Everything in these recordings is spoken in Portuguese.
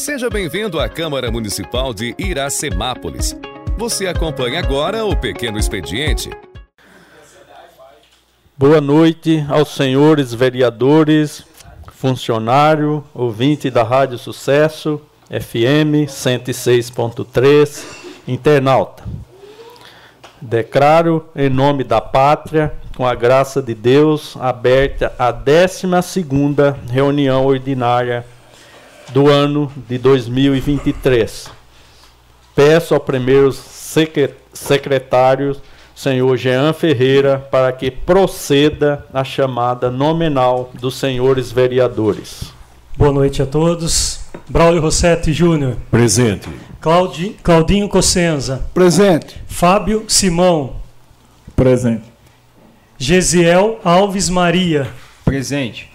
Seja bem-vindo à Câmara Municipal de Iracemápolis. Você acompanha agora o Pequeno Expediente. Boa noite aos senhores vereadores, funcionário, ouvinte da Rádio Sucesso, FM 106.3, internauta. Declaro em nome da pátria, com a graça de Deus, aberta a 12 reunião ordinária do ano de 2023. Peço ao primeiro secretário, senhor Jean Ferreira, para que proceda a chamada nominal dos senhores vereadores. Boa noite a todos. Braulio Rossetti Júnior. Presente. Claudi, Claudinho Cossenza. Presente. Fábio Simão. Presente. Gesiel Alves Maria. Presente.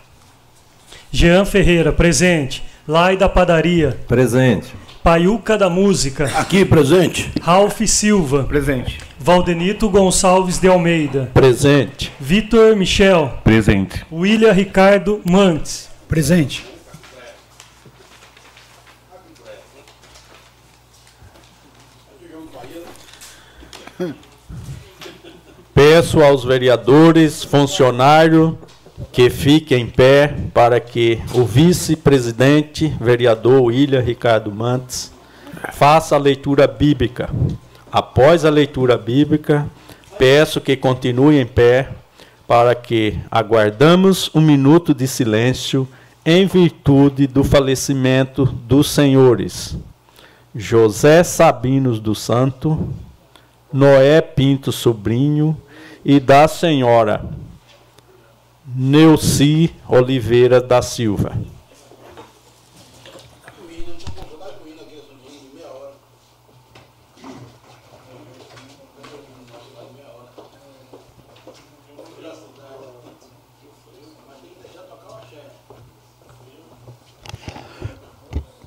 Jean Ferreira, presente. Lai da Padaria. Presente. Paiuca da Música. Aqui, presente. Ralph Silva. Presente. Valdenito Gonçalves de Almeida. Presente. Vitor Michel. Presente. William Ricardo Mantes. Presente. Peço aos vereadores, funcionários, que fique em pé para que o vice-presidente, vereador William Ricardo Mantes, faça a leitura bíblica. Após a leitura bíblica, peço que continue em pé para que aguardamos um minuto de silêncio em virtude do falecimento dos senhores José Sabinos do Santo, Noé Pinto Sobrinho e da senhora Neuci Oliveira da Silva.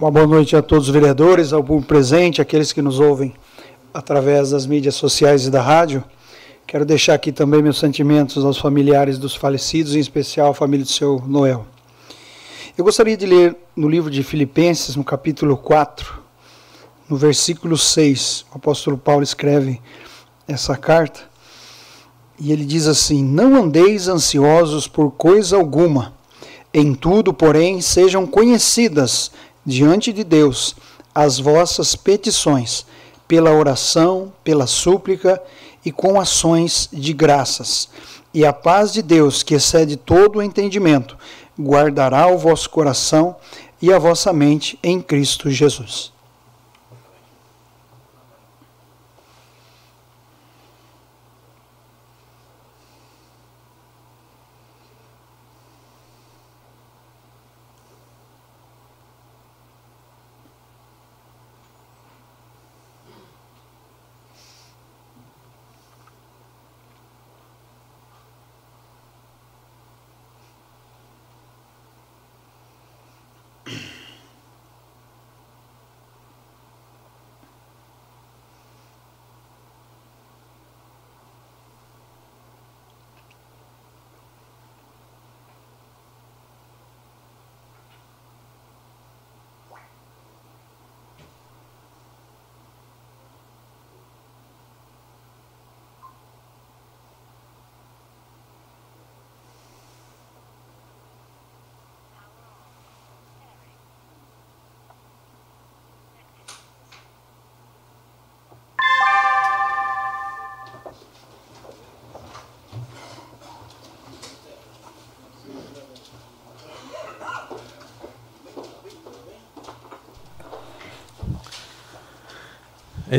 Uma boa noite a todos os vereadores, ao público presente, aqueles que nos ouvem através das mídias sociais e da rádio. Quero deixar aqui também meus sentimentos aos familiares dos falecidos, em especial a família do seu Noel. Eu gostaria de ler no livro de Filipenses, no capítulo 4, no versículo 6, o apóstolo Paulo escreve essa carta, e ele diz assim: Não andeis ansiosos por coisa alguma, em tudo, porém, sejam conhecidas diante de Deus as vossas petições, pela oração, pela súplica e com ações de graças. E a paz de Deus, que excede todo o entendimento, guardará o vosso coração e a vossa mente em Cristo Jesus.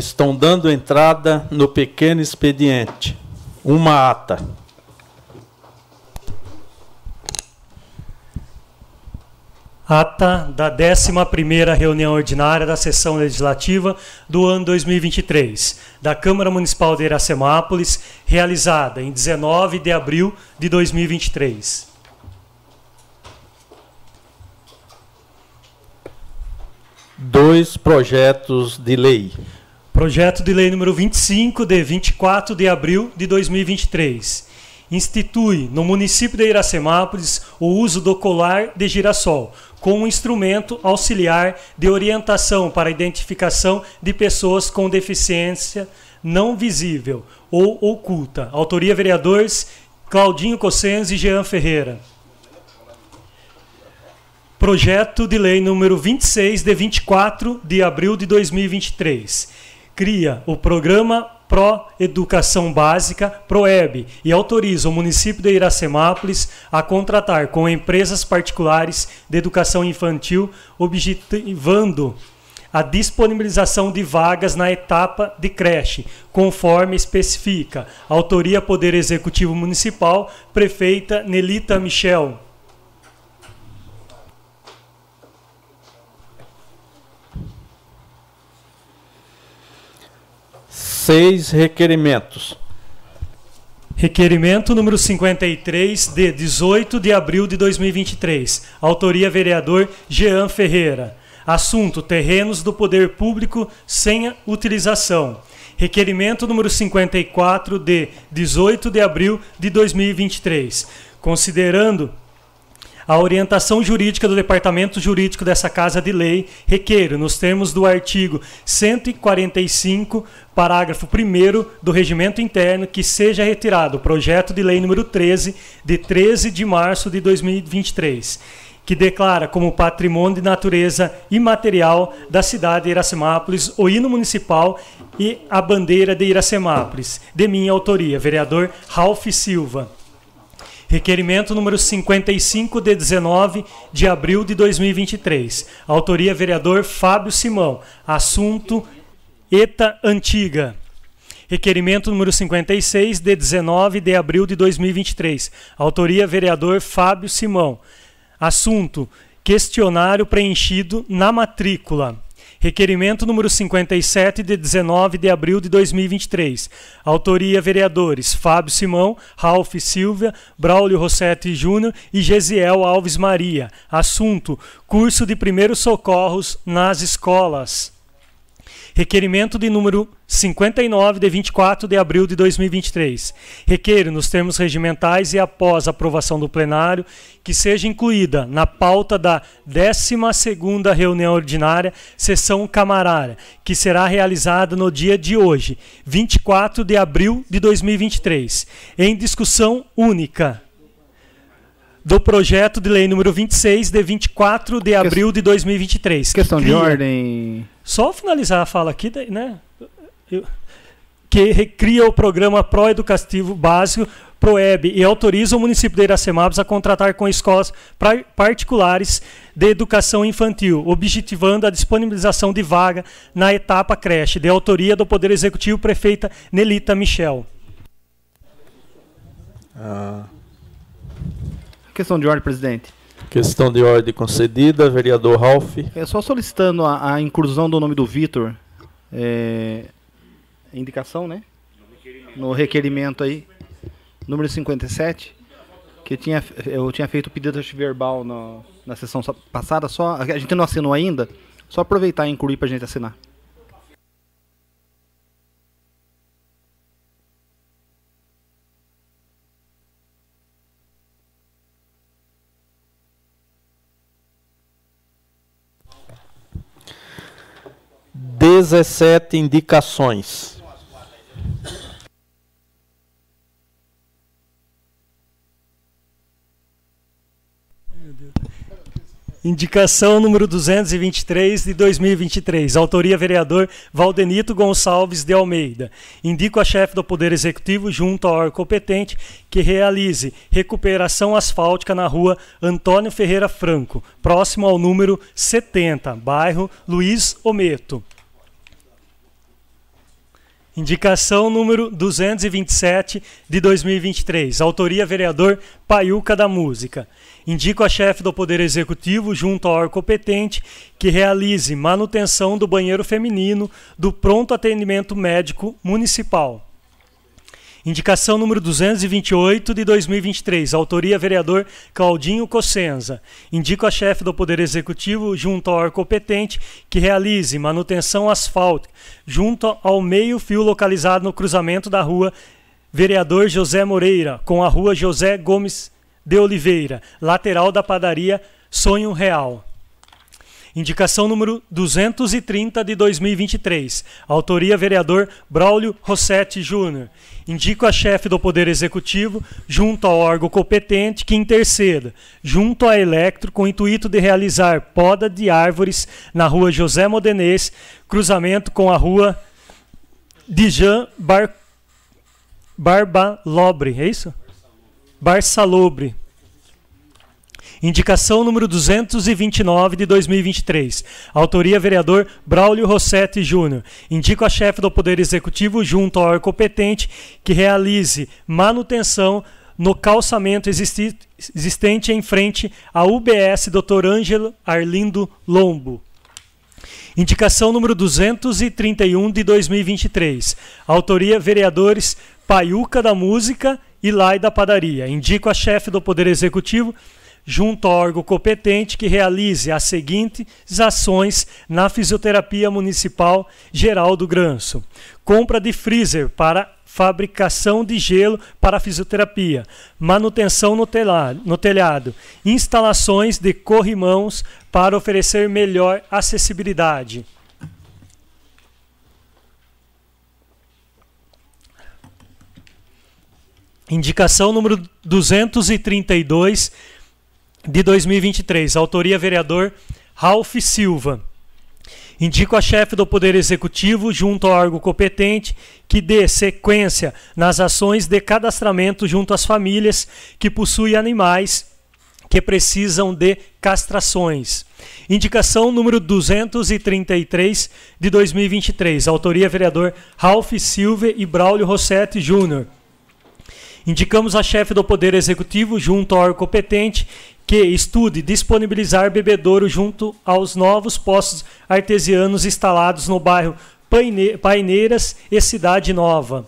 Estão dando entrada no pequeno expediente. Uma ata. Ata da 11ª reunião ordinária da sessão legislativa do ano 2023 da Câmara Municipal de Iracemápolis, realizada em 19 de abril de 2023. Dois projetos de lei. Projeto de Lei número 25, de 24 de abril de 2023, institui no município de Iracemápolis o uso do colar de girassol como instrumento auxiliar de orientação para identificação de pessoas com deficiência não visível ou oculta. Autoria vereadores Claudinho Cossenz e Jean Ferreira. Projeto de lei número 26 de 24 de abril de 2023. Cria o programa Pro Educação Básica, PROEB, e autoriza o município de Iracemápolis a contratar com empresas particulares de educação infantil, objetivando a disponibilização de vagas na etapa de creche, conforme especifica. Autoria Poder Executivo Municipal, prefeita Nelita Michel. Seis requerimentos. Requerimento número 53, de 18 de abril de 2023. Autoria vereador Jean Ferreira. Assunto: terrenos do poder público sem utilização. Requerimento número 54, de 18 de abril de 2023. Considerando a orientação jurídica do Departamento Jurídico dessa Casa de Lei requer, nos termos do artigo 145, parágrafo 1 do Regimento Interno, que seja retirado o projeto de lei número 13, de 13 de março de 2023 que declara como patrimônio de natureza imaterial da cidade de Iracemápolis o hino municipal e a bandeira de Iracemápolis, de minha autoria, vereador Ralph Silva. Requerimento número 55 de 19 de abril de 2023. Autoria vereador Fábio Simão. Assunto ETA Antiga. Requerimento número 56 de 19 de abril de 2023. Autoria vereador Fábio Simão. Assunto: questionário preenchido na matrícula. Requerimento número 57 de 19 de abril de 2023. Autoria vereadores Fábio Simão, Ralph Silva, Braulio Rossetti Júnior e Gesiel Alves Maria. Assunto: curso de primeiros socorros nas escolas. Requerimento de número 59 de 24 de abril de 2023. Requer, nos termos regimentais e após aprovação do plenário, que seja incluída na pauta da 12ª reunião ordinária, sessão camarária, que será realizada no dia de hoje, 24 de abril de 2023, em discussão única do projeto de lei número 26 de 24 de abril de 2023. Questão de ordem. Só finalizar a fala aqui, né? Eu, que recria o programa Pró-Educativo Básico PROEB e autoriza o município de Iracemápolis a contratar com escolas particulares de educação infantil, objetivando a disponibilização de vaga na etapa creche, de autoria do Poder Executivo prefeita Nelita Michel. Ah. Questão de ordem, presidente. Questão de ordem concedida, vereador Ralph. É só solicitando a, a inclusão do nome do Vitor. É, indicação, né? No requerimento aí, número 57, que eu tinha, eu tinha feito o pedido verbal na, na sessão passada, só a gente não assinou ainda, só aproveitar e incluir para a gente assinar. 17 indicações. Indicação número 223 de 2023. Autoria vereador Valdenito Gonçalves de Almeida. Indico a chefe do Poder Executivo, junto ao órgão competente, que realize recuperação asfáltica na rua Antônio Ferreira Franco, próximo ao número 70, bairro Luiz Ometo. Indicação número 227 de 2023. Autoria vereador Paiuca da Música. Indico a chefe do Poder Executivo, junto ao órgão competente, que realize manutenção do banheiro feminino do pronto atendimento médico municipal. Indicação número 228 de 2023. Autoria vereador Claudinho Cossenza. Indico a chefe do Poder Executivo, junto ao órgão competente, que realize manutenção asfáltica junto ao meio-fio localizado no cruzamento da rua vereador José Moreira, com a rua José Gomes de Oliveira, lateral da padaria Sonho Real. Indicação número 230 de 2023. Autoria vereador Braulio Rossetti Júnior. Indico a chefe do Poder Executivo, junto ao órgão competente, que interceda, junto à Electro, com o intuito de realizar poda de árvores na rua José Modenês, cruzamento com a rua Dijan Bar... Barbalobre, é isso? Barçalobre. Indicação número 229 de 2023. Autoria vereador Braulio Rossetti Júnior. Indico a chefe do Poder Executivo, junto ao órgão competente, que realize manutenção no calçamento existente em frente à UBS Dr. Ângelo Arlindo Lombo. Indicação número 231 de 2023. Autoria vereadores Paiuca da Música e Lai da Padaria. Indico a chefe do Poder Executivo, junto ao órgão competente que realize as seguintes ações na fisioterapia municipal geral do Granço: compra de freezer para fabricação de gelo para fisioterapia, manutenção no telhado, no telhado, instalações de corrimãos para oferecer melhor acessibilidade. Indicação número 232 de 2023. Autoria vereador Ralph Silva. Indico a chefe do Poder Executivo, junto ao órgão competente, que dê sequência nas ações de cadastramento junto às famílias que possuem animais que precisam de castrações. Indicação número 233 de 2023. Autoria vereador Ralph Silva e Braulio Rossetti Júnior. Indicamos a chefe do Poder Executivo, junto ao órgão competente, que estude disponibilizar bebedouro junto aos novos postos artesianos instalados no bairro Paineiras e Cidade Nova.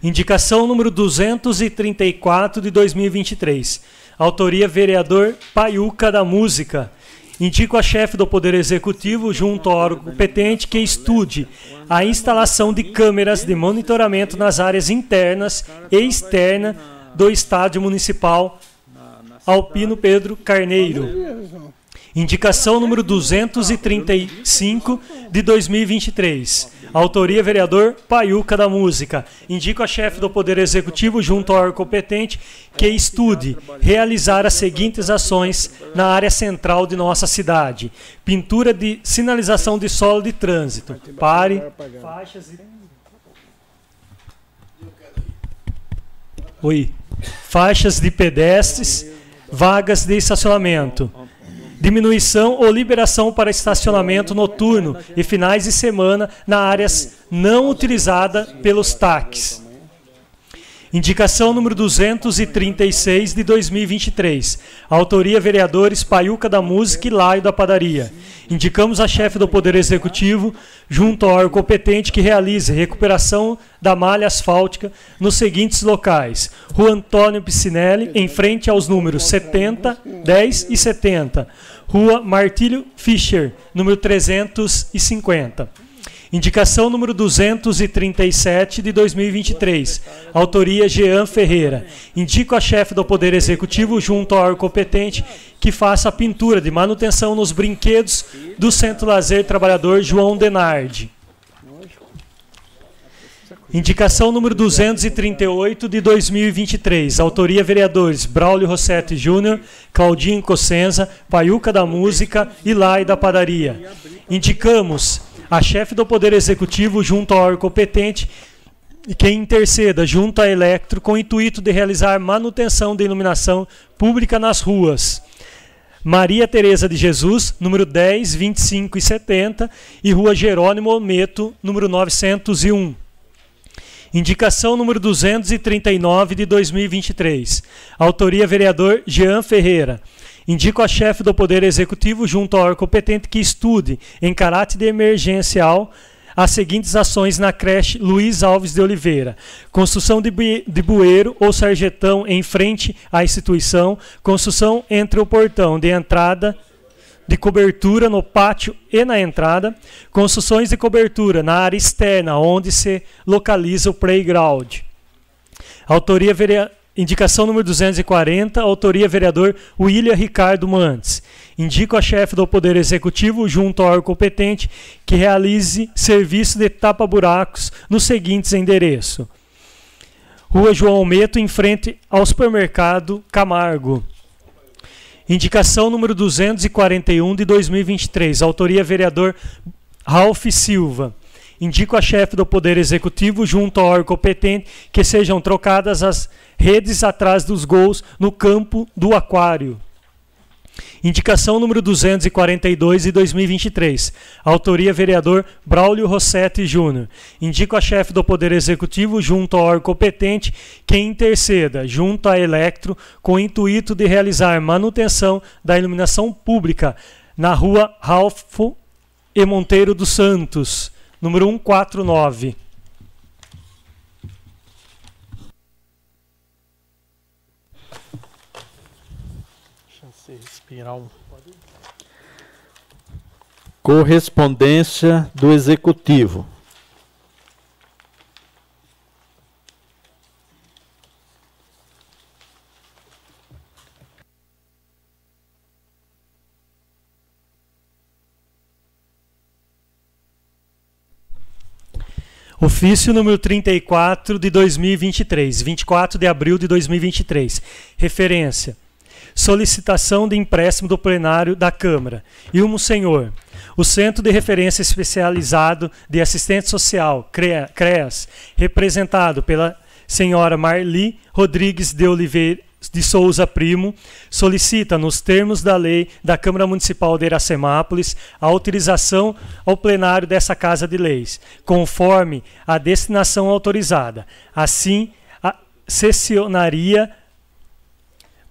Indicação número 234 de 2023. Autoria vereador Paiuca da Música. Indico a chefe do Poder Executivo, junto ao órgão competente, que estude a instalação de câmeras de monitoramento nas áreas internas e externas do estádio municipal Alpino Pedro Carneiro. Indicação número 235 de 2023. Autoria vereador Paiuca da Música. Indico a chefe do Poder Executivo, junto ao órgão competente, que estude realizar as seguintes ações na área central de nossa cidade: pintura de sinalização de solo de trânsito. Pare. Faixas e. Oi. Faixas de pedestres vagas de estacionamento. Diminuição ou liberação para estacionamento noturno e finais de semana na áreas não utilizadas pelos TACs. Indicação número 236 de 2023. Autoria vereadores Paiuca da Música e Laio da Padaria. Indicamos a chefe do Poder Executivo, junto ao órgão competente, que realize recuperação da malha asfáltica nos seguintes locais: Rua Antônio Piscinelli, em frente aos números 70, 10 e 70. Rua Martílio Fischer, número 350. Indicação número 237 de 2023. Autoria Jean Ferreira. Indico a chefe do Poder Executivo, junto ao órgão competente, que faça a pintura de manutenção nos brinquedos do Centro Lazer Trabalhador João Denardi. Indicação número 238 de 2023. Autoria vereadores Braulio Rossetti Júnior, Claudinho Cossenza, Paiuca da Música e Lai da Padaria. Indicamos a chefe do Poder Executivo, junto ao órgão competente, quem interceda junto à Electro com o intuito de realizar manutenção de iluminação pública nas ruas. Maria Tereza de Jesus, número 10, 25 e 70, e Rua Jerônimo Meto, número 901. Indicação número 239 de 2023. Autoria vereador Jean Ferreira. Indico a chefe do Poder Executivo, junto ao órgão competente, que estude, em caráter emergencial, as seguintes ações na creche Luiz Alves de Oliveira: construção de, de bueiro ou sarjetão em frente à instituição, construção entre o portão de entrada de cobertura no pátio e na entrada, construções de cobertura na área externa onde se localiza o playground. Autoria vereador. Indicação número 240, autoria vereador William Ricardo Mantes. Indico a chefe do Poder Executivo, junto ao órgão competente, que realize serviço de tapa-buracos nos seguintes endereços. Rua João Almeto, em frente ao supermercado Camargo. Indicação número 241 de 2023, autoria vereador Ralph Silva. Indico a chefe do Poder Executivo, junto ao órgão competente, que sejam trocadas as redes atrás dos gols no campo do Aquário. Indicação número 242 de 2023. Autoria vereador Braulio Rossetti Júnior. Indico a chefe do Poder Executivo junto ao órgão competente que interceda junto à Electro com o intuito de realizar manutenção da iluminação pública na rua Ralph e Monteiro dos Santos, número 149. Deixa respirar um. Correspondência do Executivo. Ofício número 34 de 2023, 24 de abril de 2023. Referência: Solicitação de empréstimo do plenário da Câmara. Ilmo Senhor. O Centro de Referência Especializado de Assistente Social, CREAS, representado pela senhora Marli Rodrigues de Oliveira de Souza Primo solicita, nos termos da lei da Câmara Municipal de Iracemápolis, a autorização ao plenário dessa Casa de Leis, conforme a destinação autorizada. Assim, a sessionaria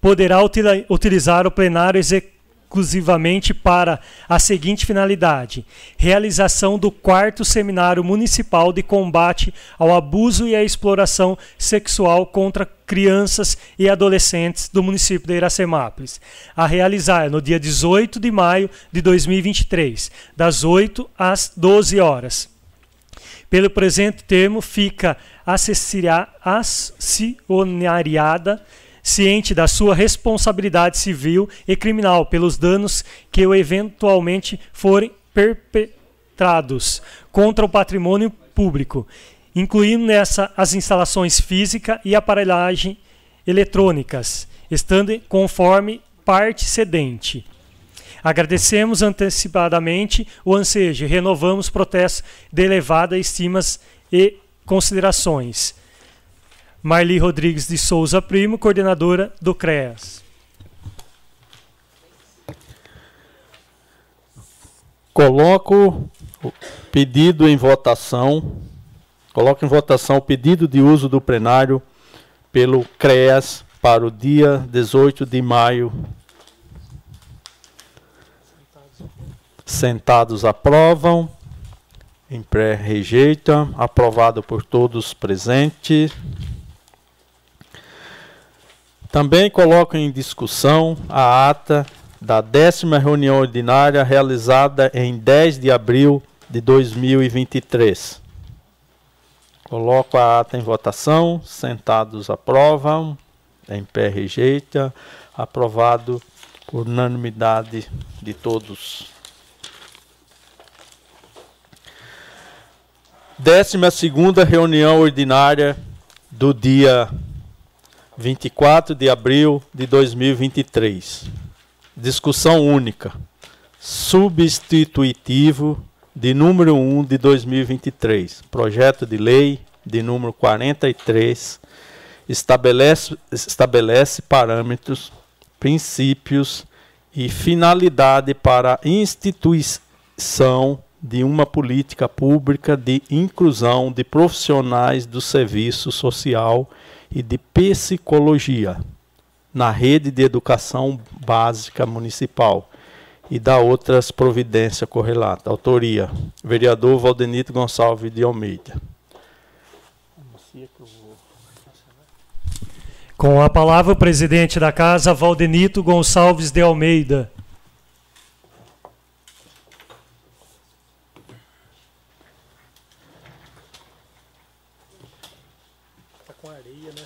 poderá utilizar o plenário exclusivamente para a seguinte finalidade: realização do quarto Seminário Municipal de Combate ao Abuso e à Exploração Sexual contra Crianças e Adolescentes do município de Iracemápolis, a realizar no dia 18 de maio de 2023, das 8 às 12 horas. Pelo presente termo, fica acessionariada ciente da sua responsabilidade civil e criminal pelos danos que eventualmente forem perpetrados contra o patrimônio público, incluindo nessa as instalações física e aparelhagem eletrônicas, estando conforme parte cedente. Agradecemos antecipadamente o ansejo e renovamos protestos de elevada estimas e considerações Marli Rodrigues de Souza Primo, coordenadora do CREAS. Coloco o pedido em votação. Coloco em votação o pedido de uso do plenário pelo CREAS para o dia 18 de maio. Sentados aprovam. Em pré rejeita. Aprovado por todos presentes. Também coloco em discussão a ata da décima reunião ordinária realizada em 10 de abril de 2023. Coloco a ata em votação. Sentados aprovam. Em pé rejeita. Aprovado por unanimidade de todos. Décima segunda reunião ordinária do dia 24 de abril de 2023. Discussão única. Substitutivo de número 1 de 2023. Projeto de lei de número 43 estabelece, estabelece parâmetros, princípios e finalidade para a instituição de uma política pública de inclusão de profissionais do serviço social e de psicologia na rede de educação básica municipal e da outras providências correlatas. Autoria: vereador Valdenito Gonçalves de Almeida. Com a palavra o presidente da casa, Valdenito Gonçalves de Almeida. Tá com areia, né?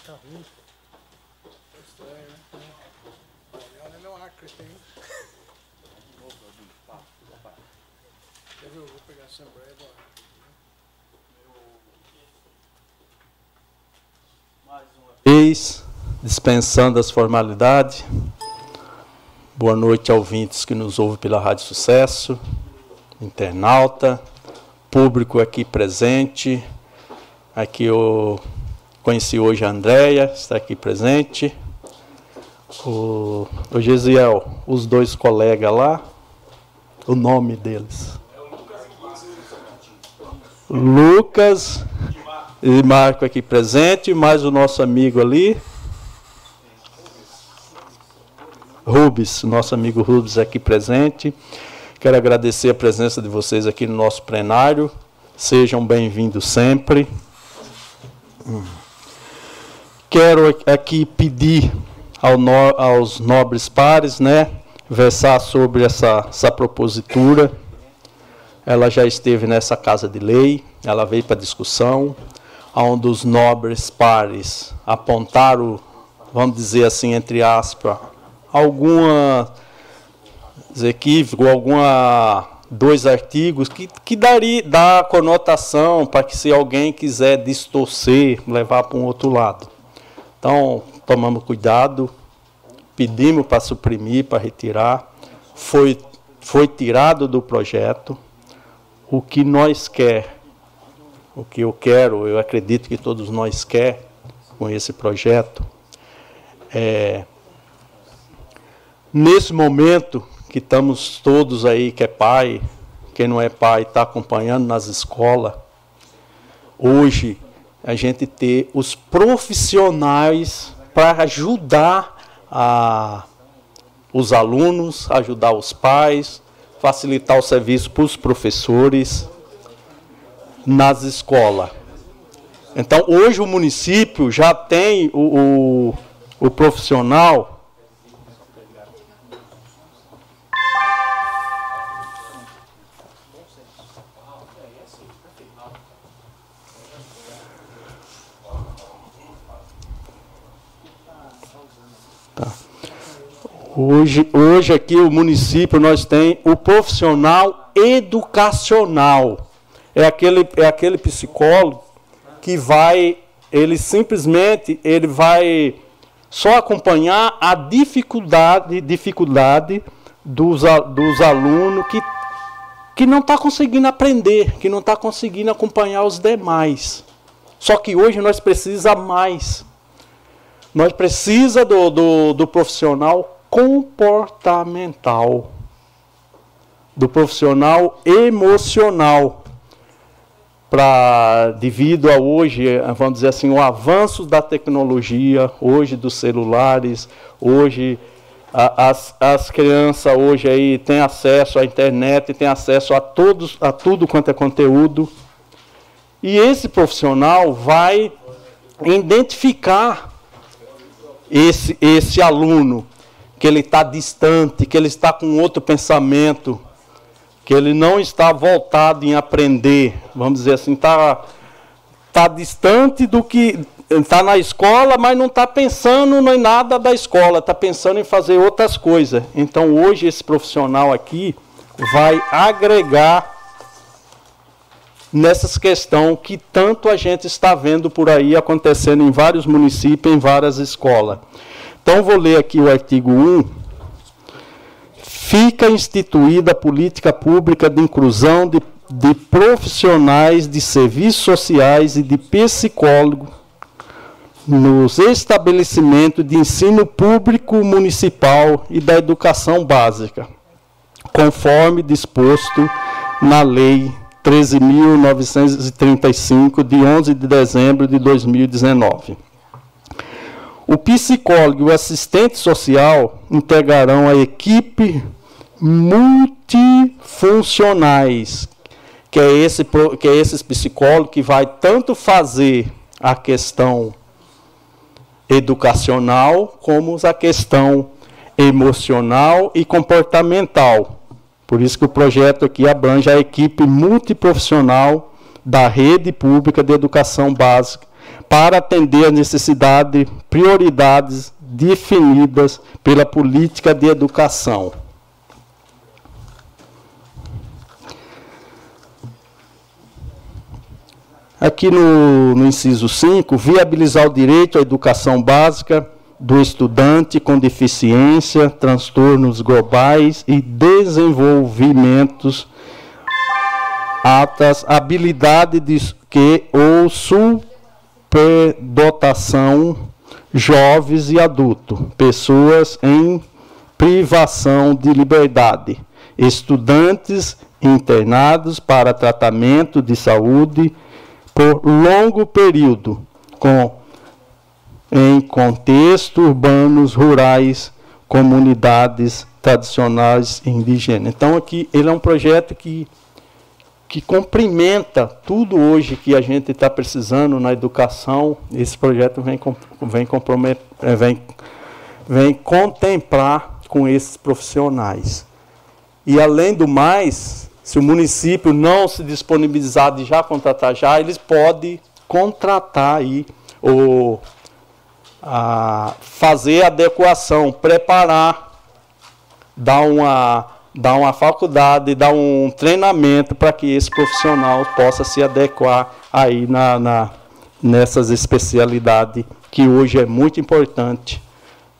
Vez, dispensando as formalidades. Boa noite a ouvintes que nos ouvem pela Rádio Sucesso, internauta, público aqui presente. Aqui eu conheci hoje a Andréia, está aqui presente. O, o Gesiel, os dois colegas lá, o nome deles. Lucas e Marco aqui presente, mais o nosso amigo ali. Rubens, nosso amigo Rubens aqui presente. Quero agradecer a presença de vocês aqui no nosso plenário. Sejam bem-vindos sempre. Quero aqui pedir ao no, aos nobres pares, né, versar sobre essa, essa propositura. Ela já esteve nessa casa de lei, ela veio para discussão, onde os nobres pares apontaram, vamos dizer assim, entre aspas, alguma equívoco, alguma dois artigos que, que daria dá conotação para que se alguém quiser distorcer, levar para um outro lado. Então, tomamos cuidado, pedimos para suprimir, para retirar, foi, foi tirado do projeto. O que nós quer o que eu quero, eu acredito que todos nós quer com esse projeto, é nesse momento que estamos todos aí, que é pai, quem não é pai está acompanhando nas escolas, hoje a gente ter os profissionais para ajudar a, os alunos, ajudar os pais, facilitar o serviço para os professores, nas escolas. Então, hoje o município já tem o, o, o profissional. Tá. Hoje, hoje aqui o município nós tem o profissional educacional é aquele, é aquele psicólogo que vai, ele simplesmente, ele vai só acompanhar a dificuldade, dificuldade dos, dos alunos que, que não está conseguindo aprender, que não está conseguindo acompanhar os demais. Só que hoje nós precisamos mais. Nós precisamos do, do, do profissional comportamental, do profissional emocional para devido a hoje, vamos dizer assim, o avanço da tecnologia, hoje dos celulares, hoje a, as, as crianças hoje aí têm acesso à internet, têm acesso a todos, a tudo quanto é conteúdo. E esse profissional vai identificar esse, esse aluno que ele está distante, que ele está com outro pensamento, que ele não está voltado em aprender, vamos dizer assim, está tá distante do que está na escola, mas não está pensando em nada da escola, está pensando em fazer outras coisas. Então hoje esse profissional aqui vai agregar nessas questões que tanto a gente está vendo por aí acontecendo em vários municípios, em várias escolas. Então vou ler aqui o artigo 1 fica instituída a política pública de inclusão de, de profissionais de serviços sociais e de psicólogos nos estabelecimentos de ensino público municipal e da educação básica, conforme disposto na Lei 13.935, de 11 de dezembro de 2019. O psicólogo e o assistente social integrarão a equipe multifuncionais, que é, esse, que é esses psicólogos que vai tanto fazer a questão educacional como a questão emocional e comportamental. Por isso que o projeto aqui abrange a equipe multiprofissional da rede pública de educação básica para atender a necessidade, prioridades definidas pela política de educação. Aqui no, no inciso 5, viabilizar o direito à educação básica do estudante com deficiência, transtornos globais e desenvolvimentos atas habilidades que ou superdotação jovens e adultos, pessoas em privação de liberdade, estudantes internados para tratamento de saúde por longo período, com em contextos urbanos, rurais, comunidades tradicionais indígenas. Então aqui ele é um projeto que que cumprimenta tudo hoje que a gente está precisando na educação. Esse projeto vem vem é, vem vem contemplar com esses profissionais. E além do mais, se o município não se disponibilizar de já contratar já, eles podem contratar aí ou a fazer adequação, preparar, dar uma, dar uma faculdade, dar um treinamento para que esse profissional possa se adequar aí na, na, nessas especialidades que hoje é muito importante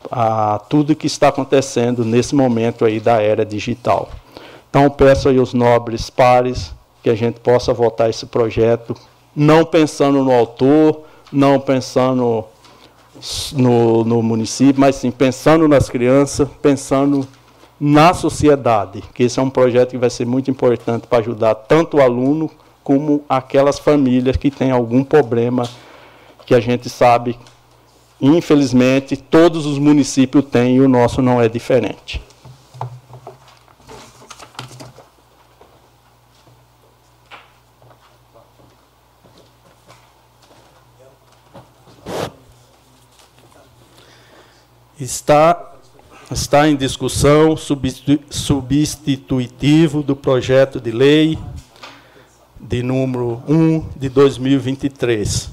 a tudo que está acontecendo nesse momento aí da era digital. Então peço aí os nobres pares que a gente possa votar esse projeto, não pensando no autor, não pensando no, no município, mas sim pensando nas crianças, pensando na sociedade, que esse é um projeto que vai ser muito importante para ajudar tanto o aluno como aquelas famílias que têm algum problema que a gente sabe, infelizmente, todos os municípios têm e o nosso não é diferente. Está, está em discussão substitutivo do projeto de lei de número 1 de 2023.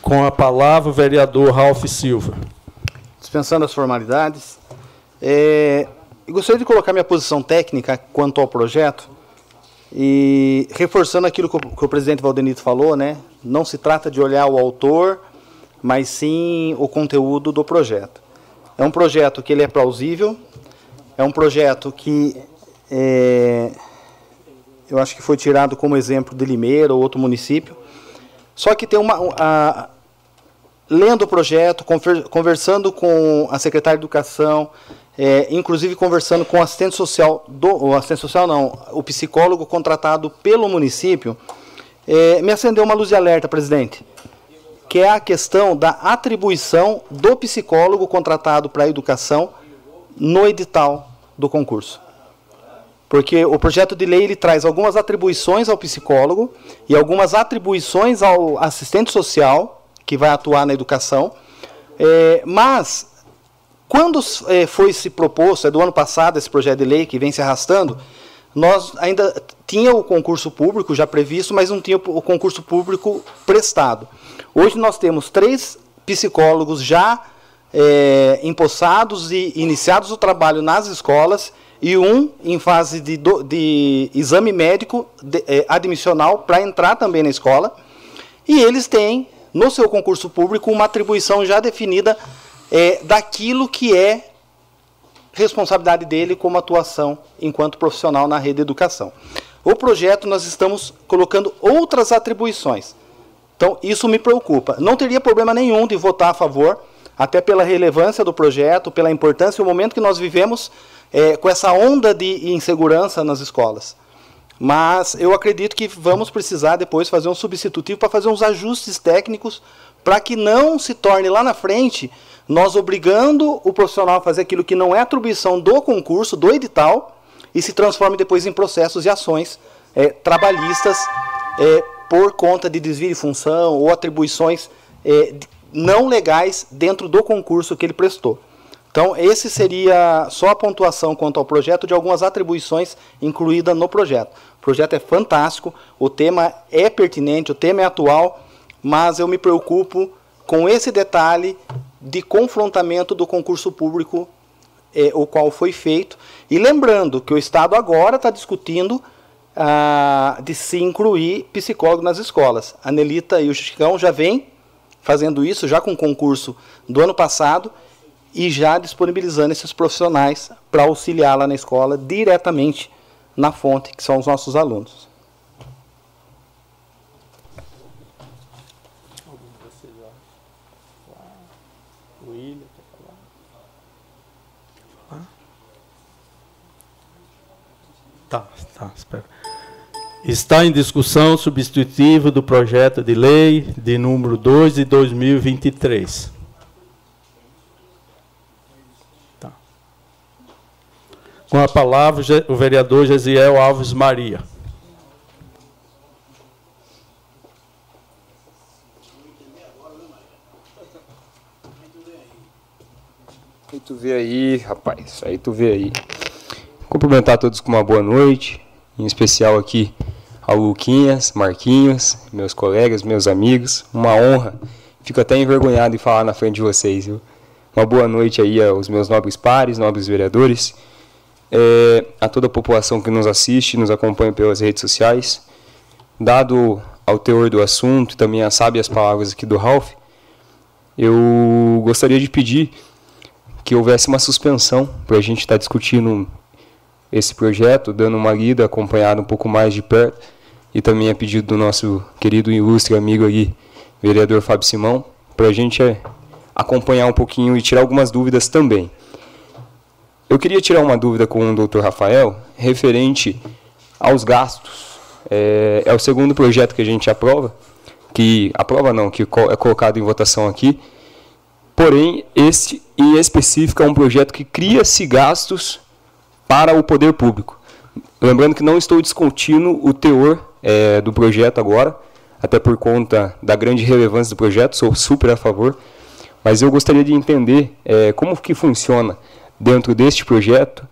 Com a palavra o vereador Ralph Silva. Dispensando as formalidades, é, gostaria de colocar minha posição técnica quanto ao projeto e reforçando aquilo que o, que o presidente Valdenito falou, né? Não se trata de olhar o autor, mas sim o conteúdo do projeto. É um projeto que ele é plausível, é um projeto que é, eu acho que foi tirado como exemplo de Limeira ou outro município. Só que tem uma. A, lendo o projeto, conversando com a secretária de Educação, é, inclusive conversando com o assistente social, do, o assistente social não, o psicólogo contratado pelo município, é, me acendeu uma luz de alerta, presidente, que é a questão da atribuição do psicólogo contratado para a educação no edital do concurso. Porque o projeto de lei ele traz algumas atribuições ao psicólogo e algumas atribuições ao assistente social, que vai atuar na educação, é, mas quando é, foi se proposto, é do ano passado, esse projeto de lei que vem se arrastando, nós ainda tinha o concurso público já previsto, mas não tinha o concurso público prestado. Hoje nós temos três psicólogos já é, empossados e iniciados o trabalho nas escolas e um em fase de, de exame médico de, é, admissional para entrar também na escola. E eles têm, no seu concurso público, uma atribuição já definida é, daquilo que é responsabilidade dele como atuação enquanto profissional na rede de educação. O projeto nós estamos colocando outras atribuições. Então, isso me preocupa. Não teria problema nenhum de votar a favor, até pela relevância do projeto, pela importância e o momento que nós vivemos é, com essa onda de insegurança nas escolas. Mas eu acredito que vamos precisar depois fazer um substitutivo para fazer uns ajustes técnicos para que não se torne lá na frente nós obrigando o profissional a fazer aquilo que não é atribuição do concurso, do edital, e se transforme depois em processos e ações é, trabalhistas é, por conta de desvio de função ou atribuições é, não legais dentro do concurso que ele prestou. Então, esse seria só a pontuação quanto ao projeto de algumas atribuições incluídas no projeto. O projeto é fantástico, o tema é pertinente, o tema é atual, mas eu me preocupo com esse detalhe de confrontamento do concurso público é, o qual foi feito. E lembrando que o Estado agora está discutindo ah, de se incluir psicólogo nas escolas. A Nelita e o Chicão já vêm fazendo isso, já com o concurso do ano passado, e já disponibilizando esses profissionais para auxiliar lá na escola diretamente na fonte, que são os nossos alunos. Tá, tá, espera. Está em discussão substitutivo do projeto de lei de número 2 de 2023. Tá. Com a palavra o vereador Gesiel Alves Maria. Aí tu vê aí, rapaz, aí tu vê aí. Cumprimentar todos com uma boa noite, em especial aqui ao Luquinhas, Marquinhos, meus colegas, meus amigos. Uma honra. Fico até envergonhado de falar na frente de vocês. Viu? Uma boa noite aí aos meus nobres pares, nobres vereadores, é, a toda a população que nos assiste, nos acompanha pelas redes sociais. Dado ao teor do assunto também as sábias palavras aqui do Ralph, eu gostaria de pedir que houvesse uma suspensão para a gente estar tá discutindo esse projeto, dando uma lida, acompanhado um pouco mais de perto, e também a pedido do nosso querido e ilustre amigo aí, vereador Fábio Simão, para a gente é, acompanhar um pouquinho e tirar algumas dúvidas também. Eu queria tirar uma dúvida com o doutor Rafael, referente aos gastos. É, é o segundo projeto que a gente aprova, que aprova não, que é colocado em votação aqui, porém, este em específico é um projeto que cria-se gastos para o poder público. Lembrando que não estou discutindo o teor é, do projeto agora, até por conta da grande relevância do projeto, sou super a favor, mas eu gostaria de entender é, como que funciona dentro deste projeto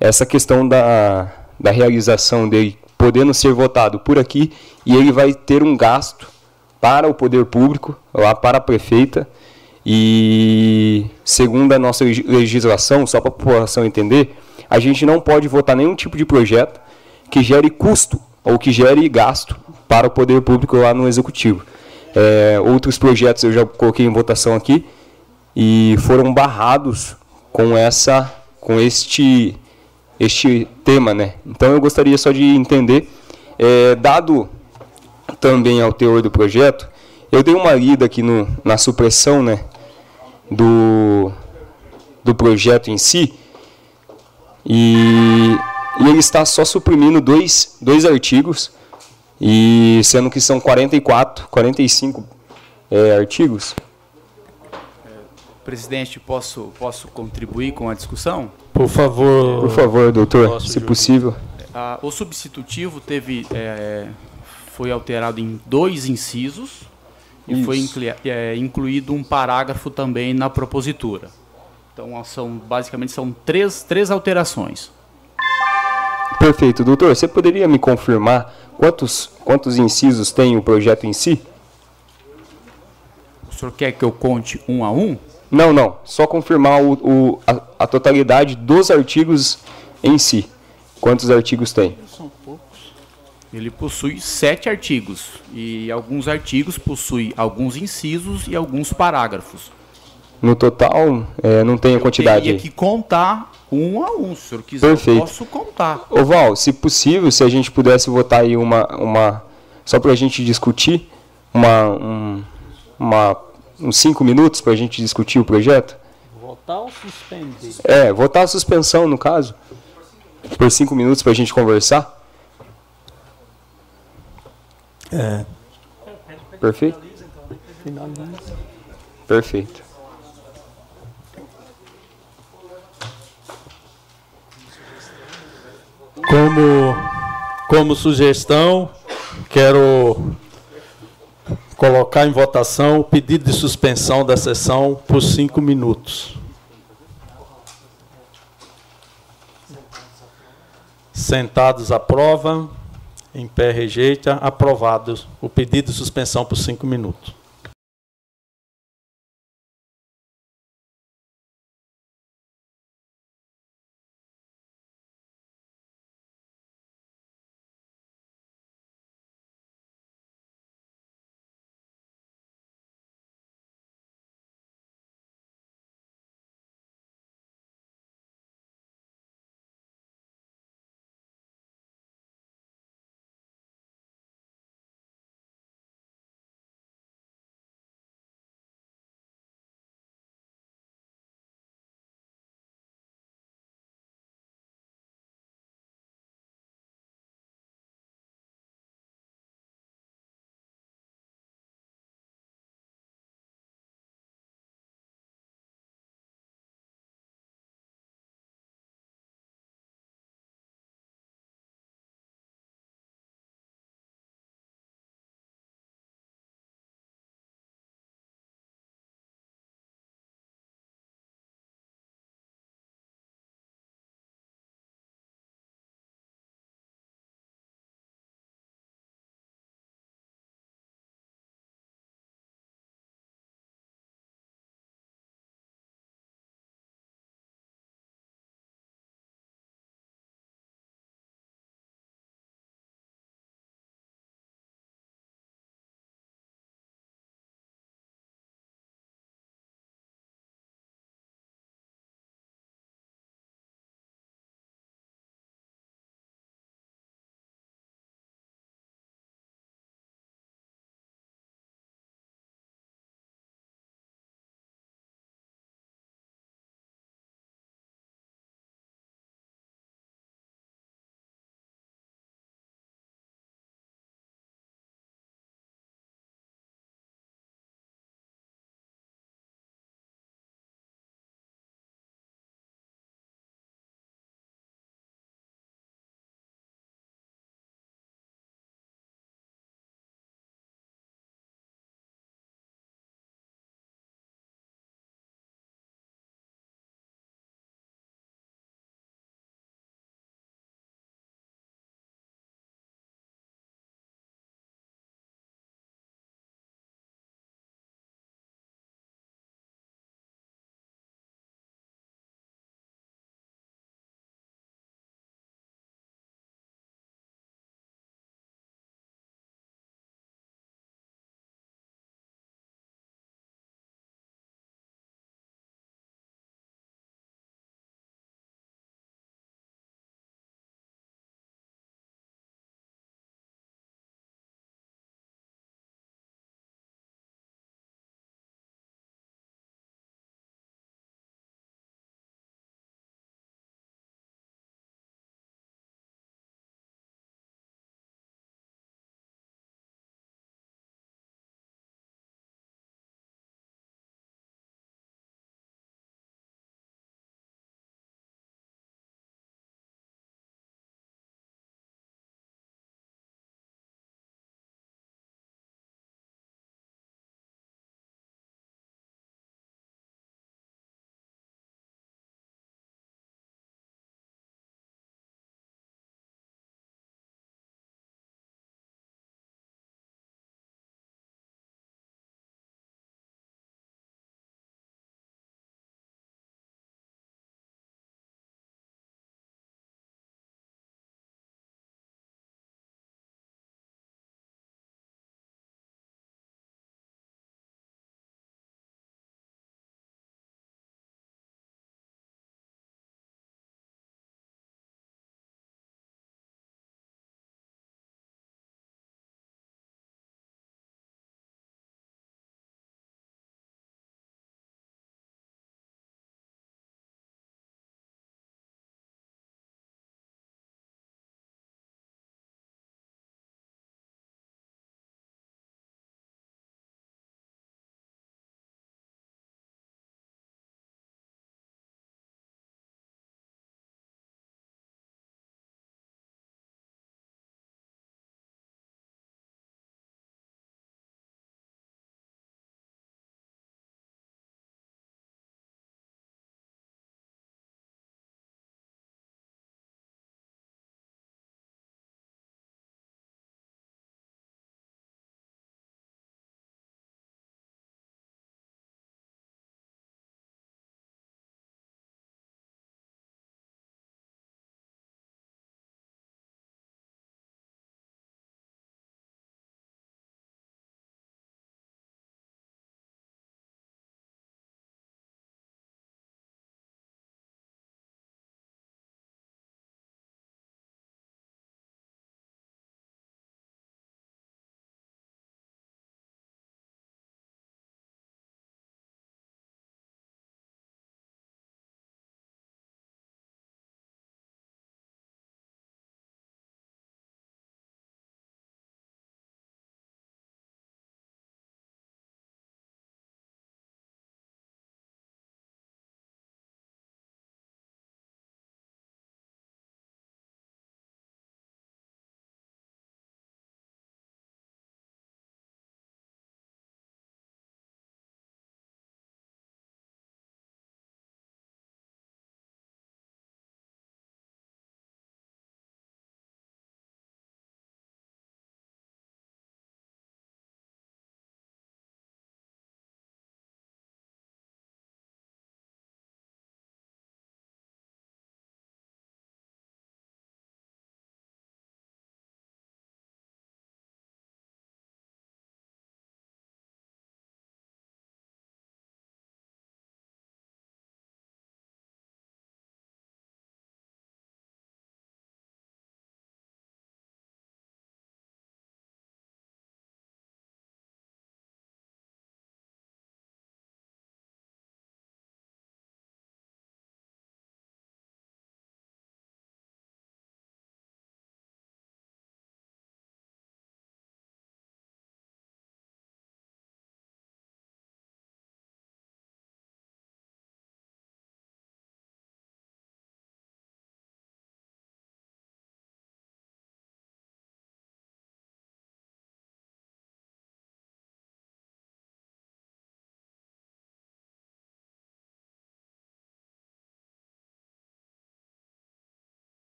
essa questão da, da realização dele podendo ser votado por aqui e ele vai ter um gasto para o poder público, lá para a prefeita, e segundo a nossa legislação, só para a população entender, a gente não pode votar nenhum tipo de projeto que gere custo ou que gere gasto para o poder público lá no executivo. É, outros projetos eu já coloquei em votação aqui e foram barrados com essa, com este, este tema, né? Então eu gostaria só de entender, é, dado também ao teor do projeto, eu dei uma lida aqui no, na supressão, né, do, do projeto em si e, e ele está só suprimindo dois, dois artigos, e sendo que são 44, 45 é, artigos. Presidente, posso, posso contribuir com a discussão? Por favor. Por favor, doutor, se possível. Ah, o substitutivo teve, é, foi alterado em dois incisos e Isso. foi inclu, é, incluído um parágrafo também na propositura. Então são basicamente são três, três alterações. Perfeito, doutor. Você poderia me confirmar quantos, quantos incisos tem o projeto em si? O senhor quer que eu conte um a um? Não, não. Só confirmar o, o a, a, totalidade dos artigos em si. Quantos artigos tem? São poucos. Ele possui sete artigos. E alguns artigos possuem alguns incisos e alguns parágrafos. No total, é, não tem a quantidade. Eu teria que contar um a um, se o senhor quiser, Perfeito. eu posso contar. Ô Val, se possível, se a gente pudesse votar aí uma, uma só para a gente discutir, uma, um, uma, uns cinco minutos para a gente discutir o projeto? Votar ou suspender? É, votar a suspensão, no caso, por cinco minutos para a gente conversar. É. Perfeito? Perfeito. Como, como sugestão, quero colocar em votação o pedido de suspensão da sessão por cinco minutos. Sentados aprova, em pé rejeita, aprovado o pedido de suspensão por cinco minutos.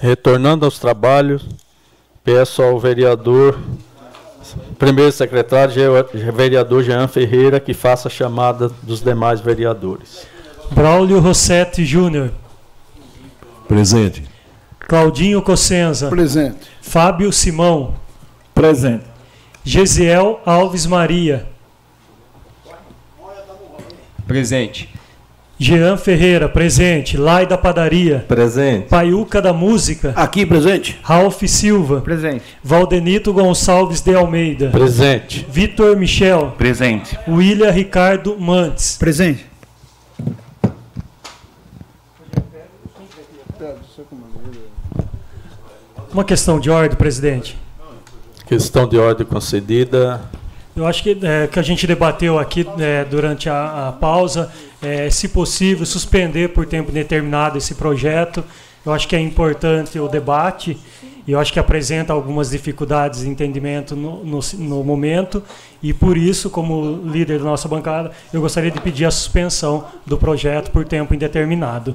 Retornando aos trabalhos, peço ao vereador, primeiro secretário, vereador Jean Ferreira, que faça a chamada dos demais vereadores. Braulio Rossetti Júnior. Presente. Claudinho Cossenza. Presente. Fábio Simão. Presente. Gesiel Alves Maria. Presente. Jean Ferreira, presente. Lai da Padaria. Presente. Paiuca da Música. Aqui, presente. Ralph Silva. Presente. Valdenito Gonçalves de Almeida. Presente. Vitor Michel. Presente. William Ricardo Mantes. Presente. Uma questão de ordem, presidente. Questão de ordem concedida. Eu acho que é, que a gente debateu aqui é, durante a, a pausa, é, se possível, suspender por tempo determinado esse projeto. Eu acho que é importante o debate e eu acho que apresenta algumas dificuldades de entendimento no, no, no, momento e por isso, como líder da nossa bancada, eu gostaria de pedir a suspensão do projeto por tempo indeterminado.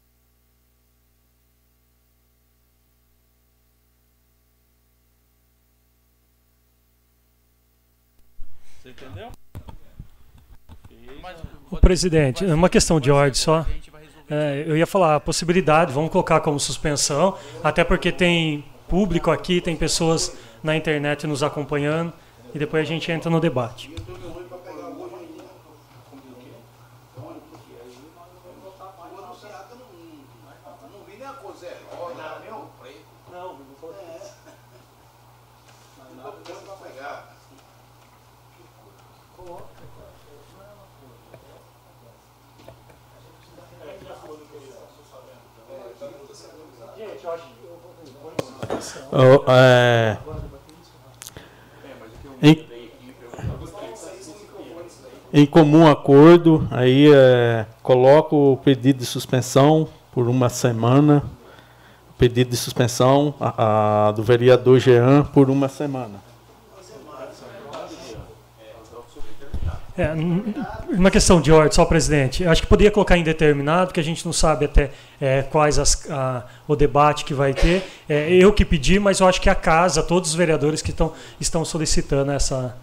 presidente, uma questão de ordem só. É, eu ia falar a possibilidade, vamos colocar como suspensão, até porque tem público aqui, tem pessoas na internet nos acompanhando, e depois a gente entra no debate. É, em, em, comum acordo, aí é, coloco o pedido de suspensão por uma semana, pedido de suspensão a, a, do vereador Jean por uma semana. É, uma questão de ordem, só presidente. Acho que poderia colocar indeterminado, que a gente não sabe até é, quais as, a, o debate que vai ter. É, eu que pedi, mas eu acho que a casa, todos os vereadores que tão, estão solicitando essa,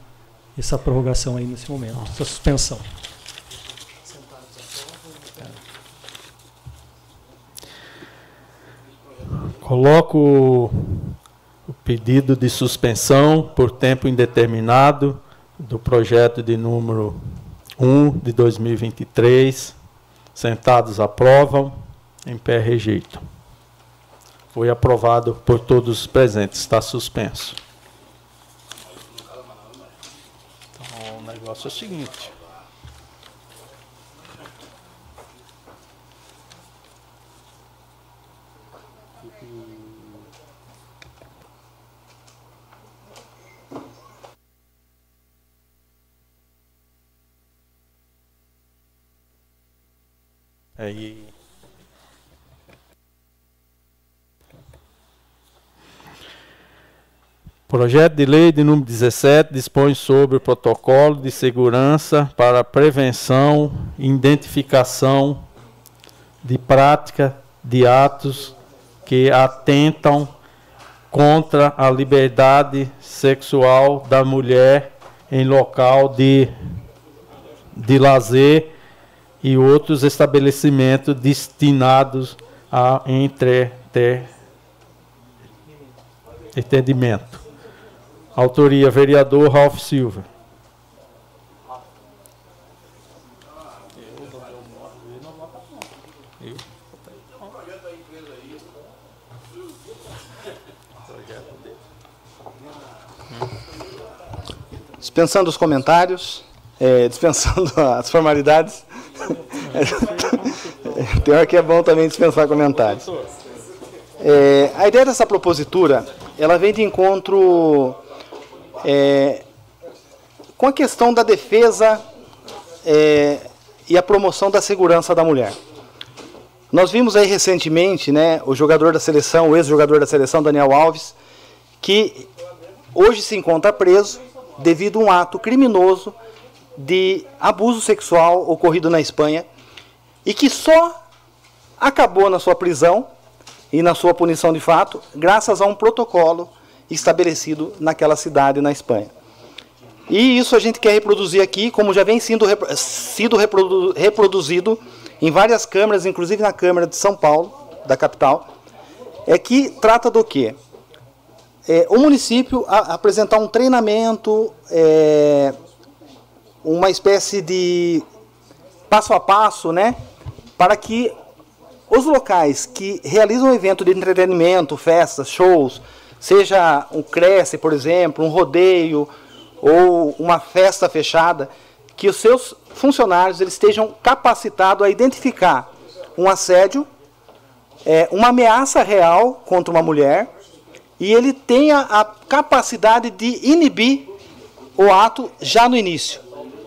essa prorrogação aí nesse momento, essa suspensão. Coloco o pedido de suspensão por tempo indeterminado do projeto de número 1 de 2023. Sentados aprovam, em pé rejeitam. Foi aprovado por todos os presentes, está suspenso. Então, o negócio é o seguinte. Aí. Projeto de lei de número 17 dispõe sobre o protocolo de segurança para prevenção e identificação de prática de atos que atentam contra a liberdade sexual da mulher em local de de lazer e outros estabelecimentos destinados a entre, entendimento. Autoria, vereador Ralph Silva. Dispensando os comentários, é, dispensando as formalidades. Hora que é bom também dispensar comentários. É, a ideia dessa propositura, ela vem de encontro é, com a questão da defesa é, e a promoção da segurança da mulher. Nós vimos aí recentemente, né, o jogador da seleção, o ex-jogador da seleção, Daniel Alves, que hoje se encontra preso devido a um ato criminoso de abuso sexual ocorrido na Espanha e que só acabou na sua prisão e na sua punição de fato graças a um protocolo estabelecido naquela cidade na Espanha. E isso a gente quer reproduzir aqui, como já vem sendo, sido reprodu, reproduzido em várias câmaras, inclusive na Câmara de São Paulo, da capital, é que trata do quê? É, o município a, apresentar um treinamento, é, uma espécie de passo a passo, né, para que os locais que realizam evento de entretenimento, festas, shows, seja um cresce, por exemplo, um rodeio ou uma festa fechada, que os seus funcionários eles estejam capacitados a identificar um assédio, é, uma ameaça real contra uma mulher e ele tenha a capacidade de inibir o ato já no início,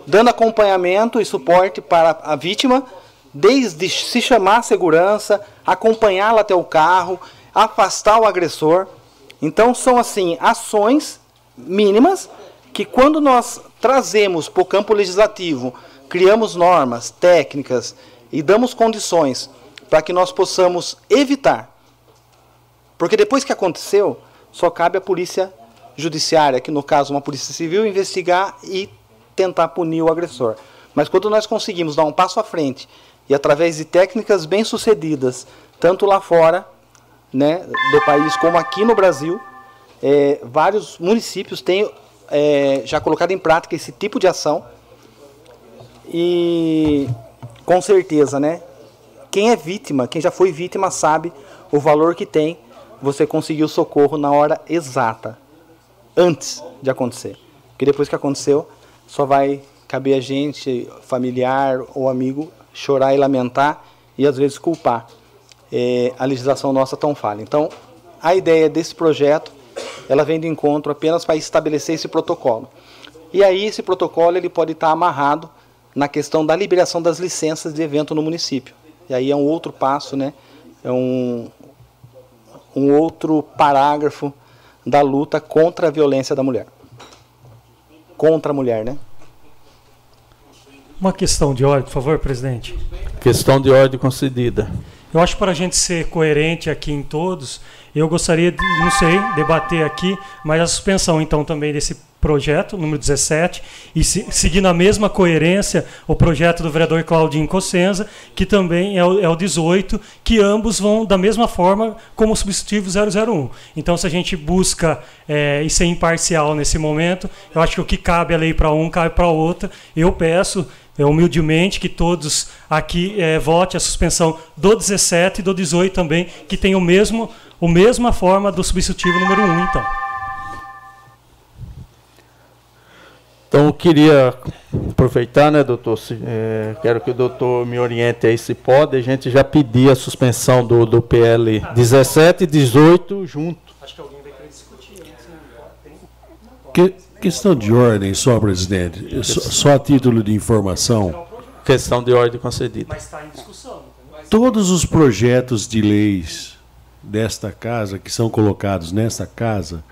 dando acompanhamento e suporte para a vítima, desde se chamar a segurança, acompanhá-la até o carro, afastar o agressor. Então são assim ações mínimas que quando nós trazemos para o campo legislativo, criamos normas, técnicas e damos condições para que nós possamos evitar porque depois que aconteceu, só cabe à polícia judiciária, que no caso uma polícia civil, investigar e tentar punir o agressor. Mas quando nós conseguimos dar um passo à frente e através de técnicas bem sucedidas, tanto lá fora né, do país como aqui no Brasil, é, vários municípios têm é, já colocado em prática esse tipo de ação. E com certeza, né? Quem é vítima, quem já foi vítima, sabe o valor que tem você conseguiu socorro na hora exata, antes de acontecer. Porque depois que aconteceu, só vai caber a gente, familiar ou amigo, chorar e lamentar e às vezes culpar é, a legislação nossa tão falha. Então, a ideia desse projeto, ela vem de encontro apenas para estabelecer esse protocolo. E aí esse protocolo ele pode estar amarrado na questão da liberação das licenças de evento no município. E aí é um outro passo, né? É um, um outro parágrafo da luta contra a violência da mulher. Contra a mulher, né? Uma questão de ordem, por favor, presidente. Questão de ordem concedida. Eu acho que para a gente ser coerente aqui em todos, eu gostaria de, não sei, debater aqui, mas a suspensão então também desse projeto, número 17, e se, seguindo a mesma coerência, o projeto do vereador Claudinho Cossenza, que também é o, é o 18, que ambos vão da mesma forma como o substitutivo 001. Então, se a gente busca é, e ser imparcial nesse momento, eu acho que o que cabe a lei para um, cabe para o outro. Eu peço é, humildemente que todos aqui é, votem a suspensão do 17 e do 18 também, que tem o mesmo, a mesma forma do substitutivo número 1, então. Então, eu queria aproveitar, né, doutor? Se, é, quero que o doutor me oriente aí se pode. A gente já pediu a suspensão do, do PL 17 e 18 junto. Acho que alguém vai querer discutir. Né? Que, questão de ordem, só, presidente. Só, só, a título de informação. Questão de ordem concedida. Mas está em discussão. Todos os projetos de leis desta casa, que são colocados nesta casa,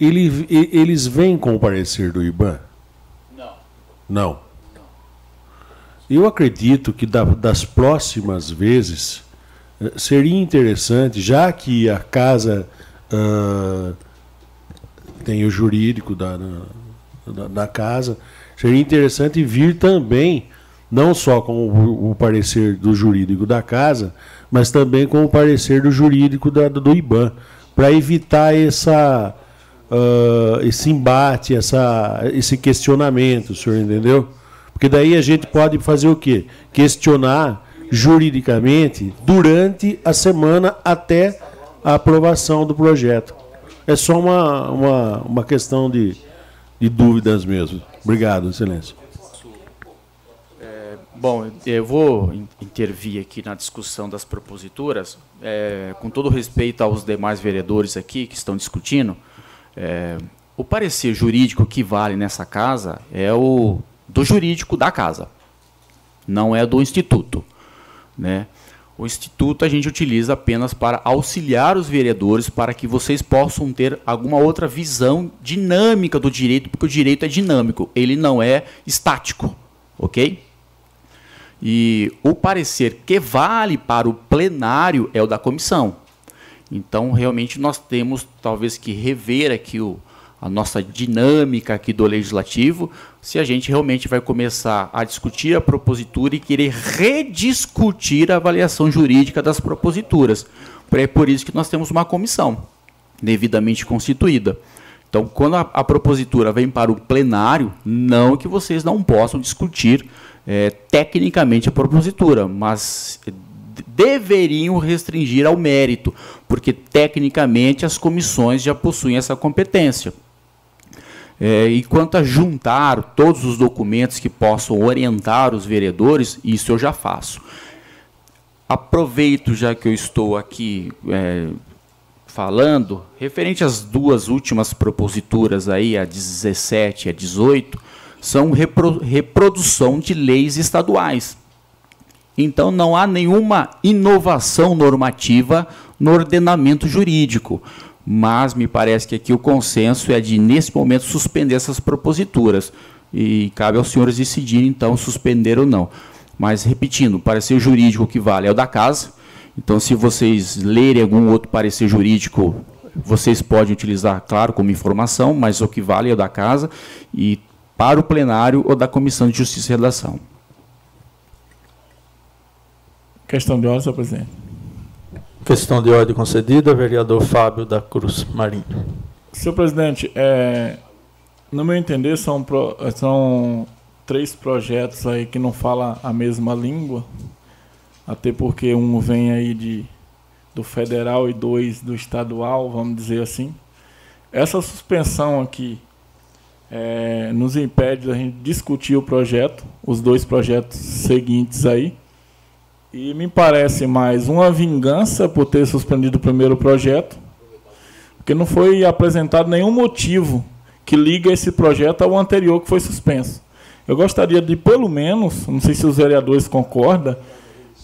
ele, eles vêm com o parecer do IBAN? Não. Eu acredito que da, das próximas vezes eh, seria interessante, já que a casa uh, tem o jurídico da, da, da casa. Seria interessante vir também, não só com o, o, parecer do jurídico da casa, mas também com o parecer do jurídico da, do IBAN, para evitar essa, uh, esse embate, essa, esse questionamento, o senhor entendeu? Porque daí a gente pode fazer o quê? Questionar juridicamente durante a semana até a aprovação do projeto. É só uma, uma, uma questão de, de dúvidas mesmo. Obrigado, Excelência. É, bom, eu vou intervir aqui na discussão das proposituras, é, com todo respeito aos demais vereadores aqui que estão discutindo. É, o parecer jurídico que vale nessa casa é o do jurídico da casa, não é do instituto. Né? O instituto a gente utiliza apenas para auxiliar os vereadores para que vocês possam ter alguma outra visão dinâmica do direito, porque o direito é dinâmico, ele não é estático, ok? E o parecer que vale para o plenário é o da comissão. Então, realmente, nós temos talvez que rever aqui o, a nossa dinâmica aqui do legislativo, se a gente realmente vai começar a discutir a propositura e querer rediscutir a avaliação jurídica das proposituras. É por isso que nós temos uma comissão devidamente constituída. Então, quando a, a propositura vem para o plenário, não que vocês não possam discutir é, tecnicamente a propositura, mas deveriam restringir ao mérito, porque tecnicamente as comissões já possuem essa competência. É, e quanto a juntar todos os documentos que possam orientar os vereadores, isso eu já faço. Aproveito, já que eu estou aqui é, falando, referente às duas últimas proposituras aí, a 17 e a 18, são repro, reprodução de leis estaduais. Então não há nenhuma inovação normativa no ordenamento jurídico mas me parece que aqui o consenso é de, nesse momento, suspender essas proposituras. E cabe aos senhores decidirem, então, suspender ou não. Mas, repetindo, o parecer jurídico que vale é o da casa. Então, se vocês lerem algum outro parecer jurídico, vocês podem utilizar, claro, como informação, mas o que vale é o da casa. E para o plenário ou da Comissão de Justiça e Redação. Questão de ordem, senhor presidente. Questão de ordem concedida, vereador Fábio da Cruz Marinho. Senhor presidente, é, no meu entender, são, pro, são três projetos aí que não falam a mesma língua, até porque um vem aí de, do federal e dois do estadual, vamos dizer assim. Essa suspensão aqui é, nos impede da gente discutir o projeto, os dois projetos seguintes aí e me parece mais uma vingança por ter suspendido o primeiro projeto, porque não foi apresentado nenhum motivo que liga esse projeto ao anterior que foi suspenso. Eu gostaria de, pelo menos, não sei se os vereadores concordam,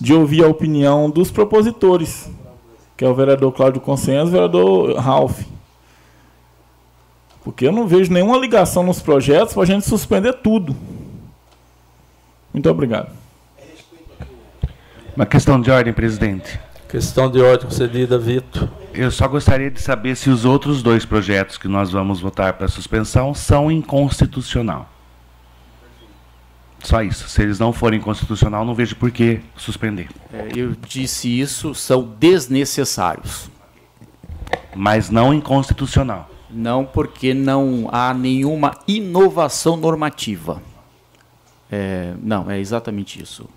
de ouvir a opinião dos propositores, que é o vereador Cláudio Consenso e o vereador Ralph. Porque eu não vejo nenhuma ligação nos projetos para a gente suspender tudo. Muito obrigado. Uma questão de ordem, presidente. Questão de ordem concedida, Vitor. Eu só gostaria de saber se os outros dois projetos que nós vamos votar para suspensão são inconstitucional. Só isso. Se eles não forem constitucional, não vejo por que suspender. É, eu disse isso, são desnecessários. Mas não inconstitucional. Não, porque não há nenhuma inovação normativa. É, não, é exatamente isso.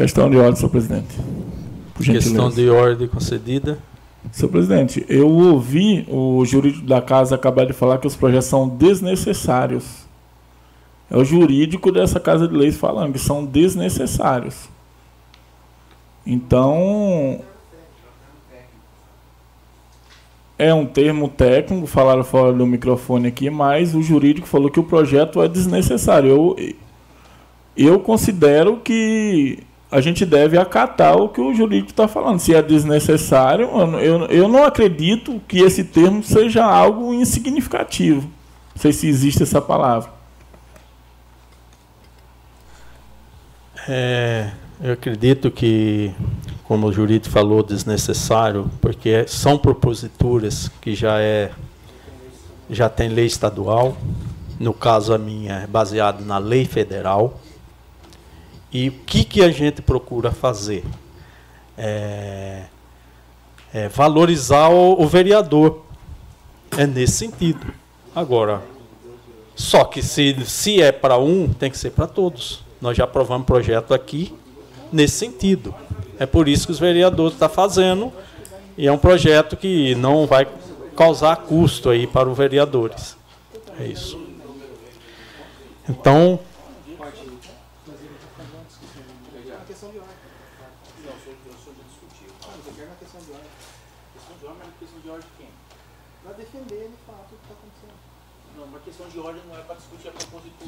Questão de ordem, senhor presidente. Questão de ordem concedida. Senhor presidente, eu ouvi o jurídico da casa acabar de falar que os projetos são desnecessários. É o jurídico dessa Casa de Leis falando que são desnecessários. Então, é um termo técnico, falaram fora do microfone aqui, mas o jurídico falou que o projeto é desnecessário. Eu, eu considero que a gente deve acatar o que o jurídico está falando. Se é desnecessário, eu, eu não acredito que esse termo seja algo insignificativo. Não sei se existe essa palavra. É, eu acredito que, como o jurídico falou, desnecessário, porque são proposituras que já é já tem lei estadual. No caso, a minha é baseada na lei federal. E o que, que a gente procura fazer? É, é valorizar o, o vereador. É nesse sentido. Agora, só que se, se é para um, tem que ser para todos. Nós já aprovamos projeto aqui nesse sentido. É por isso que os vereadores estão tá fazendo. E é um projeto que não vai causar custo aí para os vereadores. É isso. Então,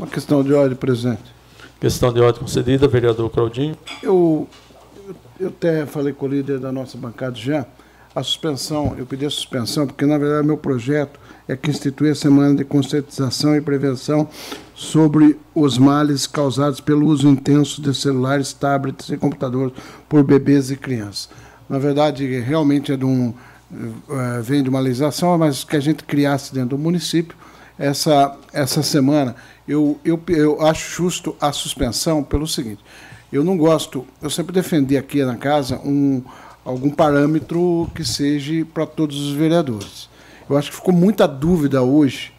Uma questão de ordem, presidente. Questão de ordem concedida, vereador Claudinho. Eu, eu até falei com o líder da nossa bancada já. A suspensão, eu pedi a suspensão, porque na verdade meu projeto é que institui a semana de conscientização e prevenção sobre os males causados pelo uso intenso de celulares, tablets e computadores por bebês e crianças. Na verdade, realmente é de um, é, vem de uma legislação, mas que a gente criasse dentro do município essa, essa semana. Eu, eu, eu acho justo a suspensão pelo seguinte: eu não gosto, eu sempre defendi aqui na casa um, algum parâmetro que seja para todos os vereadores. Eu acho que ficou muita dúvida hoje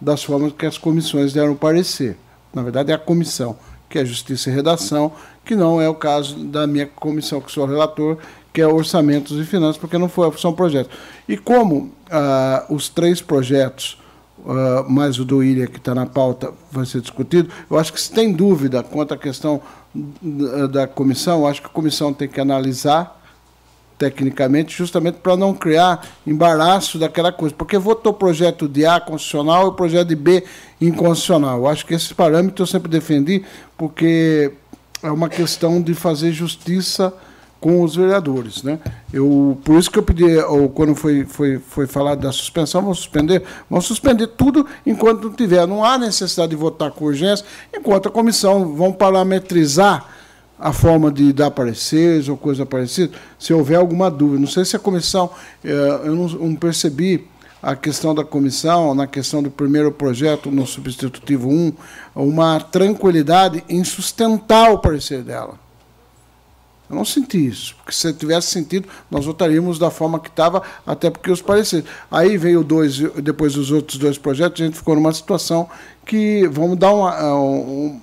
das formas que as comissões deram parecer. Na verdade, é a comissão, que é Justiça e Redação, que não é o caso da minha comissão, que sou relator, que é Orçamentos e Finanças, porque não foi, são projetos. E como ah, os três projetos uh, mais o do Ilha, que está na pauta, vai ser discutido. Eu acho que se tem dúvida quanto à questão da comissão, acho que a comissão tem que analisar tecnicamente, justamente para não criar embaraço daquela coisa. Porque votou projeto de A constitucional e projeto de B inconstitucional. Eu acho que esses parâmetros eu sempre defendi, porque é uma questão de fazer justiça com os vereadores. Né? Eu, por isso que eu pedi, ou quando foi, foi, foi falado da suspensão, vamos suspender, vamos suspender tudo enquanto não tiver. Não há necessidade de votar com urgência, enquanto a comissão vão parametrizar a forma de dar pareceres ou coisa parecida, se houver alguma dúvida. Não sei se a comissão, eh, eu não, não percebi a questão da comissão, na questão do primeiro projeto, no substitutivo 1, uma tranquilidade em sustentar o parecer dela. Eu não senti isso, porque se tivesse sentido, nós votaríamos da forma que estava, até porque os pareceres. Aí veio dois, depois dos outros dois projetos, a gente ficou numa situação que vamos dar uma, é, um,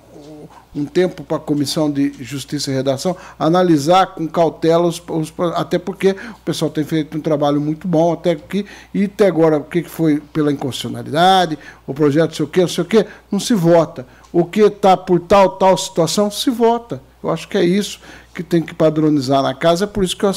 um tempo para a Comissão de Justiça e Redação analisar com cautela, os, os, até porque o pessoal tem feito um trabalho muito bom até aqui, e até agora o que foi pela inconstitucionalidade, o projeto sei o quê, não sei o quê, não se vota. O que está por tal, tal situação, se vota. Eu acho que é isso que tem que padronizar na casa, é por isso que, eu,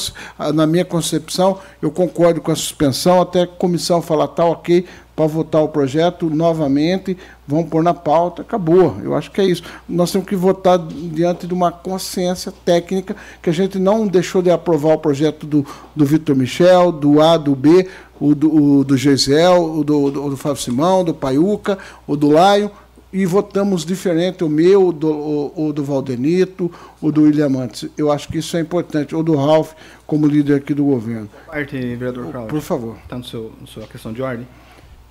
na minha concepção, eu concordo com a suspensão, até a comissão falar, tá ok, para votar o projeto novamente, vão pôr na pauta, acabou. Eu acho que é isso. Nós temos que votar diante de uma consciência técnica, que a gente não deixou de aprovar o projeto do, do Vitor Michel, do A, do B, o do, o do Geisel, o do, do, do Fábio Simão, do Paiuca, o do Laio, e votamos diferente, o meu, o do, o, o do Valdenito, o do William Mantes. Eu acho que isso é importante, ou do Ralph, como líder aqui do governo. Parte, vereador Cláudio. Por favor. Está no seu, no sua questão de ordem.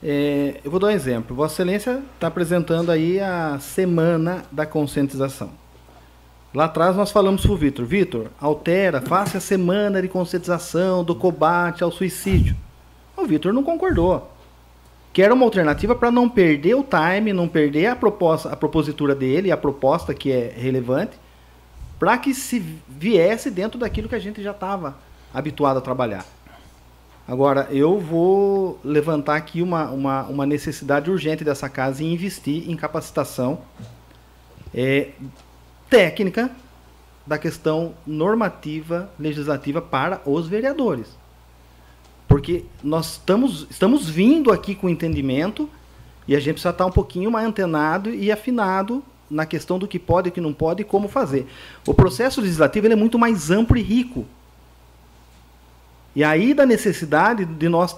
É, eu vou dar um exemplo. Vossa Excelência está apresentando aí a semana da conscientização. Lá atrás nós falamos para o Vitor, Vitor, altera, faça a semana de conscientização do combate ao suicídio. O Vitor não concordou que era uma alternativa para não perder o time, não perder a proposta, a propositura dele, a proposta que é relevante, para que se viesse dentro daquilo que a gente já estava habituado a trabalhar. Agora, eu vou levantar aqui uma, uma, uma, necessidade urgente dessa casa em investir em capacitação é, técnica da questão normativa legislativa para os vereadores. Porque nós estamos, estamos vindo aqui com entendimento e a gente precisa estar um pouquinho mais antenado e afinado na questão do que pode, o que não pode e como fazer. O processo legislativo é muito mais amplo e rico. E aí da necessidade de nós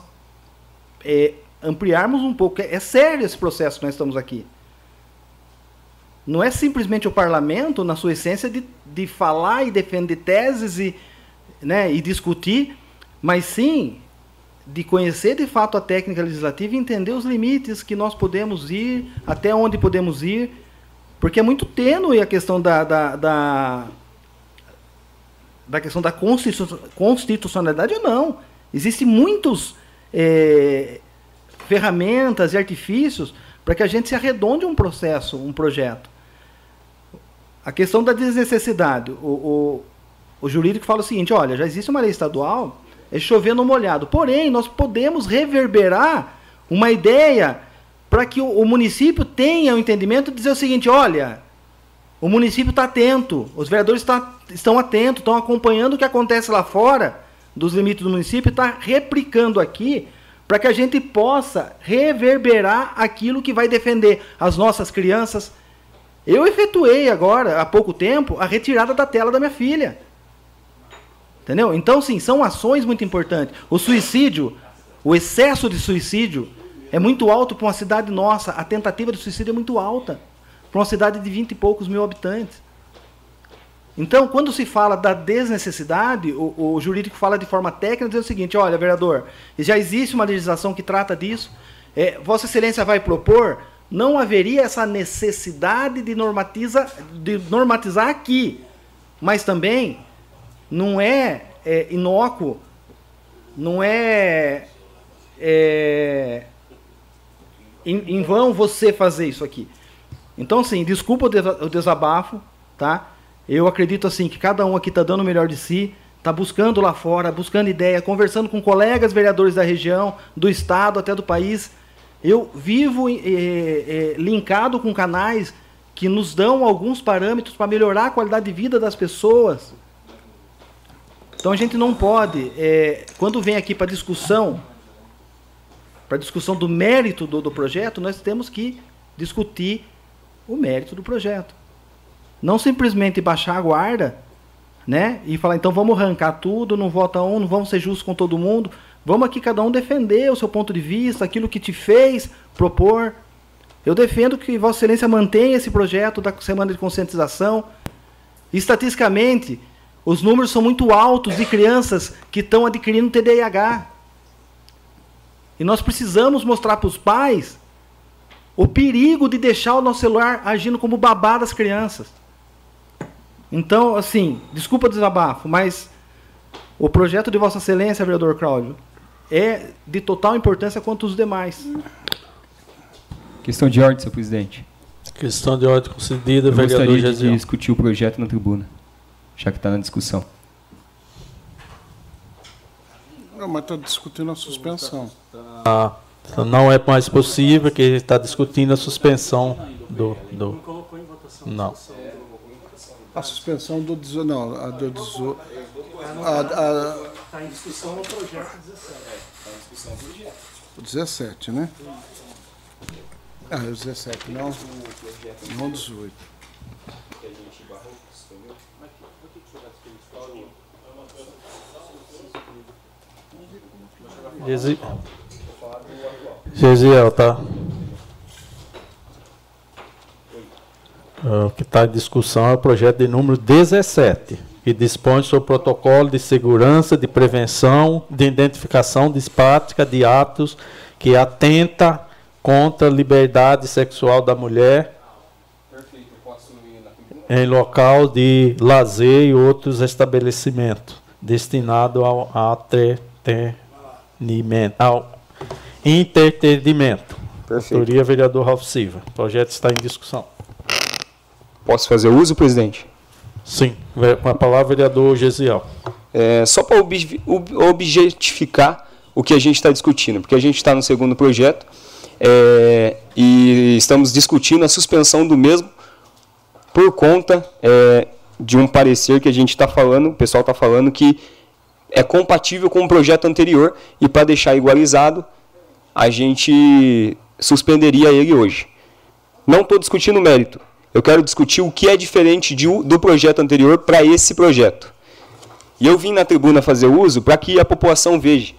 é, ampliarmos um pouco. É, é sério esse processo que nós estamos aqui. Não é simplesmente o parlamento, na sua essência, de, de falar e defender teses e, né, e discutir, mas sim de conhecer de fato a técnica legislativa e entender os limites que nós podemos ir, até onde podemos ir, porque é muito tênue a questão da, da, da, da questão da constitucionalidade ou não. Existem muitos é, ferramentas e artifícios para que a gente se arredonde um processo, um projeto. A questão da desnecessidade. O, o, o jurídico fala o seguinte: olha, já existe uma lei estadual, é chover no molhado. Porém, nós podemos reverberar uma ideia para que o, município tenha o entendimento de dizer o seguinte: olha, o município está atento, os vereadores tá, estão atentos, estão acompanhando o que acontece lá fora dos limites do município, está replicando aqui para que a gente possa reverberar aquilo que vai defender as nossas crianças. Eu efetuei agora, há pouco tempo, a retirada da tela da minha filha. Entendeu? Então, sim, são ações muito importantes. O suicídio, o excesso de suicídio é muito alto para uma cidade nossa. A tentativa de suicídio é muito alta para uma cidade de 20 e poucos mil habitantes. Então, quando se fala da desnecessidade, o, o, jurídico fala de forma técnica, diz o seguinte: olha, vereador, já existe uma legislação que trata disso. É, Vossa Excelência vai propor, não haveria essa necessidade de, normatiza, de normatizar aqui. Mas também não é, é inócuo, não é, é em, em, vão você fazer isso aqui. Então, sim, desculpa o desabafo, tá? Eu acredito assim que cada um aqui está dando o melhor de si, está buscando lá fora, buscando ideia, conversando com colegas vereadores da região, do estado, até do país. Eu vivo é, é, linkado com canais que nos dão alguns parâmetros para melhorar a qualidade de vida das pessoas. Então a gente não pode, é, quando vem aqui para discussão, para discussão do mérito do, do projeto, nós temos que discutir o mérito do projeto. Não simplesmente baixar a guarda, né? E falar, então vamos arrancar tudo, não vota um, não vamos ser justos com todo mundo. Vamos aqui cada um defender o seu ponto de vista, aquilo que te fez propor. Eu defendo que Vossa Excelência mantenha esse projeto da semana de conscientização. Estatisticamente, os números são muito altos de crianças que estão adquirindo TDAH. E nós precisamos mostrar para os pais o perigo de deixar o nosso celular agindo como babá das crianças. Então, assim, desculpa o desabafo, mas o projeto de Vossa Excelência, vereador Cláudio, é de total importância quanto os demais. Questão de ordem, senhor presidente. Questão de ordem concedida, Eu vereador gostaria de discutir o projeto na tribuna, já que está na discussão. Não, mas está discutindo a suspensão. Ah, não é mais possível que ele está discutindo a suspensão do. do não. A suspensão do. Não, a do. Está em discussão no projeto 17. Está em discussão o projeto. O 17, né? Ah, o 17, não. Não 18. Gesiel, tá? O que está em discussão é o projeto de número 17, que dispõe sobre o protocolo de segurança, de prevenção, de identificação dispática de atos que atenta contra a liberdade sexual da mulher em local de lazer e outros estabelecimentos destinados ao entretenimento, ao entretenimento. Perfeito. Autoria vereador Ralf Silva. O projeto está em discussão. Posso fazer uso, presidente? Sim, com a palavra, vereador Gesiel. É, só para ob objetificar o que a gente está discutindo, porque a gente está no segundo projeto é, e estamos discutindo a suspensão do mesmo por conta é, de um parecer que a gente está falando, o pessoal está falando que é compatível com o projeto anterior e para deixar igualizado, a gente suspenderia ele hoje. Não estou discutindo mérito, eu quero discutir o que é diferente de, do projeto anterior para esse projeto. E eu vim na tribuna fazer uso para que a população veja.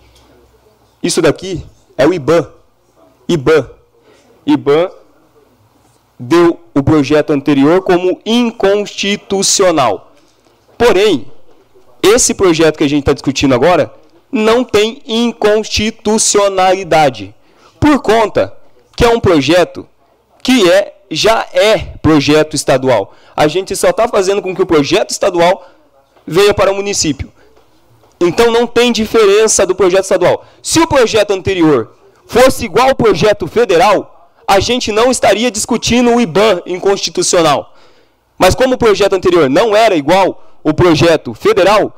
Isso daqui é o IBAN. IBAN. IBAN deu o projeto anterior como inconstitucional. Porém, esse projeto que a gente está discutindo agora não tem inconstitucionalidade. Por conta que é um projeto que é já é projeto estadual. A gente só está fazendo com que o projeto estadual venha para o município. Então não tem diferença do projeto estadual. Se o projeto anterior fosse igual ao projeto federal, a gente não estaria discutindo o IBAN inconstitucional. Mas como o projeto anterior não era igual o projeto federal,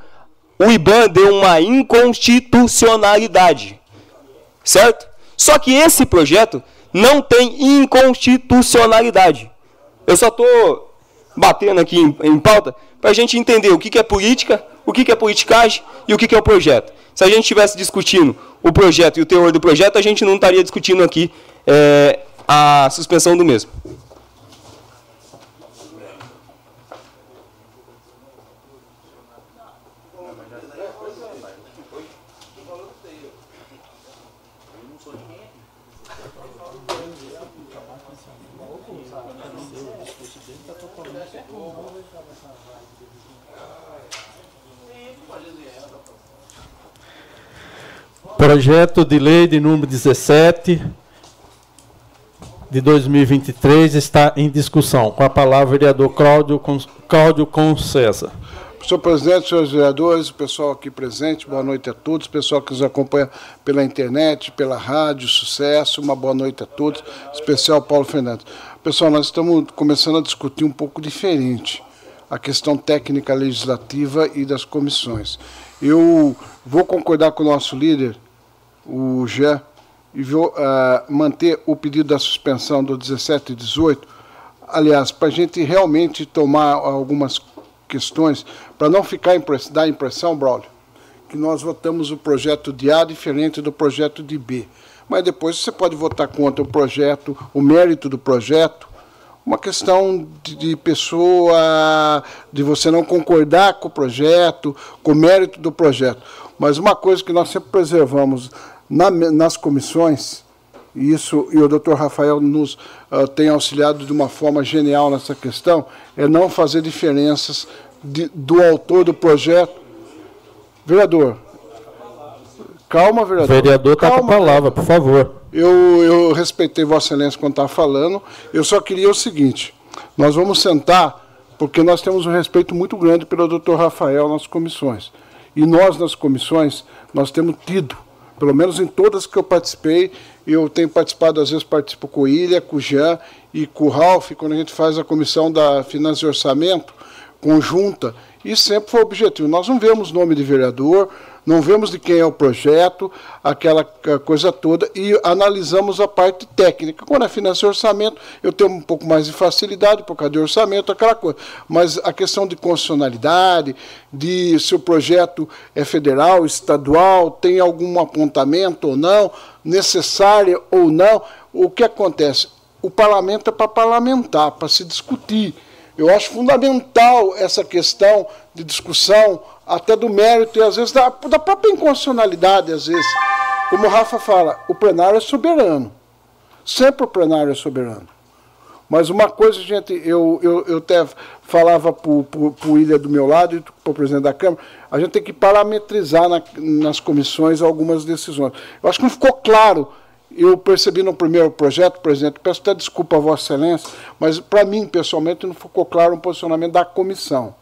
o IBAN deu uma inconstitucionalidade. Certo? Só que esse projeto não tem inconstitucionalidade. Eu só estou batendo aqui em, em pauta para a gente entender o que, que é política, o que, que é politicagem e o que, que é o projeto. Se a gente estivesse discutindo o projeto e o teor do projeto, a gente não estaria discutindo aqui é, a suspensão do mesmo. Projeto de lei de número 17 de 2023 está em discussão. Com a palavra, o vereador Cláudio, Cláudio Concesa. Senhor presidente, senhores vereadores, pessoal aqui presente, boa noite a todos, pessoal que nos acompanha pela internet, pela rádio, sucesso, uma boa noite a todos, especial Paulo Fernandes. Pessoal, nós estamos começando a discutir um pouco diferente a questão técnica legislativa e das comissões. Eu vou concordar com o nosso líder, o Jean, e vou uh, manter o pedido da suspensão do 17 e 18, aliás, para a gente realmente tomar algumas questões, para não ficar impress dar a impressão, Braulio, que nós votamos o projeto de A diferente do projeto de B. Mas depois você pode votar contra o projeto, o mérito do projeto, uma questão de, de, pessoa, de você não concordar com o projeto, com o mérito do projeto. Mas uma coisa que nós sempre preservamos na, nas comissões, e isso e o doutor Rafael nos uh, tem auxiliado de uma forma genial nessa questão, é não fazer diferenças de, do autor do projeto. Vereador, calma, vereador. O vereador está com a palavra, por favor. Eu, eu respeitei Vossa Excelência quando estava falando, eu só queria o seguinte: nós vamos sentar, porque nós temos um respeito muito grande pelo doutor Rafael nas comissões. E nós, nas comissões, nós temos tido pelo menos em todas que eu participei, eu tenho participado, às vezes participo com o Ilha, com o Jean e com o Ralph, quando a gente faz a comissão da Finanças e Orçamento conjunta, e sempre foi o objetivo. Nós não vemos nome de vereador, não vemos de quem é o projeto, aquela coisa toda, e analisamos a parte técnica. Quando é finança e orçamento, eu tenho um pouco mais de facilidade por causa de orçamento, aquela coisa. Mas a questão de constitucionalidade, de se o projeto é federal, estadual, tem algum apontamento ou não, necessário ou não, o que acontece? O parlamento é para parlamentar, para se discutir. Eu acho fundamental essa questão de discussão até do mérito e às vezes da, da própria inconstitucionalidade, às vezes. Como o Rafa fala, o plenário é soberano. Sempre o plenário é soberano. Mas uma coisa, gente, eu, eu, eu até falava para o Ilha do meu lado e para o presidente da Câmara, a gente tem que parametrizar na, nas comissões algumas decisões. Eu acho que não ficou claro. Eu percebi no primeiro projeto, presidente, peço até desculpa a Vossa Excelência, mas para mim, pessoalmente, não ficou claro o posicionamento da comissão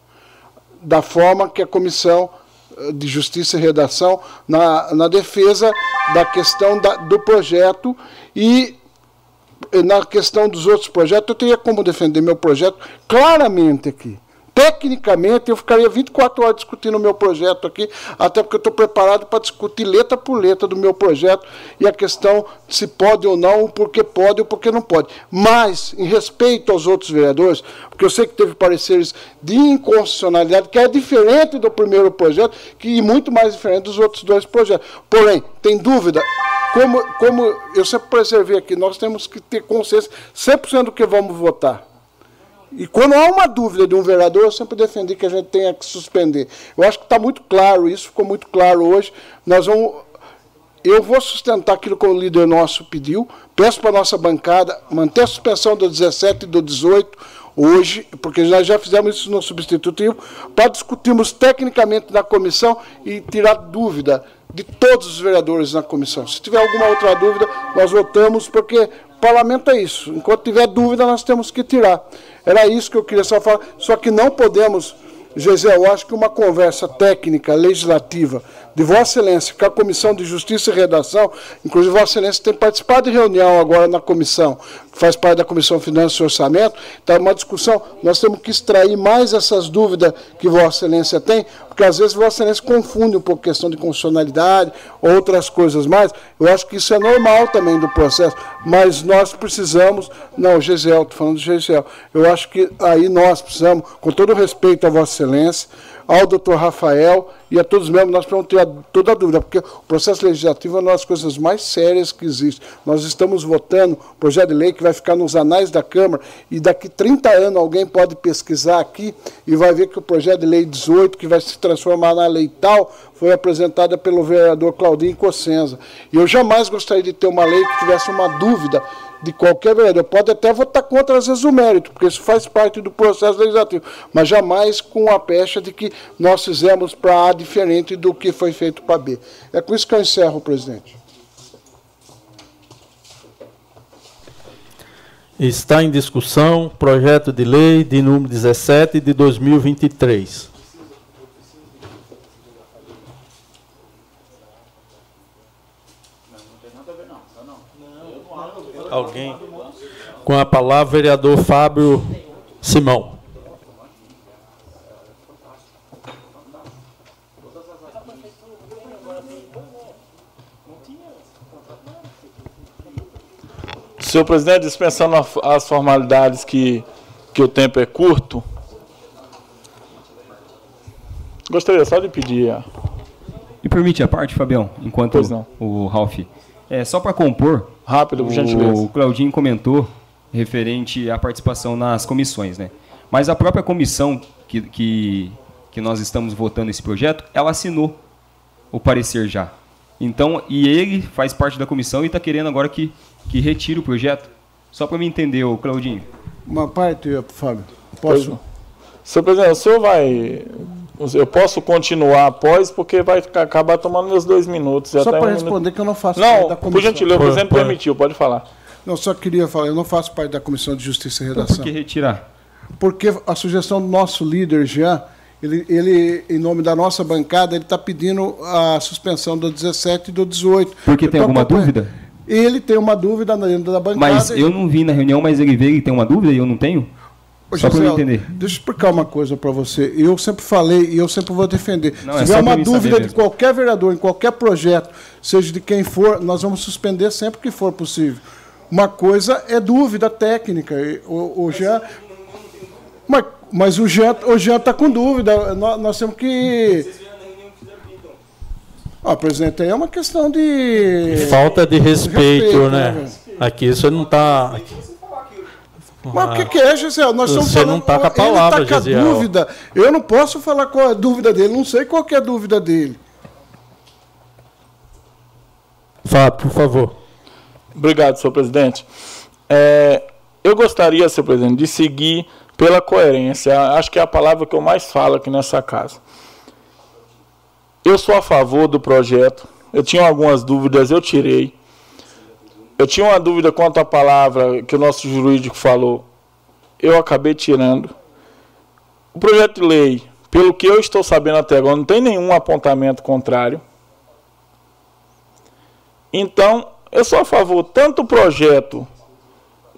da forma que a Comissão eh, de Justiça e Redação, na, na defesa da questão da, do projeto e na questão dos outros projetos, eu teria como defender meu projeto claramente aqui. Tecnicamente, eu ficaria 24 horas discutindo o meu projeto aqui, até porque eu estou preparado para discutir letra por letra do meu projeto e a questão se pode ou não, o porquê pode e o porquê não pode. Mas, em respeito aos outros vereadores, porque eu sei que teve pareceres de inconstitucionalidade, que é diferente do primeiro projeto, que, e muito mais diferente dos outros dois projetos. Porém, tem dúvida? Como, como eu sempre preservei aqui, nós temos que ter consciência 100% do que vamos votar. E quando há uma dúvida de um vereador, eu sempre defendi que a gente tenha que suspender. Eu acho que está muito claro, isso ficou muito claro hoje. Nós vamos. Eu vou sustentar aquilo que o líder nosso pediu. Peço para a nossa bancada manter a suspensão do 17 e do 18. Hoje, porque nós já fizemos isso no substitutivo, para discutirmos tecnicamente na comissão e tirar dúvida de todos os vereadores na comissão. Se tiver alguma outra dúvida, nós votamos, porque o parlamento é isso. Enquanto tiver dúvida, nós temos que tirar. Era isso que eu queria só falar. Só que não podemos José, eu acho que uma conversa técnica, legislativa, de Vossa Excelência, com a Comissão de Justiça e Redação, inclusive Vossa Excelência tem participado de reunião agora na comissão, faz parte da Comissão Finanças e Orçamento, está uma discussão, nós temos que extrair mais essas dúvidas que Vossa Excelência tem, porque às vezes Vossa Excelência confunde um pouco questão de constitucionalidade, outras coisas mais. Eu acho que isso é normal também do processo, mas nós precisamos, não, Gisel, estou falando de Gisel, eu acho que aí nós precisamos, com todo respeito a Vossa Excelência, ao doutor Rafael e a todos mesmo, nós precisamos ter toda a dúvida, porque o processo legislativo é uma das coisas mais sérias que existe. Nós estamos votando um projeto de lei que vai ficar nos anais da Câmara e daqui 30 anos alguém pode pesquisar aqui e vai ver que o projeto de lei 18, que vai se transformar na lei tal, foi apresentada pelo vereador Claudinho Cossenza. E eu jamais gostaria de ter uma lei que tivesse uma dúvida de qualquer vereador. Pode até votar contra, às vezes, o mérito, porque isso faz parte do processo legislativo, mas jamais com a pecha de que nós fizemos para A diferente do que foi feito para B. É com isso que eu encerro, presidente. Está em discussão projeto de lei de número 17 de 2023. Alguém? Com a palavra, vereador Fábio Simão. Senhor presidente, dispensando as formalidades que, que o tempo é curto, gostaria só de pedir. Me permite a parte, Fabião, enquanto o Ralph. É, só para compor, Rápido, por gentileza. O Claudinho comentou referente à participação nas comissões, né? Mas a própria comissão que, que, que nós estamos votando esse projeto, ela assinou o parecer já. Então, e ele faz parte da comissão e está querendo agora que, que retire o projeto. Só para me entender, o Claudinho. Uma parte, Fábio. Posso? Senhor presidente, o senhor vai eu posso continuar após, porque vai acabar tomando meus dois minutos. Só para um responder minuto. que eu não faço não, parte da comissão. Por gentileza, o presidente permitiu, pode falar. Não, só queria falar, eu não faço parte da Comissão de Justiça e Redação. Por que retirar? Porque a sugestão do nosso líder, Jean, ele, ele em nome da nossa bancada, ele está pedindo a suspensão do 17 e do 18. Porque tem alguma dúvida? Ele tem uma dúvida dentro da bancada. Mas eu não vi na reunião, mas ele veio e tem uma dúvida e eu não tenho? Só para entender. Deixa eu explicar uma coisa para você. Eu sempre falei e eu sempre vou defender. Não, Se é tiver uma dúvida de qualquer vereador, em qualquer projeto, seja de quem for, nós vamos suspender sempre que for possível. Uma coisa é dúvida técnica. O, o Jean, mas, mas o Jean o está com dúvida. Nós, nós temos que. Ah, presidente, aí é uma questão de. Falta de respeito, respeito né? né? Aqui você não está. Mas o que, que é, Gisele? Nós estamos Você falando, não está com a palavra, ele tá com a dúvida. Eu não posso falar qual é a dúvida dele, não sei qual é a dúvida dele. Fábio, por favor. Obrigado, senhor presidente. É, eu gostaria, senhor presidente, de seguir pela coerência. Acho que é a palavra que eu mais falo aqui nessa casa. Eu sou a favor do projeto. Eu tinha algumas dúvidas, eu tirei. Eu tinha uma dúvida quanto à palavra que o nosso jurídico falou. Eu acabei tirando. O projeto de lei, pelo que eu estou sabendo até agora, não tem nenhum apontamento contrário. Então, eu sou a favor tanto do projeto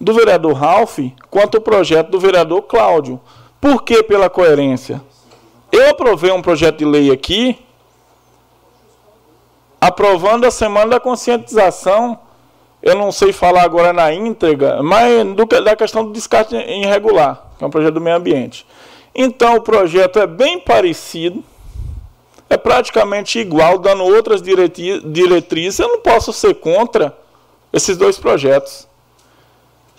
do vereador Ralph quanto o projeto do vereador Cláudio. Por que pela coerência? Eu aprovei um projeto de lei aqui, aprovando a semana da conscientização eu não sei falar agora na íntegra, mas do, da questão do descarte irregular, que é um projeto do meio ambiente. Então o projeto é bem parecido, é praticamente igual, dando outras diretrizes. Eu não posso ser contra esses dois projetos.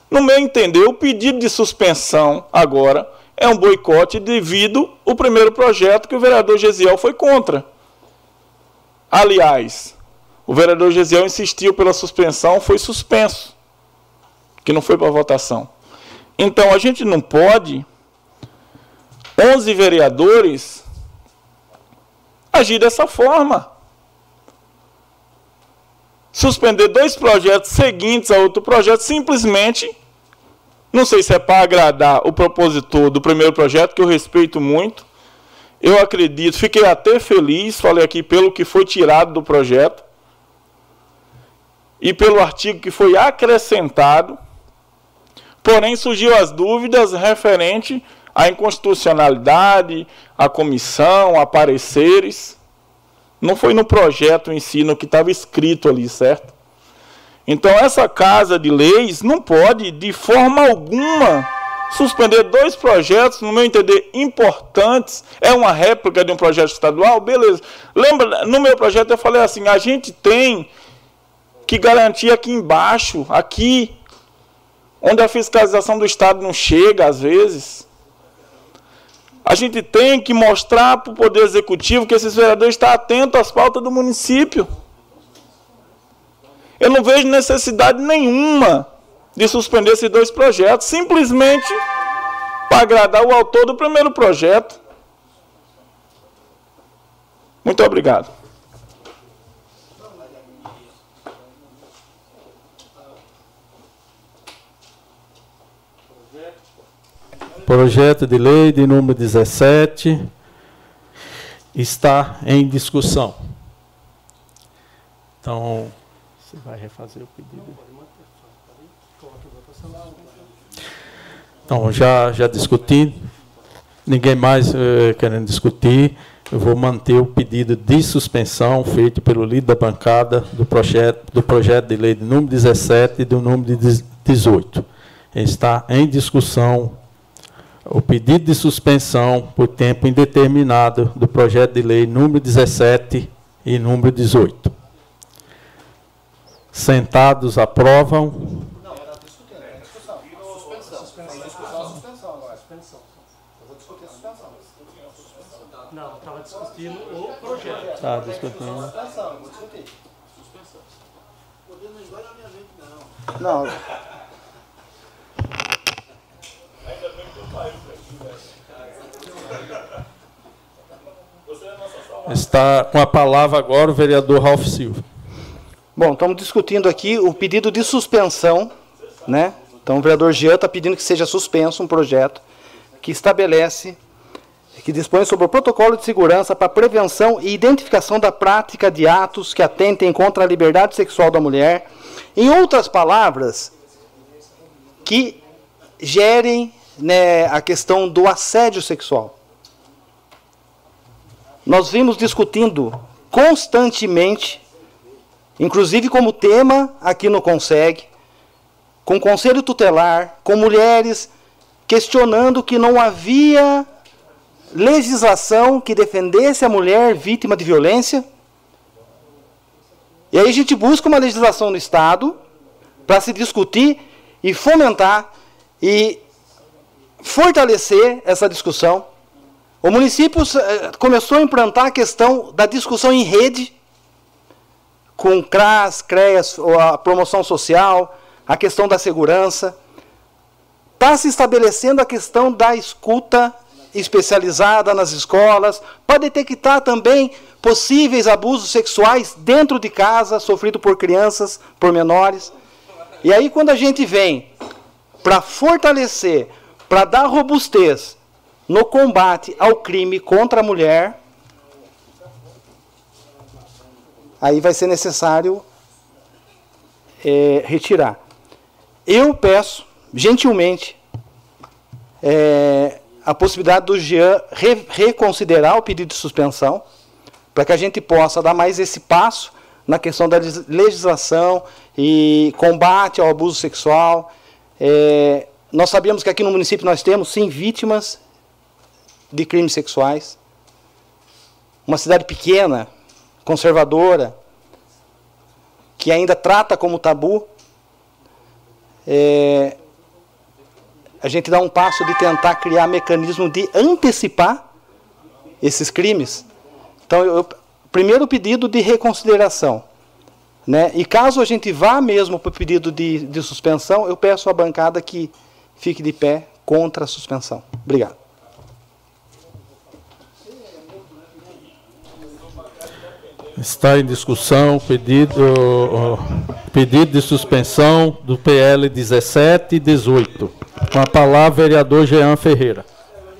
No meu entender, o pedido de suspensão agora é um boicote devido ao primeiro projeto que o vereador Gesiel foi contra. Aliás, o vereador Gesiel insistiu pela suspensão, foi suspenso, que não foi para votação. Então a gente não pode, 11 vereadores, agir dessa forma. Suspender dois projetos seguintes a outro projeto, simplesmente, não sei se é para agradar o propositor do primeiro projeto, que eu respeito muito. Eu acredito, fiquei até feliz, falei aqui pelo que foi tirado do projeto e pelo artigo que foi acrescentado. Porém, surgiu as dúvidas referente à inconstitucionalidade, à comissão, a pareceres. Não foi no projeto em si, no que estava escrito ali, certo? Então, essa casa de leis não pode, de forma alguma, suspender dois projetos, no meu entender, importantes. É uma réplica de um projeto estadual? Beleza. Lembra, no meu projeto eu falei assim: a gente tem que garantir aqui embaixo, aqui, onde a fiscalização do Estado não chega às vezes. A gente tem que mostrar para o Poder Executivo que esses vereadores estão atentos às pautas do município. Eu não vejo necessidade nenhuma de suspender esses dois projetos, simplesmente para agradar o autor do primeiro projeto. Muito obrigado. Projeto de lei de número 17 está em discussão. Então, você vai refazer o pedido? Então, já, já discuti, ninguém mais eh, querendo discutir. Eu vou manter o pedido de suspensão feito pelo líder da bancada do projeto, do projeto de lei de número 17 e do número de 18. Está em discussão o pedido de suspensão por tempo indeterminado do projeto de lei número 17 e número 18. Sentados aprovam. Não, estava discutindo o projeto. Está discutindo. Suspensão, vou discutir. Suspensão. O poder não engole a minha mente, não. Não. Está com a palavra agora o vereador Ralph Silva. Bom, estamos discutindo aqui o pedido de suspensão, né? Então o vereador Jean está pedindo que seja suspenso um projeto que estabelece, que dispõe sobre o protocolo de segurança para prevenção e identificação da prática de atos que atentem contra a liberdade sexual da mulher. Em outras palavras, que gerem né, a questão do assédio sexual. Nós vimos discutindo constantemente, inclusive como tema aqui no Consegue, com conselho tutelar, com mulheres questionando que não havia legislação que defendesse a mulher vítima de violência. E aí a gente busca uma legislação no Estado para se discutir e fomentar e fortalecer essa discussão. O município eh, começou a implantar a questão da discussão em rede, com CRAS, CREAS, a promoção social, a questão da segurança. Está se estabelecendo a questão da escuta especializada nas escolas, para detectar também possíveis abusos sexuais dentro de casa, sofrido por crianças, por menores. E aí, quando a gente vem para fortalecer, para dar robustez no combate ao crime contra a mulher, aí vai ser necessário é, retirar. Eu peço, gentilmente, é, a possibilidade do Jean re, reconsiderar o pedido de suspensão, para que a gente possa dar mais esse passo na questão da legislação e combate ao abuso sexual. É, nós sabemos que aqui no município nós temos, sim, vítimas de crimes sexuais. Uma cidade pequena, conservadora, que ainda trata como tabu. É, a gente dá um passo de tentar criar mecanismo de antecipar esses crimes. Então, eu, primeiro pedido de reconsideração. Né? E caso a gente vá mesmo para o pedido de, de suspensão, eu peço à bancada que, fique de pé contra a suspensão. Obrigado. Está em discussão pedido, pedido de suspensão do PL 17 e 18. Com a palavra, vereador Jean Ferreira.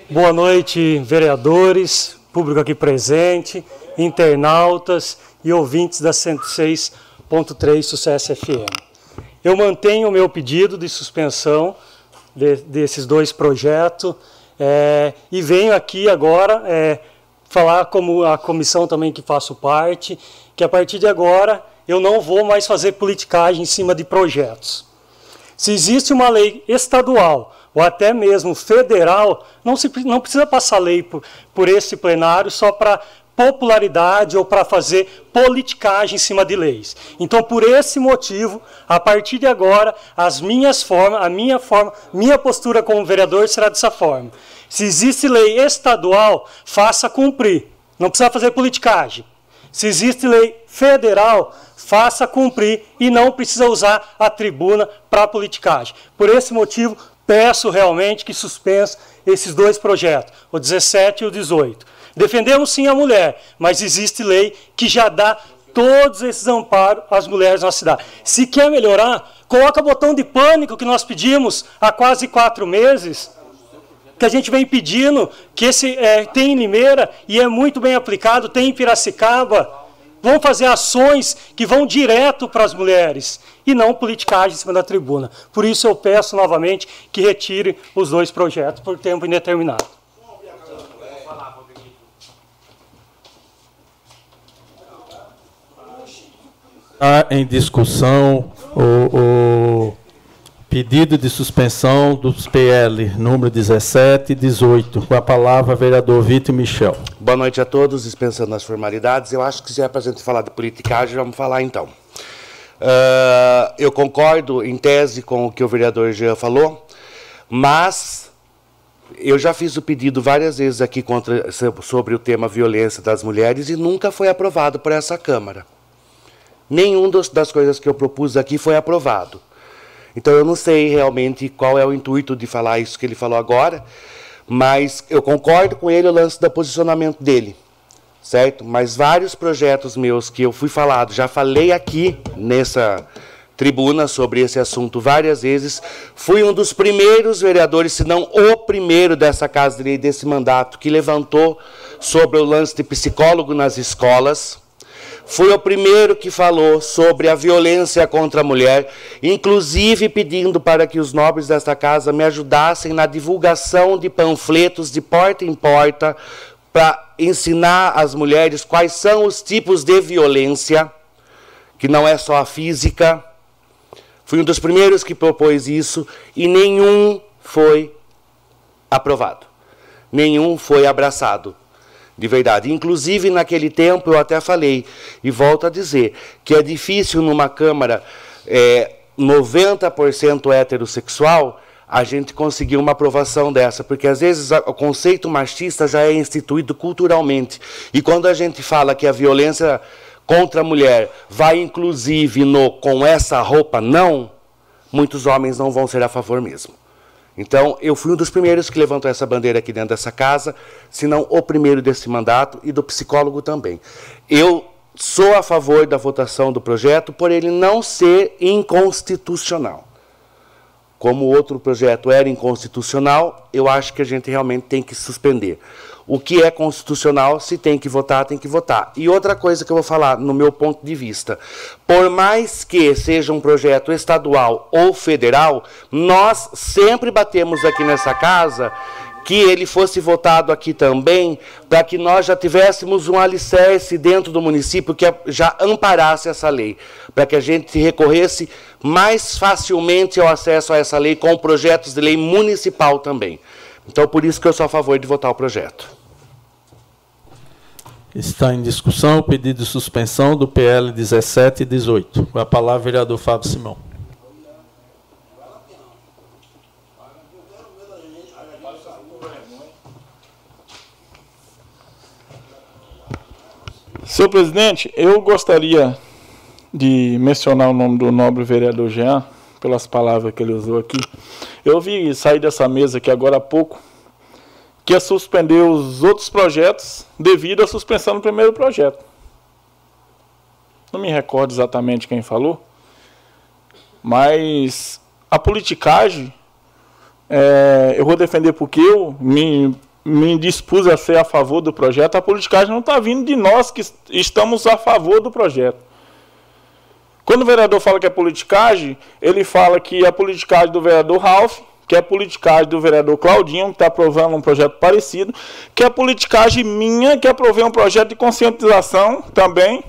Boa noite, vereadores, público aqui presente, internautas e ouvintes da 106.3 Sucesso FM. Eu mantenho o meu pedido de suspensão de, desses dois projetos é, e venho aqui agora é, falar como a comissão também que faço parte, que a partir de agora eu não vou mais fazer politicagem em cima de projetos. Se existe uma lei estadual ou até mesmo federal, não, se, não precisa passar lei por, por esse plenário só para popularidade ou para fazer politicagem em cima de leis. Então, por esse motivo, a partir de agora, as minhas formas, a minha forma, minha postura como vereador será dessa forma. Se existe lei estadual, faça cumprir. Não precisa fazer politicagem. Se existe lei federal, faça cumprir e não precisa usar a tribuna para politicagem. Por esse motivo, peço realmente que suspensa esses dois projetos, o 17 e o 18. Defendemos sim a mulher, mas existe lei que já dá todos esses amparos às mulheres na cidade. Se quer melhorar, coloca botão de pânico que nós pedimos há quase quatro meses que a gente vem pedindo, que esse é, tem em Limeira e é muito bem aplicado, tem em Piracicaba. Vão fazer ações que vão direto para as mulheres e não politicagem em cima da tribuna. Por isso eu peço novamente que retire os dois projetos por tempo indeterminado. Está em discussão o, o Pedido de suspensão dos PL número 17 e 18. Com a palavra, vereador Vitor Michel. Boa noite a todos, dispensando as formalidades. Eu acho que se é para a gente falar de politicagem, vamos falar então. Uh, eu concordo, em tese, com o que o vereador Jean falou, mas eu já fiz o pedido várias vezes aqui contra, sobre o tema violência das mulheres e nunca foi aprovado por essa Câmara. Nenhum dos, das coisas que eu propus aqui foi aprovado. Então eu não sei realmente qual é o intuito de falar isso que ele falou agora, mas eu concordo com ele o lance do posicionamento dele, certo? Mas vários projetos meus que eu fui falado, já falei aqui nessa tribuna sobre esse assunto várias vezes. Fui um dos primeiros vereadores, se não o primeiro dessa Casa de Lei, desse mandato, que levantou sobre o lance de psicólogo nas escolas. Fui o primeiro que falou sobre a violência contra a mulher, inclusive pedindo para que os nobres desta casa me ajudassem na divulgação de panfletos de porta em porta para ensinar às mulheres quais são os tipos de violência, que não é só a física. Fui um dos primeiros que propôs isso e nenhum foi aprovado. Nenhum foi abraçado de verdade. Inclusive, naquele tempo, eu até falei, e volto a dizer, que é difícil numa Câmara é, 90% heterossexual a gente conseguir uma aprovação dessa, porque às vezes o conceito machista já é instituído culturalmente. E quando a gente fala que a violência contra a mulher vai inclusive no com essa roupa não, muitos homens não vão ser a favor mesmo. Então, eu fui um dos primeiros que levantou essa bandeira aqui dentro dessa casa, se não o primeiro desse mandato, e do psicólogo também. Eu sou a favor da votação do projeto por ele não ser inconstitucional. Como o outro projeto era inconstitucional, eu acho que a gente realmente tem que suspender. O que é constitucional, se tem que votar, tem que votar. E outra coisa que eu vou falar, no meu ponto de vista: por mais que seja um projeto estadual ou federal, nós sempre batemos aqui nessa casa que ele fosse votado aqui também, para que nós já tivéssemos um alicerce dentro do município que já amparasse essa lei, para que a gente recorresse mais facilmente ao acesso a essa lei com projetos de lei municipal também. Então, por isso que eu sou a favor de votar o projeto. Está em discussão o pedido de suspensão do PL 17 e 18. Com a palavra, vereador Fábio Simão. Senhor presidente, eu gostaria de mencionar o nome do nobre vereador Jean, pelas palavras que ele usou aqui. Eu vi sair dessa mesa aqui agora há pouco que ia suspender os outros projetos devido à suspensão do primeiro projeto. Não me recordo exatamente quem falou, mas a politicagem, é, eu vou defender porque eu me, me dispus a ser a favor do projeto. A politicagem não está vindo de nós que estamos a favor do projeto. Quando o vereador fala que é politicagem, ele fala que é a politicagem do vereador Ralph, que é a politicagem do vereador Claudinho, que está aprovando um projeto parecido, que é a politicagem minha, que aprovei um projeto de conscientização também,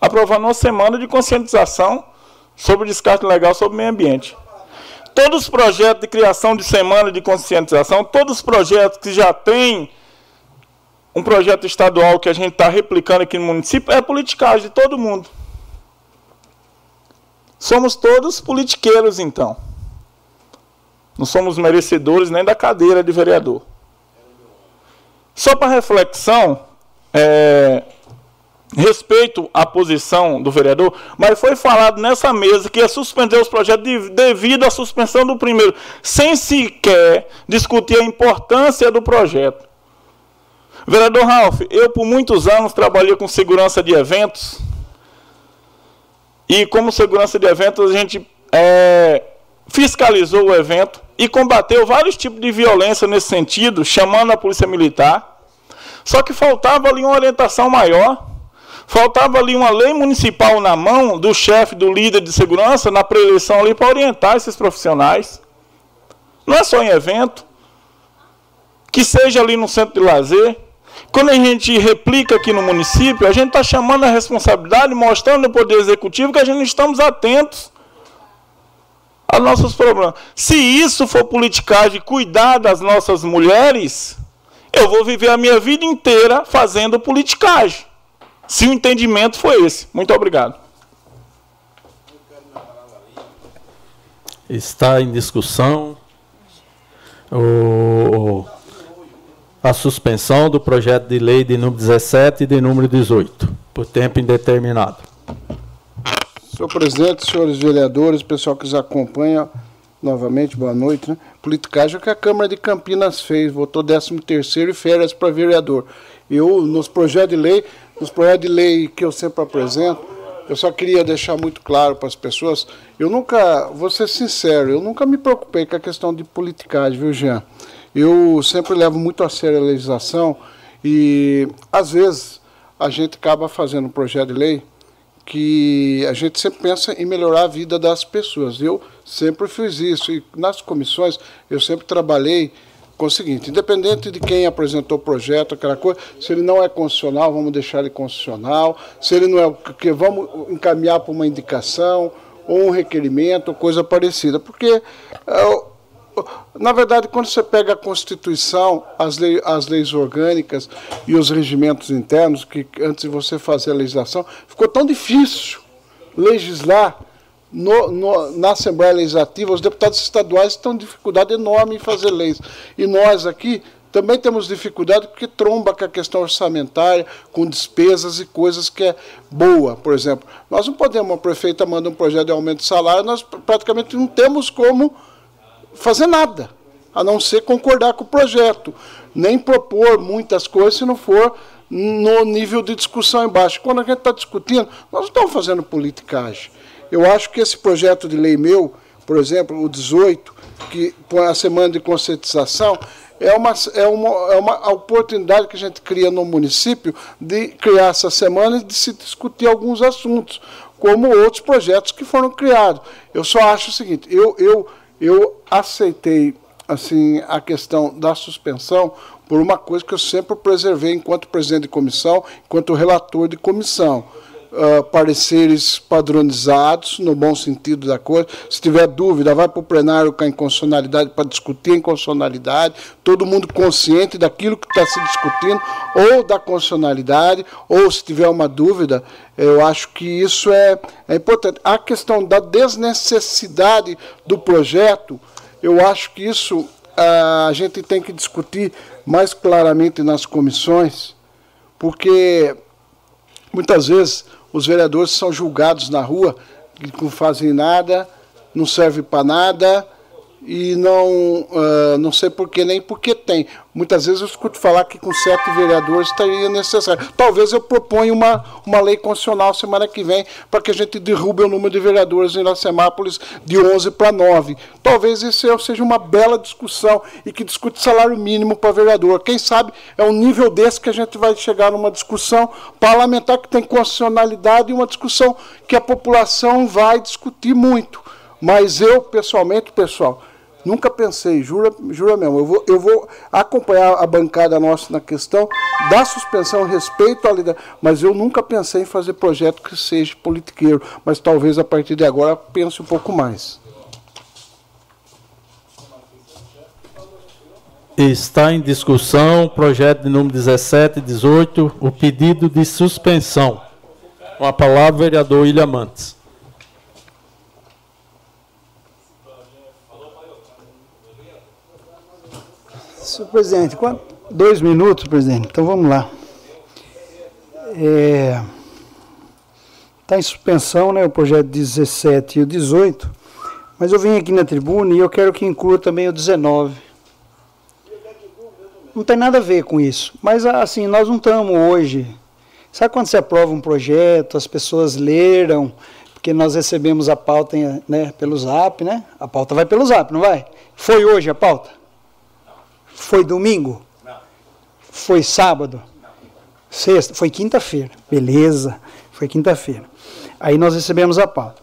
aprovando uma semana de conscientização sobre descarte legal sobre o meio ambiente. Todos os projetos de criação de semana de conscientização, todos os projetos que já têm um projeto estadual que a gente está replicando aqui no município, é politicagem de todo mundo. Somos todos politiqueiros, então. Não somos merecedores nem da cadeira de vereador. Só para reflexão, é, respeito à posição do vereador, mas foi falado nessa mesa que ia suspender os projetos de, devido à suspensão do primeiro, sem sequer discutir a importância do projeto. Vereador Ralph, eu por muitos anos trabalhei com segurança de eventos e como segurança de eventos, a gente é, fiscalizou o evento e combateu vários tipos de violência nesse sentido, chamando a polícia militar. Só que faltava ali uma orientação maior, faltava ali uma lei municipal na mão do chefe, do líder de segurança, na preeleição ali, para orientar esses profissionais. Não é só em evento, que seja ali no centro de lazer, quando a gente replica aqui no município, a gente está chamando a responsabilidade, mostrando ao Poder Executivo que a gente estamos atentos aos nossos problemas. Se isso for politicagem, cuidar das nossas mulheres, eu vou viver a minha vida inteira fazendo politicagem. Se o entendimento foi esse. Muito obrigado. Está em discussão o a suspensão do projeto de lei de número 17 e de número 18, por tempo indeterminado. Senhor presidente, senhores vereadores, pessoal que nos acompanha, novamente, boa noite. Né? Politicagem é que a Câmara de Campinas fez, votou 13 terceiro e férias para vereador. Eu, nos projetos de lei, nos projetos de lei que eu sempre apresento, eu só queria deixar muito claro para as pessoas, eu nunca, vou ser sincero, eu nunca me preocupei com a questão de politicagem, viu, Jean? Eu sempre levo muito a sério a legislação e, às vezes, a gente acaba fazendo um projeto de lei que a gente sempre pensa em melhorar a vida das pessoas. Eu sempre fiz isso e nas comissões eu sempre trabalhei com o seguinte, independente de quem apresentou o projeto, aquela coisa, se ele não é constitucional, vamos deixar ele constitucional, se ele não é, que vamos encaminhar para uma indicação ou um requerimento, coisa parecida, porque é, na verdade, quando você pega a Constituição, as, lei, as leis orgânicas e os regimentos internos, que antes de você fazer a legislação, ficou tão difícil legislar no, no, na Assembleia Legislativa, os deputados estaduais estão com dificuldade enorme em fazer leis. E nós aqui também temos dificuldade porque tromba com a questão orçamentária, com despesas e coisas que é boa. Por exemplo, nós não podemos, a prefeita manda um projeto de aumento de salário, nós praticamente não temos como fazer nada, a não ser concordar com o projeto, nem propor muitas coisas se não for no nível de discussão embaixo. Quando a gente está discutindo, nós não estamos fazendo politicagem. Eu acho que esse projeto de lei meu, por exemplo, o 18, que põe a semana de conscientização, é uma, é, uma, é uma oportunidade que a gente cria no município de criar essa semana e de se discutir alguns assuntos, como outros projetos que foram criados. Eu só acho o seguinte, eu, eu eu aceitei assim a questão da suspensão por uma coisa que eu sempre preservei enquanto presidente de comissão, enquanto relator de comissão. Uh, pareceres padronizados, no bom sentido da coisa. Se tiver dúvida, vai para o plenário com a inconstitucionalidade para discutir a inconstitucionalidade, todo mundo consciente daquilo que está se discutindo, ou da constitucionalidade, ou se tiver uma dúvida, eu acho que isso é, é importante. A questão da desnecessidade do projeto, eu acho que isso a gente tem que discutir mais claramente nas comissões, porque muitas vezes os vereadores são julgados na rua, que não fazem nada, não serve para nada e não, uh, não sei porquê, nem porque tem. Muitas vezes eu escuto falar que com sete vereadores estaria necessário. Talvez eu proponha uma, uma lei constitucional semana que vem para que a gente derrube o número de vereadores em Iracemápolis de 11 para 9. Talvez isso seja uma bela discussão e que discute salário mínimo para vereador. Quem sabe é um nível desse que a gente vai chegar numa discussão parlamentar que tem constitucionalidade e uma discussão que a população vai discutir muito. Mas eu, pessoalmente, pessoal, Nunca pensei, jura, jura mesmo. Eu vou, eu vou acompanhar a bancada nossa na questão da suspensão, respeito à liderança, mas eu nunca pensei em fazer projeto que seja politiqueiro. Mas talvez a partir de agora pense um pouco mais. Está em discussão o projeto de número 17 e 18, o pedido de suspensão. Com a palavra, vereador William Mantes. Senhor presidente, quanto? dois minutos, presidente. Então vamos lá. Está é, tá em suspensão né, o projeto 17 e o 18, mas eu vim aqui na tribuna e eu quero que inclua também o 19. Não tem nada a ver com isso, mas assim, nós não estamos hoje. Sabe quando você aprova um projeto, as pessoas leram, porque nós recebemos a pauta né, pelo zap, né? A pauta vai pelo zap, não vai? Foi hoje a pauta? Foi domingo? Não. Foi sábado? Não. Sexta? Foi quinta-feira. Beleza. Foi quinta-feira. Aí nós recebemos a pauta.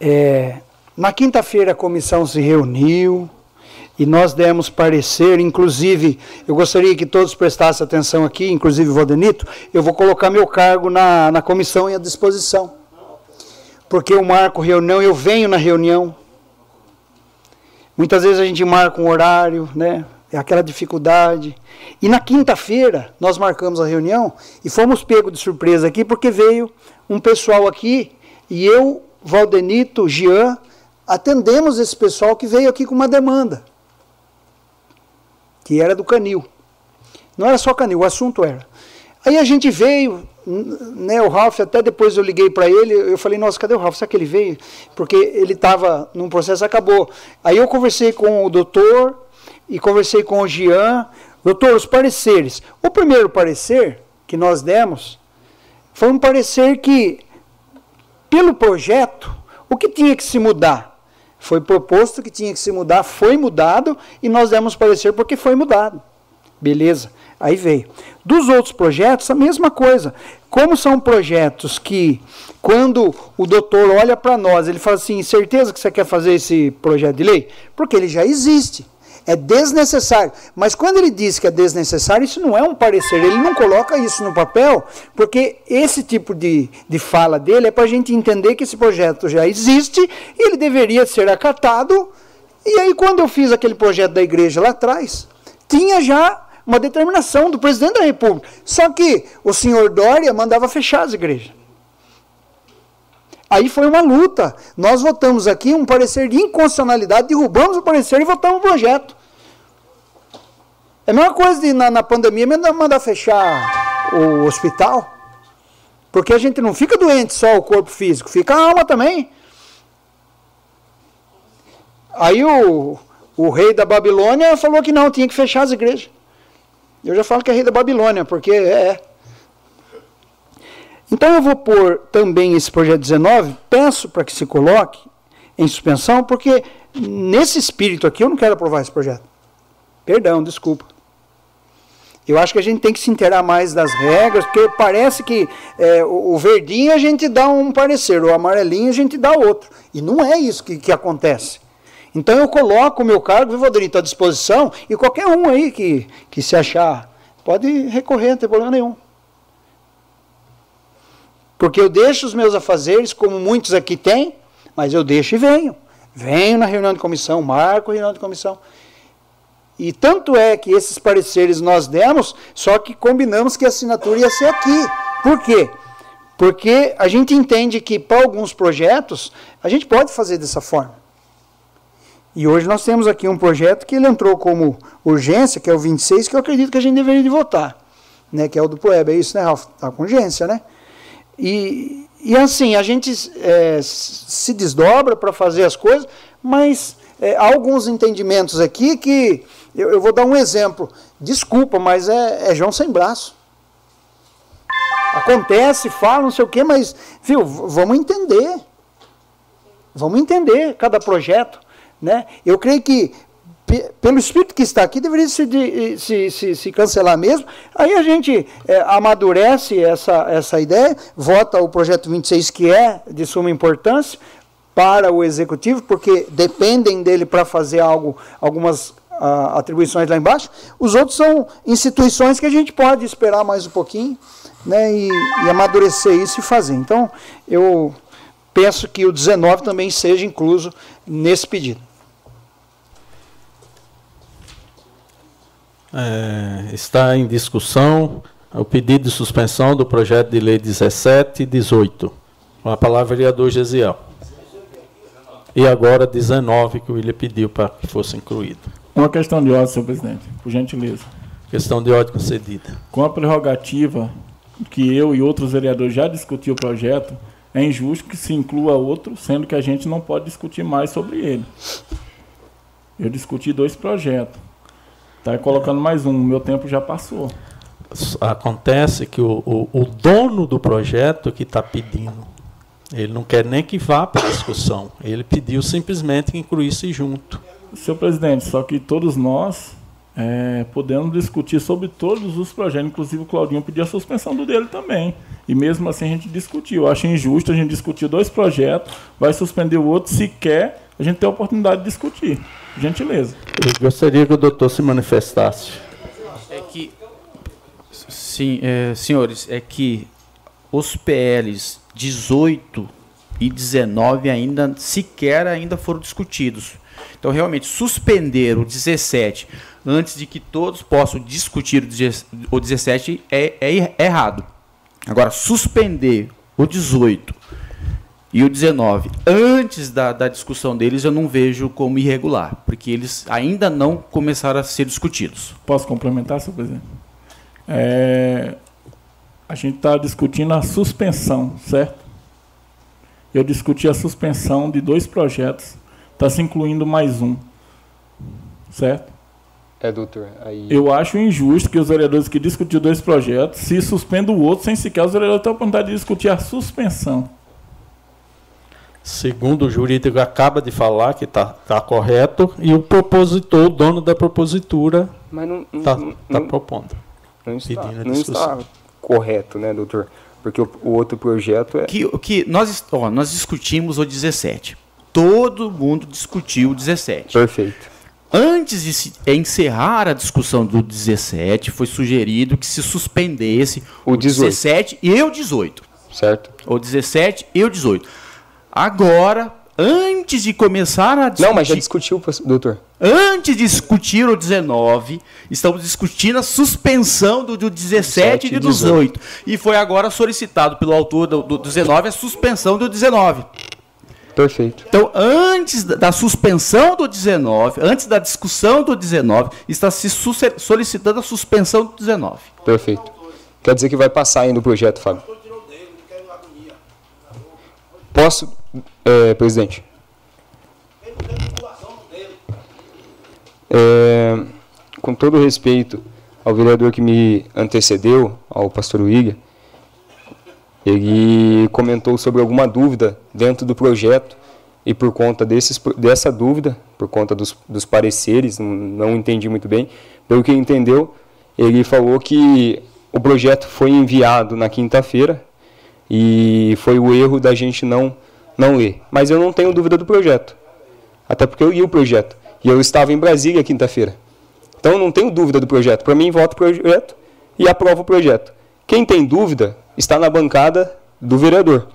É, na quinta-feira a comissão se reuniu e nós demos parecer, inclusive, eu gostaria que todos prestassem atenção aqui, inclusive o Valdenito, eu vou colocar meu cargo na, na comissão e à disposição. Porque eu marco reunião, eu venho na reunião. Muitas vezes a gente marca um horário, né? É aquela dificuldade. E na quinta-feira nós marcamos a reunião e fomos pegos de surpresa aqui porque veio um pessoal aqui e eu, Valdenito, Jean, atendemos esse pessoal que veio aqui com uma demanda, que era do canil. Não era só canil, o assunto era. Aí a gente veio, né, o Ralph, até depois eu liguei para ele, eu falei, nossa, cadê o Ralph? Será que ele veio? Porque ele estava num processo, acabou. Aí eu conversei com o doutor, e conversei com o Jean. Doutor, os pareceres. O primeiro parecer que nós demos foi um parecer que, pelo projeto, o que tinha que se mudar? Foi proposto que tinha que se mudar, foi mudado e nós demos parecer porque foi mudado. Beleza, aí veio. Dos outros projetos, a mesma coisa. Como são projetos que, quando o doutor olha para nós, ele fala assim: certeza que você quer fazer esse projeto de lei? Porque ele já existe é desnecessário. Mas quando ele diz que é desnecessário, isso não é um parecer, ele não coloca isso no papel, porque esse tipo de, de fala dele é para a gente entender que esse projeto já existe e ele deveria ser acatado. E aí, quando eu fiz aquele projeto da igreja lá atrás, tinha já uma determinação do presidente da República. Só que o senhor Dória mandava fechar as igrejas. Aí foi uma luta. Nós votamos aqui um parecer de inconstitucionalidade, derrubamos o parecer e votamos o projeto. É a mesma coisa de na, na pandemia mandar fechar o hospital. Porque a gente não fica doente só o corpo físico, fica a alma também. Aí o, o rei da Babilônia falou que não, tinha que fechar as igrejas. Eu já falo que é rei da Babilônia, porque é. Então eu vou pôr também esse projeto 19, peço para que se coloque em suspensão, porque nesse espírito aqui eu não quero aprovar esse projeto. Perdão, desculpa. Eu acho que a gente tem que se inteirar mais das regras, porque parece que é, o, verdinho a gente dá um parecer, o amarelinho a gente dá outro. E não é isso que, que acontece. Então eu coloco o meu cargo, viu, Valdirito, à disposição, e qualquer um aí que, que se achar, pode recorrer, não tem problema nenhum. Porque eu deixo os meus afazeres, como muitos aqui têm, mas eu deixo e venho. Venho na reunião de comissão, marco a reunião de comissão. E tanto é que esses pareceres nós demos, só que combinamos que a assinatura ia ser aqui. Por quê? Porque a gente entende que para alguns projetos a gente pode fazer dessa forma. E hoje nós temos aqui um projeto que ele entrou como urgência, que é o 26, que eu acredito que a gente deveria de votar, né, que é o do POEB. É isso, né, Ralf? Está com urgência, né? E, e assim, a gente é, se desdobra para fazer as coisas, mas é, há alguns entendimentos aqui que. Eu, eu, vou dar um exemplo. Desculpa, mas é, é João sem braço. Acontece, fala, não sei o quê, mas, viu, vamos entender. Vamos entender cada projeto. Né? Eu creio que pelo espírito que está aqui, deveria se, de, se, se, se, cancelar mesmo. Aí a gente é, amadurece essa, essa ideia, vota o projeto 26, que é de suma importância para o executivo, porque dependem dele para fazer algo, algumas a, atribuições lá embaixo. Os outros são instituições que a gente pode esperar mais um pouquinho né, e, e amadurecer isso e fazer. Então, eu peço que o 19 também seja incluso nesse pedido. É, está em discussão o pedido de suspensão do projeto de lei 17 e 18. Com a palavra, vereador Gesiel. E agora 19, que o William pediu para que fosse incluído. Uma questão de ordem, senhor presidente, por gentileza. Questão de ordem concedida. Com a prerrogativa que eu e outros vereadores já discutiu o projeto, é injusto que se inclua outro, sendo que a gente não pode discutir mais sobre ele. Eu discuti dois projetos. Está colocando mais um, meu tempo já passou. Acontece que o, o, o dono do projeto que está pedindo, ele não quer nem que vá para a discussão. Ele pediu simplesmente que incluísse junto. Senhor presidente, só que todos nós é, podemos discutir sobre todos os projetos, inclusive o Claudinho pediu a suspensão do dele também. E mesmo assim a gente discutiu. Eu acho injusto a gente discutir dois projetos, vai suspender o outro se quer, a gente tem a oportunidade de discutir. Gentileza. Eu gostaria que o doutor se manifestasse. É que, sim, é, senhores, é que os PLs 18 e 19 ainda sequer ainda foram discutidos. Então, realmente, suspender o 17 antes de que todos possam discutir o 17 é, é errado. Agora, suspender o 18 e o 19, antes da, da discussão deles, eu não vejo como irregular, porque eles ainda não começaram a ser discutidos. Posso complementar, senhor presidente? É, a gente está discutindo a suspensão, certo? Eu discuti a suspensão de dois projetos, está se incluindo mais um, certo? É, doutor. Aí... Eu acho injusto que os vereadores que discutiram dois projetos se suspendam o outro sem sequer os vereadores terem a oportunidade de discutir a suspensão. Segundo o jurídico acaba de falar que está tá correto, e o propositor, o dono da propositura, está tá propondo. Não está, não está correto, né, doutor? Porque o, o outro projeto é. Que, que nós, ó, nós discutimos o 17. Todo mundo discutiu o 17. Perfeito. Antes de se encerrar a discussão do 17, foi sugerido que se suspendesse o, o 17 e o 18. Certo. O 17 e o 18. Agora, antes de começar a discutir. Não, mas já discutiu, doutor. Antes de discutir o 19, estamos discutindo a suspensão do, do 17 e do 18. 18. E foi agora solicitado pelo autor do, do 19 a suspensão do 19. Perfeito. Então, antes da suspensão do 19, antes da discussão do 19, está se solicitando a suspensão do 19. Perfeito. Quer dizer que vai passar ainda o projeto, Fábio? Posso, é, presidente? É, com todo respeito ao vereador que me antecedeu, ao pastor William, ele comentou sobre alguma dúvida dentro do projeto e por conta desses, dessa dúvida, por conta dos, dos pareceres, não, não entendi muito bem, pelo que entendeu, ele falou que o projeto foi enviado na quinta-feira e foi o erro da gente não não ler. Mas eu não tenho dúvida do projeto. Até porque eu li o projeto. E eu estava em Brasília quinta-feira. Então eu não tenho dúvida do projeto. Para mim, voto o projeto e aprovo o projeto. Quem tem dúvida está na bancada do vereador.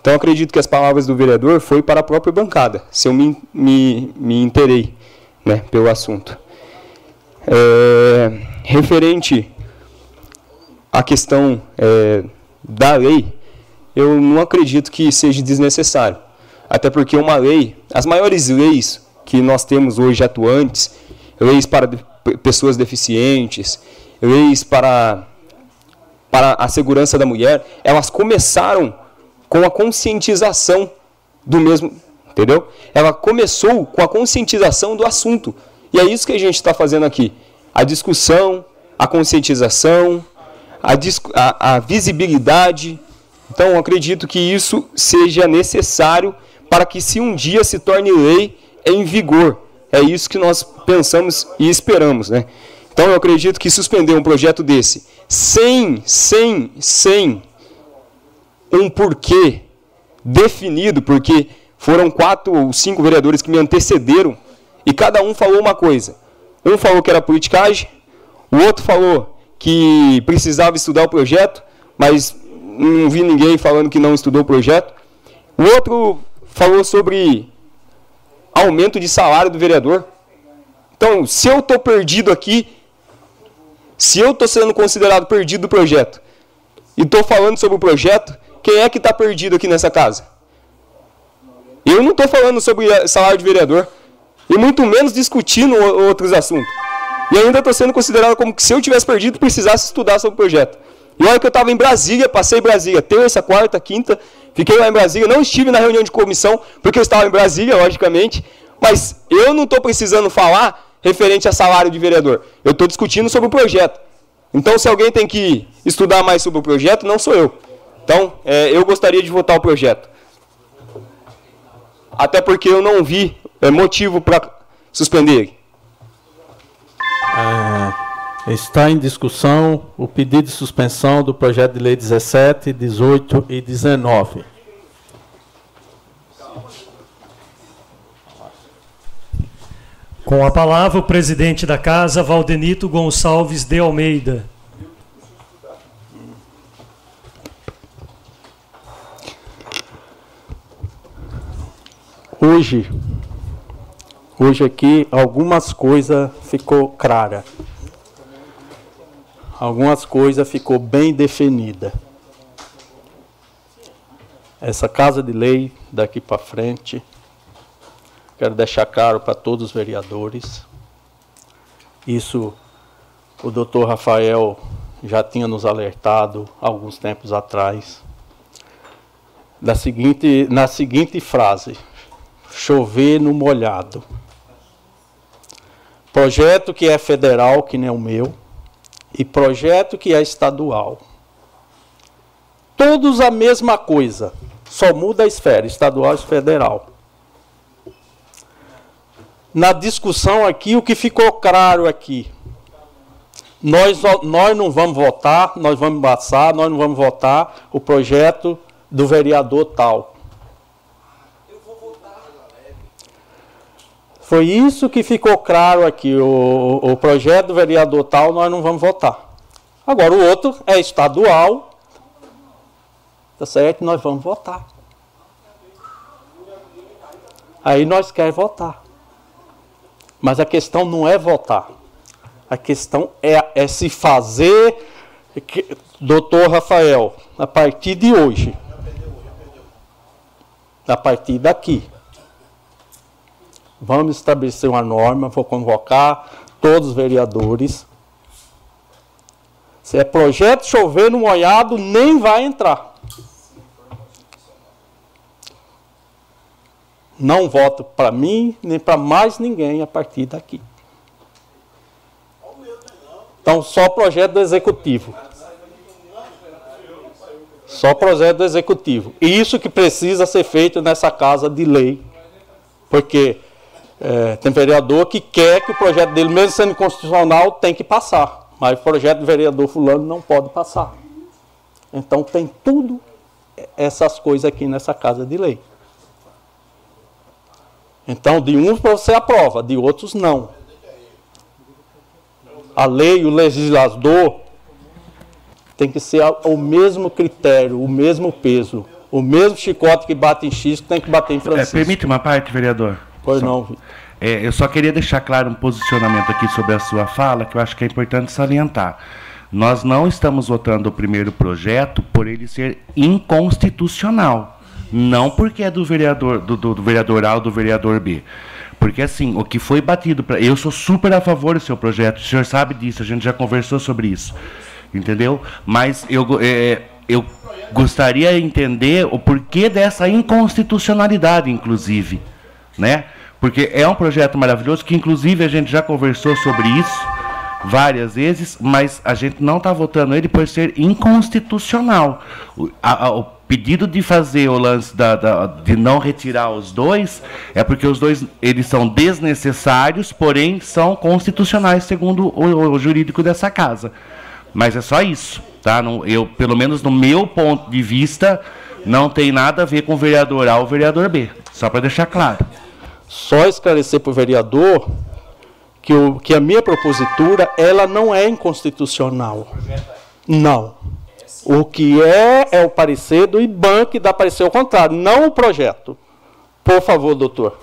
Então acredito que as palavras do vereador foi para a própria bancada, se eu me, me, me interei né, pelo assunto. É, referente à questão é, da lei, eu não acredito que seja desnecessário. Até porque uma lei, as maiores leis que nós temos hoje atuantes, leis para pessoas deficientes, leis para, para a segurança da mulher, elas começaram com a conscientização do mesmo, entendeu? Ela começou com a conscientização do assunto. E é isso que a gente está fazendo aqui. A discussão, a conscientização, a, a, a visibilidade. Então, acredito que isso seja necessário para que, se um dia se torne lei, em vigor. É isso que nós pensamos e esperamos, né? Então, eu acredito que suspender um projeto desse sem, sem, sem um porquê definido, porque foram quatro ou cinco vereadores que me antecederam e cada um falou uma coisa. Um falou que era politicagem, o outro falou que precisava estudar o projeto, mas não vi ninguém falando que não estudou o projeto. O outro falou sobre aumento de salário do vereador. Então, se eu estou perdido aqui, se eu estou sendo considerado perdido do projeto, e estou falando sobre o projeto, quem é que está perdido aqui nessa casa? Eu não estou falando sobre salário de vereador, e muito menos discutindo outros assuntos. E ainda estou sendo considerado como que se eu tivesse perdido, precisasse estudar sobre o projeto. E olha que eu estava em Brasília, passei em Brasília terça, quarta, quinta, fiquei lá em Brasília, não estive na reunião de comissão, porque eu estava em Brasília, logicamente, mas eu não estou precisando falar referente a salário de vereador. Eu estou discutindo sobre o projeto. Então, se alguém tem que estudar mais sobre o projeto, não sou eu. Então, é, eu gostaria de votar o projeto. Até porque eu não vi é, motivo para suspender ele. Está em discussão o pedido de suspensão do projeto de lei 17, 18 e 19. Com a palavra, o presidente da Casa, Valdenito Gonçalves de Almeida. Hoje, hoje aqui, algumas coisas ficou clara. Algumas coisas ficou bem definida. Essa casa de lei daqui para frente, quero deixar claro para todos os vereadores. Isso o doutor Rafael já tinha nos alertado alguns tempos atrás. Seguinte, na seguinte frase: chover no molhado. Projeto que é federal, que nem o meu, e projeto que é estadual. Todos a mesma coisa, só muda a esfera, estadual e federal. Na discussão aqui, o que ficou claro aqui, nós, nós não vamos votar, nós vamos passar, nós não vamos votar o projeto do vereador tal. Foi isso que ficou claro aqui. O, o projeto do vereador tal nós não vamos votar. Agora o outro é estadual. Tá certo? Nós vamos votar. Aí nós queremos votar. Mas a questão não é votar. A questão é, é se fazer. Doutor Rafael, a partir de hoje, a partir daqui, Vamos estabelecer uma norma, vou convocar todos os vereadores. Se é projeto chover no molhado, nem vai entrar. Não voto para mim, nem para mais ninguém a partir daqui. Então, só projeto do executivo. Só projeto do executivo. Isso que precisa ser feito nessa casa de lei. Porque é, tem vereador que quer que o projeto dele, mesmo sendo constitucional, tem que passar. Mas o projeto do vereador fulano não pode passar. Então tem tudo essas coisas aqui nessa casa de lei. Então, de uns você aprova, de outros não. A lei, o legislador, tem que ser o mesmo critério, o mesmo peso. O mesmo chicote que bate em X tem que bater em Francisco. É, permite uma parte, vereador? Pois só, não. É, eu só queria deixar claro um posicionamento aqui sobre a sua fala, que eu acho que é importante salientar. Nós não estamos votando o primeiro projeto por ele ser inconstitucional. Não porque é do vereador, do, do, do vereador A ou do vereador B. Porque assim, o que foi batido para. Eu sou super a favor do seu projeto, o senhor sabe disso, a gente já conversou sobre isso. Entendeu? Mas eu, é, eu gostaria de entender o porquê dessa inconstitucionalidade, inclusive, né? Porque é um projeto maravilhoso que, inclusive, a gente já conversou sobre isso várias vezes, mas a gente não está votando ele por ser inconstitucional. O, a, o pedido de fazer o lance da, da, de não retirar os dois é porque os dois eles são desnecessários, porém são constitucionais segundo o, o jurídico dessa casa. Mas é só isso, tá? Não, eu, pelo menos no meu ponto de vista, não tem nada a ver com o vereador A ou o vereador B. Só para deixar claro. Só esclarecer para o vereador que, o, que a minha propositura ela não é inconstitucional. Não. O que é é o parecer do IBAN que dá parecer ao contrário, não o projeto. Por favor, doutor.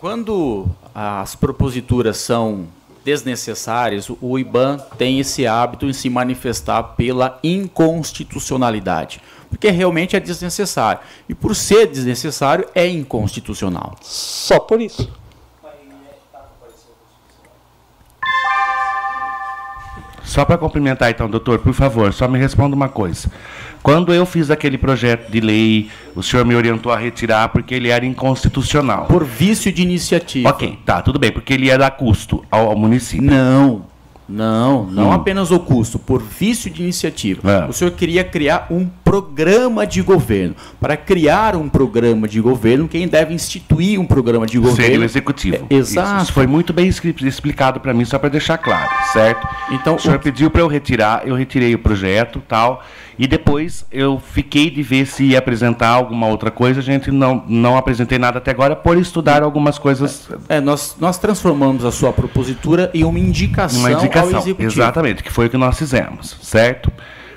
Quando as proposituras são desnecessárias, o IBAN tem esse hábito em se manifestar pela inconstitucionalidade, porque realmente é desnecessário. E por ser desnecessário, é inconstitucional. Só por isso. Só para complementar, então, doutor, por favor, só me responda uma coisa. Quando eu fiz aquele projeto de lei, o senhor me orientou a retirar porque ele era inconstitucional. Por vício de iniciativa. Ok, tá, tudo bem, porque ele ia dar custo ao, ao município. Não. Não, não Hum. apenas o custo, por vício de iniciativa. É. O senhor queria criar um programa de governo. Para criar um programa de governo, quem deve instituir um programa de governo Seria o executivo. É, exato. Isso, isso foi muito bem explicado para mim, só para deixar claro, certo? Então, o senhor pediu para eu retirar, eu retirei o projeto tal, e depois eu fiquei de ver se ia apresentar alguma outra coisa. A gente não, não apresentei nada até agora por estudar algumas coisas. É, nós, nós transformamos a sua propositura em uma indicação, Uma ao indicação, executivo. exatamente, que foi o que nós fizemos, certo?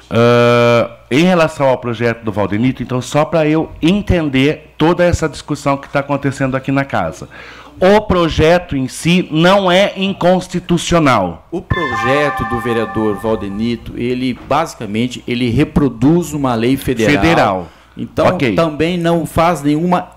Ah, em relação ao projeto do Valdenito, então, só para eu entender toda essa discussão que está acontecendo aqui na casa. O projeto em si não é inconstitucional. O projeto do vereador Valdenito, ele basicamente ele reproduz uma lei federal. Federal. Então Ok. também não faz nenhuma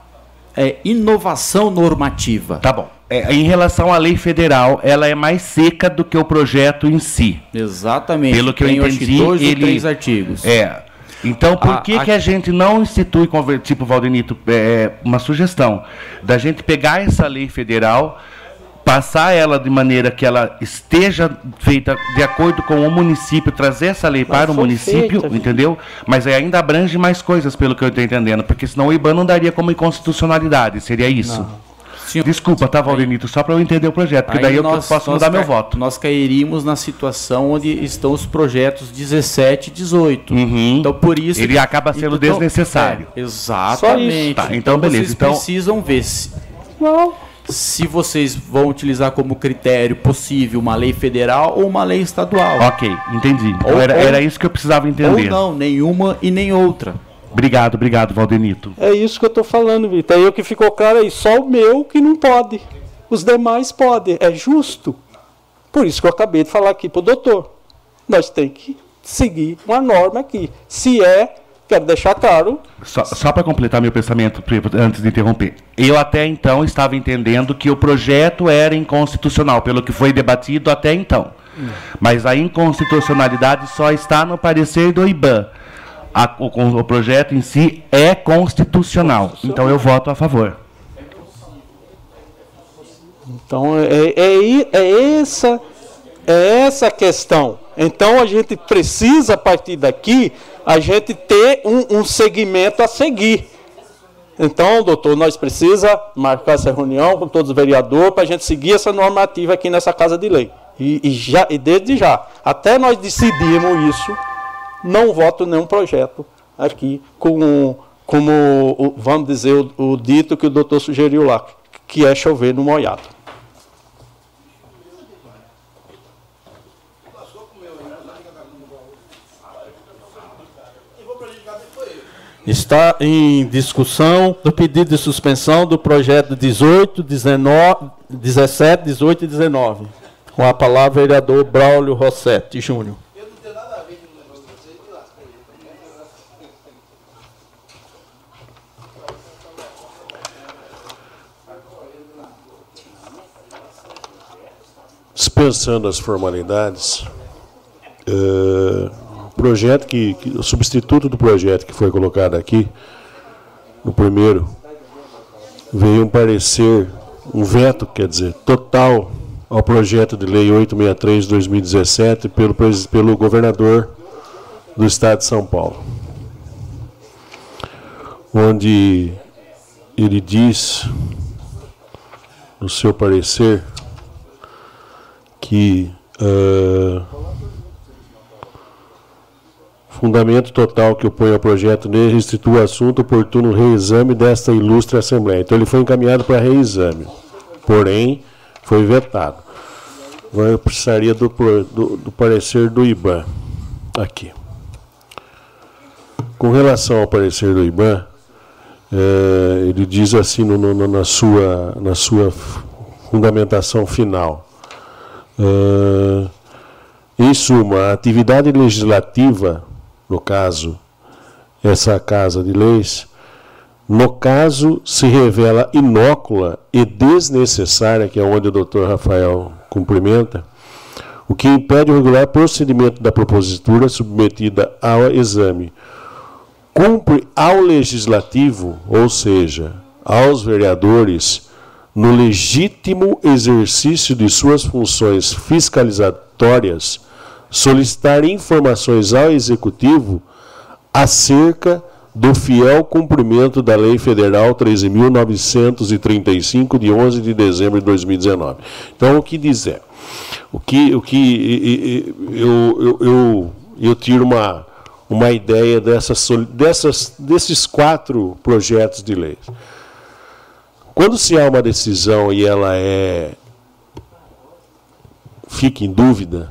é, inovação normativa. Tá bom. É, em relação à lei federal, ela é mais seca do que o projeto em si. Exatamente. Pelo que eu Tem, que, entendi, dois ou ele três artigos. É. Então, por que, a- que a gente não institui, tipo, Valdenito, é, uma sugestão da gente pegar essa lei federal, passar ela de maneira que ela esteja feita de acordo com o município, trazer essa lei para o município, feita. entendeu? Mas aí ainda abrange mais coisas, pelo que eu estou entendendo, porque senão o IBAN não daria como inconstitucionalidade, seria isso? Desculpa, tá, Valdenito, só para eu entender o projeto, porque Aí daí eu nós- posso nós mudar meu voto. Nós cairíamos na situação onde estão os projetos 17 e 18. Então, por isso. Uhum. Ele acaba sendo desnecessário. é, exatamente. Tá, então beleza, Vocês então- precisam ver se. Se vocês vão utilizar como critério possível uma lei federal ou uma lei estadual. Ok, entendi. Então Ou- era, ou- era isso que eu precisava entender. Ou não, nenhuma e nem outra. Obrigado, obrigado, Valdenito. É isso que eu estou falando, Vitor. Aí o que ficou claro aí, só o meu que não pode. Os demais podem. É justo. Por isso que eu acabei de falar aqui para o doutor. Nós temos que seguir uma norma aqui. Se é, quero deixar claro, Só, só para completar meu pensamento, antes de interromper. Eu até então estava entendendo que o projeto era inconstitucional, pelo que foi debatido até então. Mas a inconstitucionalidade só está no parecer do IBAN. A- o, o projeto em si é constitucional. Então eu voto a favor. Então é, é, é essa é essa questão. Então a gente precisa a partir daqui a gente ter um, um segmento a seguir. Então, doutor, nós precisa marcar essa reunião com todos os vereadores para a gente seguir essa normativa aqui nessa casa de lei. E, e já, e desde já, até nós decidirmos isso, não voto nenhum projeto aqui com, como, o- vamos dizer, o, o dito que o doutor sugeriu lá, que é chover no molhado. Está em discussão do pedido de suspensão do projeto 18, 19, 17, 18 e 19. Com a palavra, vereador Braulio Rossetti Júnior. Dispensando as formalidades, eh, projeto que, que, o substituto do projeto que foi colocado aqui, no primeiro, veio um parecer, um veto, quer dizer, total ao projeto de lei 863 de 2017 pelo, pelo governador do estado de São Paulo. Onde ele diz, no seu parecer, que uh, fundamento total que opõe ao projeto nele restitui o assunto oportuno reexame desta ilustre Assembleia. Então ele foi encaminhado para reexame, porém foi vetado. Agora eu precisaria do, do, do parecer do IBAN aqui. Com relação ao parecer do IBAN, é, ele diz assim no, no, na, sua, na sua fundamentação final. É, em suma, a atividade legislativa, no caso, essa Casa de Leis, no caso, se revela inócula e desnecessária, que é onde o doutor Rafael cumprimenta, o que impede o regular procedimento da propositura submetida ao exame. Cumpre ao legislativo, ou seja, aos vereadores, no legítimo exercício de suas funções fiscalizatórias, solicitar informações ao executivo acerca do fiel cumprimento da Lei Federal 13.935, de 11 de dezembro de 2019. Então, o que dizer? O que, o que eu, eu, eu, eu tiro uma, uma ideia dessas, dessas, desses quatro projetos de lei. Quando se há uma decisão e ela é fica em dúvida,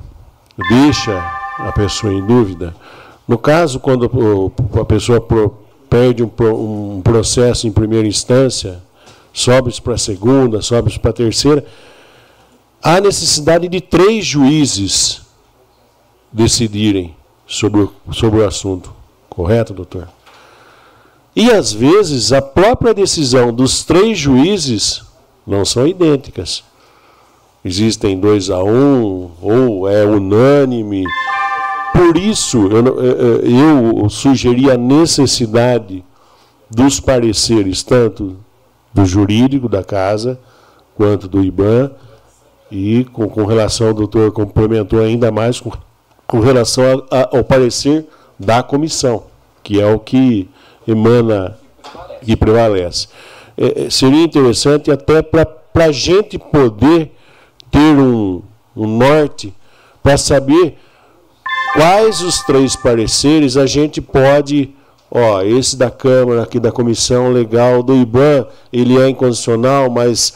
deixa a pessoa em dúvida. No caso, quando a pessoa perde um, processo em primeira instância, sobe para a segunda, sobe para a terceira, há necessidade de três juízes decidirem sobre o, sobre o assunto. Correto, doutor? E às vezes a própria decisão dos três juízes não são idênticas. Existem dois a um, ou é unânime. Por isso, eu, eu sugeri a necessidade dos pareceres, tanto do jurídico da casa, quanto do IBAN, e com, com relação ao doutor complementou ainda mais com com relação a, a, ao parecer da comissão, que é o que emana e prevalece. É, é seria interessante até para a gente poder ter um, um norte para saber quais os três pareceres a gente pode ó, esse da Câmara, aqui da Comissão Legal do IBAN, ele é incondicional, mas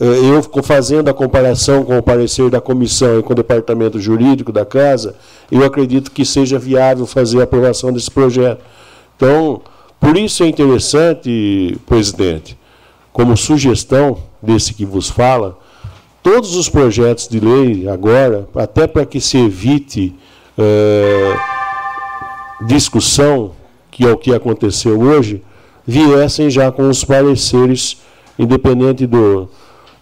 eh, eu fazendo a comparação com o parecer da comissão e com o departamento jurídico da casa, eu acredito que seja viável fazer a aprovação desse projeto. Então, por isso é interessante, presidente, como sugestão desse que vos fala, todos os projetos de lei agora, até para que se evite é, discussão, que é o que aconteceu hoje, viessem já com os pareceres, independente do,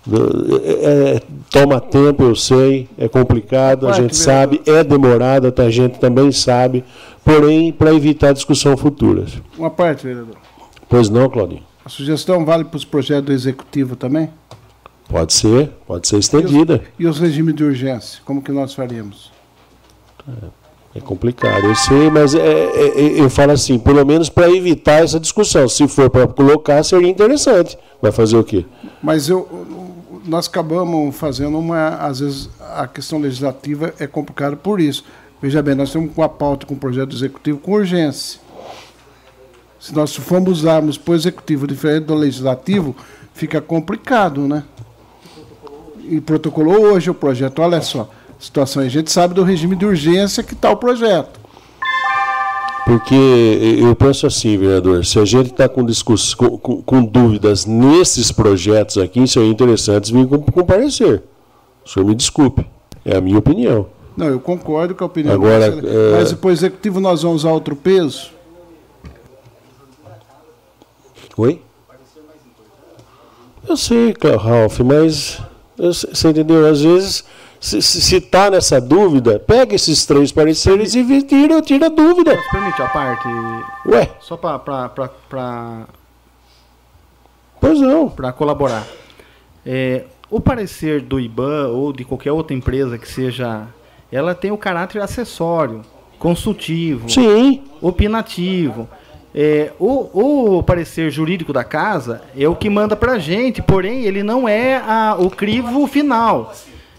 é, é, toma tempo, eu sei, é complicado, a gente sabe, é demorado, a gente também sabe, porém, para evitar discussão futuras. Uma parte, vereador. Pois não, Claudinho. A sugestão vale para os projetos do executivo também? Pode ser, pode ser estendida. E os, e os regimes de urgência, como que nós faríamos? É, é complicado, eu sei, mas é, é, é eu falo assim, pelo menos para evitar essa discussão. Se for para colocar, seria interessante. Vai fazer o quê? Mas eu, nós acabamos fazendo uma. Às vezes a questão legislativa é complicada por isso. Veja bem, nós temos uma pauta com o projeto executivo com urgência. Se nós formos usarmos para o executivo diferente do legislativo, fica complicado, né? E protocolou hoje o projeto, olha só, situação, a gente sabe do regime de urgência que está o projeto. Porque eu penso assim, vereador, se a gente está com, com, com, dúvidas nesses projetos aqui, seria interessante vir com, com parecer. O senhor me desculpe, é a minha opinião. Não, eu concordo com a opinião. Agora, é... Mas para o executivo nós vamos usar outro peso? Oi? Eu sei, Ralf, mas você entendeu? Às vezes Se está nessa dúvida, pega esses três pareceres e tira, tira a dúvida. Mas permite a parte. Ué? Só para. Pois não. Para colaborar. É, o parecer do IBAN ou de qualquer outra empresa que seja. Ela tem o caráter acessório, consultivo, Sim. opinativo. É, o, o, parecer jurídico da casa é o que manda para a gente, porém ele não é a, o crivo final.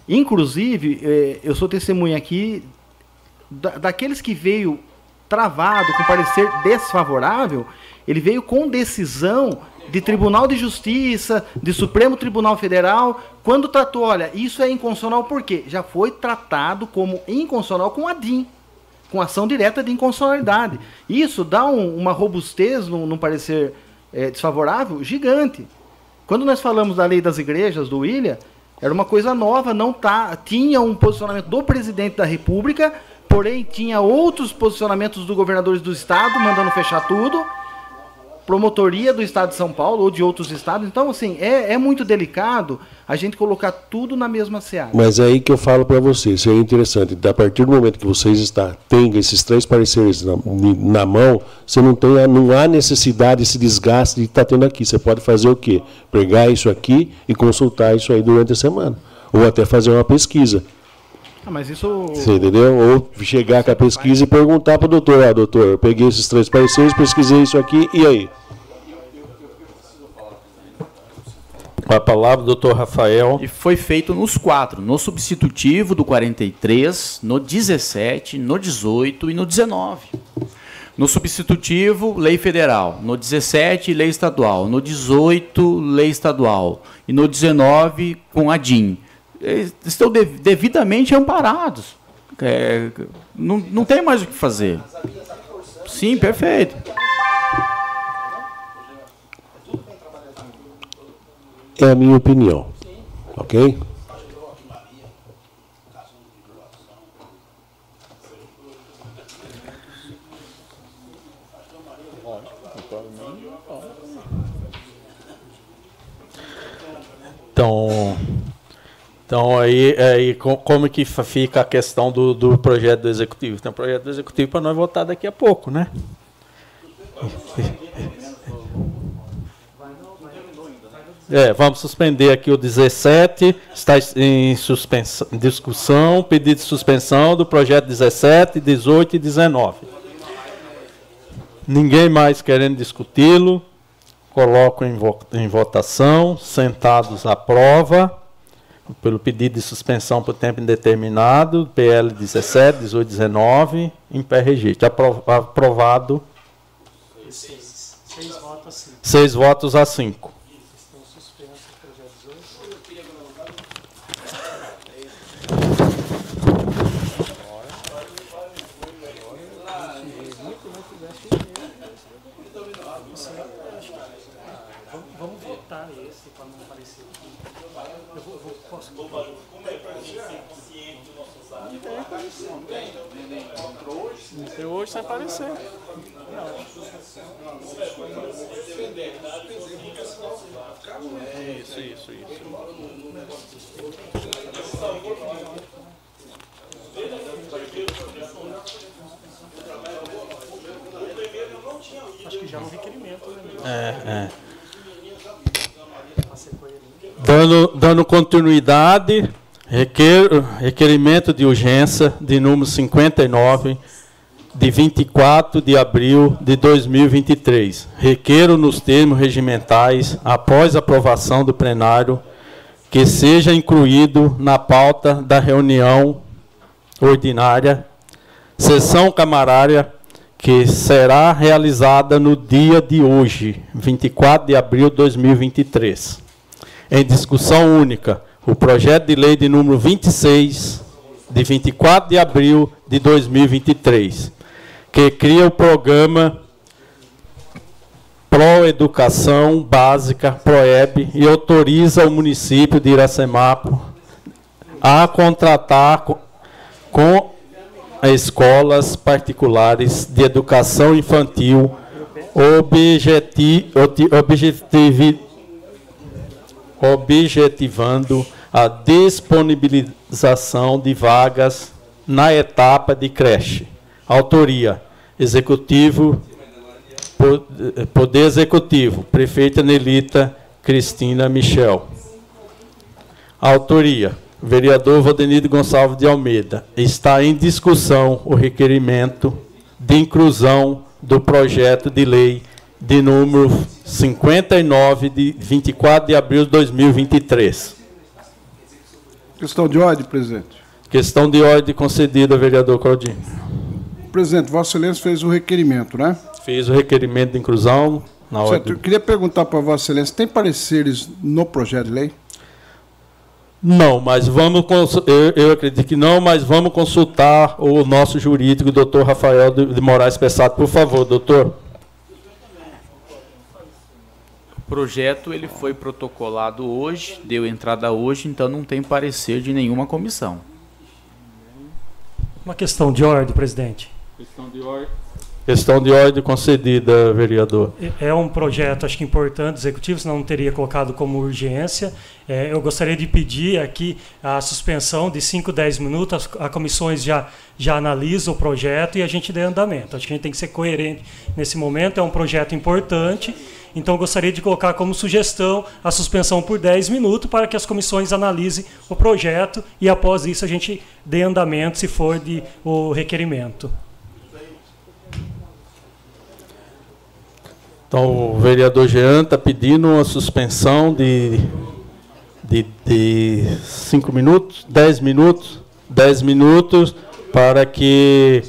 Inclusive, é, eu sou testemunha aqui da, daqueles que veio travado com parecer desfavorável, ele veio com decisão de Tribunal de Justiça, de Supremo Tribunal Federal, quando tratou, olha, isso é inconstitucional por quê? Já foi tratado como inconstitucional com a DIN com ação direta de inconstitucionalidade. Isso dá um, uma robustez num, num parecer é, desfavorável gigante. Quando nós falamos da lei das igrejas do William, era uma coisa nova, não tá, tinha um posicionamento do presidente da República, porém tinha outros posicionamentos dos governadores do estado mandando fechar tudo promotoria do estado de São Paulo ou de outros estados. Então, assim, é, é muito delicado a gente colocar tudo na mesma seara. Mas é aí que eu falo para vocês, seria interessante, a partir do momento que vocês está, têm esses três pareceres na, na mão, você não, tem, não há necessidade, esse desgaste de estar tá tendo aqui. Você pode fazer o quê? Pregar isso aqui e consultar isso aí durante a semana. Ou até fazer uma pesquisa. Ah, mas isso. Você entendeu? Ou chegar com a pesquisa e perguntar para o doutor: ah, doutor, eu peguei esses três pareceres, pesquisei isso aqui, e aí? Com a palavra, doutor Rafael. E foi feito nos quatro: no substitutivo do 43, no 17, no 18 e no 19. No substitutivo, lei federal. No 17, lei estadual. No 18, lei estadual. E no 19, com a DIN estão devidamente amparados. É, não, não tem mais o que fazer. Sim, perfeito. É a minha opinião. Ok? Então, então, aí, aí como que fica a questão do, do projeto do executivo? Tem um projeto do executivo para nós votar daqui a pouco, né? É, vamos suspender aqui o 17, está em suspensão, discussão, pedido de suspensão do projeto 17, 18 e 19. Ninguém mais querendo discuti-lo, coloco em, vo em votação, sentados à prova pelo pedido de suspensão por tempo indeterminado, PL 17, 18, 19, em pé registro. Aprovado. Seis, seis votos a cinco. Seis votos a cinco. Hoje sem aparecer. Isso, isso, isso. Acho que já é um requerimento, né? É, é. Dando, dando continuidade, requer, requerimento de urgência de número 59 de 24 de abril de 2023. Requeiro nos termos regimentais, após aprovação do plenário, que seja incluído na pauta da reunião ordinária, sessão camarária, que será realizada no dia de hoje, 24 de abril de 2023. Em discussão única, o projeto de lei de número 26, de 24 de abril de 2023 que cria o programa Pro Educação Básica, PROEB, e autoriza o município de Iracemapo a contratar com escolas particulares de educação infantil objeti, objetivi, objetivando a disponibilização de vagas na etapa de creche. Autoria: Executivo, Poder Executivo, Prefeita Nelita Cristina Michel. Autoria: Vereador Valdenir Gonçalves de Almeida. Está em discussão o requerimento de inclusão do projeto de lei de número 59 de 24 de abril de 2023. Questão de ordem, presidente. Questão de ordem concedida, vereador Claudinho. Presidente, Vossa Excelência fez o requerimento, né? Fez o requerimento de inclusão na certo, ordem. Eu queria perguntar para Vossa Excelência, tem pareceres no projeto de lei? Não, mas vamos eu, eu, acredito que não, mas vamos consultar o nosso jurídico, o doutor Rafael de Moraes Pessato, por favor, doutor. O projeto ele foi protocolado hoje, deu entrada hoje, então não tem parecer de nenhuma comissão. Uma questão de ordem, presidente. Questão de ordem. Questão de ordem concedida, vereador. É um projeto, acho que importante, executivo, senão não teria colocado como urgência. É, eu gostaria de pedir aqui a suspensão de 5, 10 minutos. As, as comissões já, já analisam o projeto e a gente dê andamento. Acho que a gente tem que ser coerente nesse momento. É um projeto importante. Então, gostaria de colocar como sugestão a suspensão por 10 minutos para que as comissões analisem o projeto e, após isso, a gente dê andamento se for de o requerimento. Então, o vereador Jean está pedindo uma suspensão de, de, de cinco minutos, dez minutos, dez minutos, para que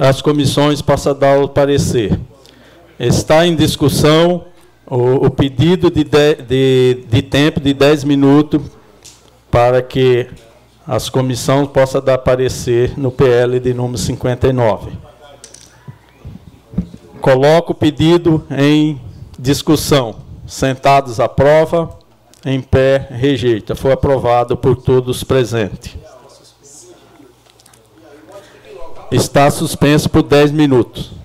as comissões possam dar o parecer. Está em discussão o, o pedido de, de, de, de tempo de dez minutos para que as comissões possam dar parecer no PL de número 59. Coloco o pedido em discussão. Sentados à prova, em pé, rejeita. Foi aprovado por todos presentes. Está suspenso por 10 minutos.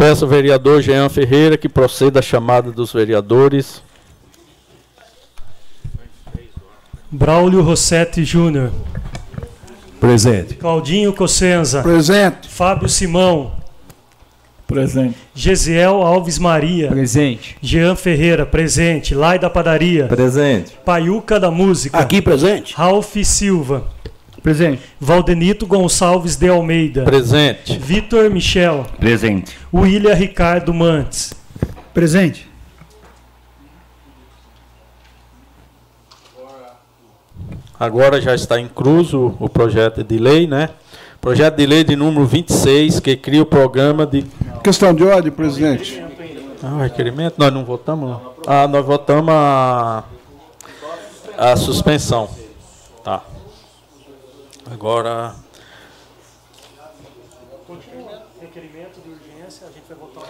Peço ao vereador Jean Ferreira que proceda a chamada dos vereadores. Braulio Rossetti Júnior. Presente. Claudinho Cossenza. Presente. Fábio Simão. Presente. Gesiel Alves Maria. Presente. Jean Ferreira, presente. Lai da Padaria. Presente. Paiuca da Música. Aqui, presente. Ralph Silva. Presente. Valdenito Gonçalves de Almeida. Presente. Vitor Michel. Presente. William Ricardo Mantes. Presente. Agora já está incluso o projeto de lei, né? Projeto de lei de número 26, que cria o programa de. Questão de ordem, presidente. Ah, requerimento? Nós não votamos? não? Ah, nós votamos a, a suspensão. Tá. Agora. Requerimento de urgência, a gente vai votar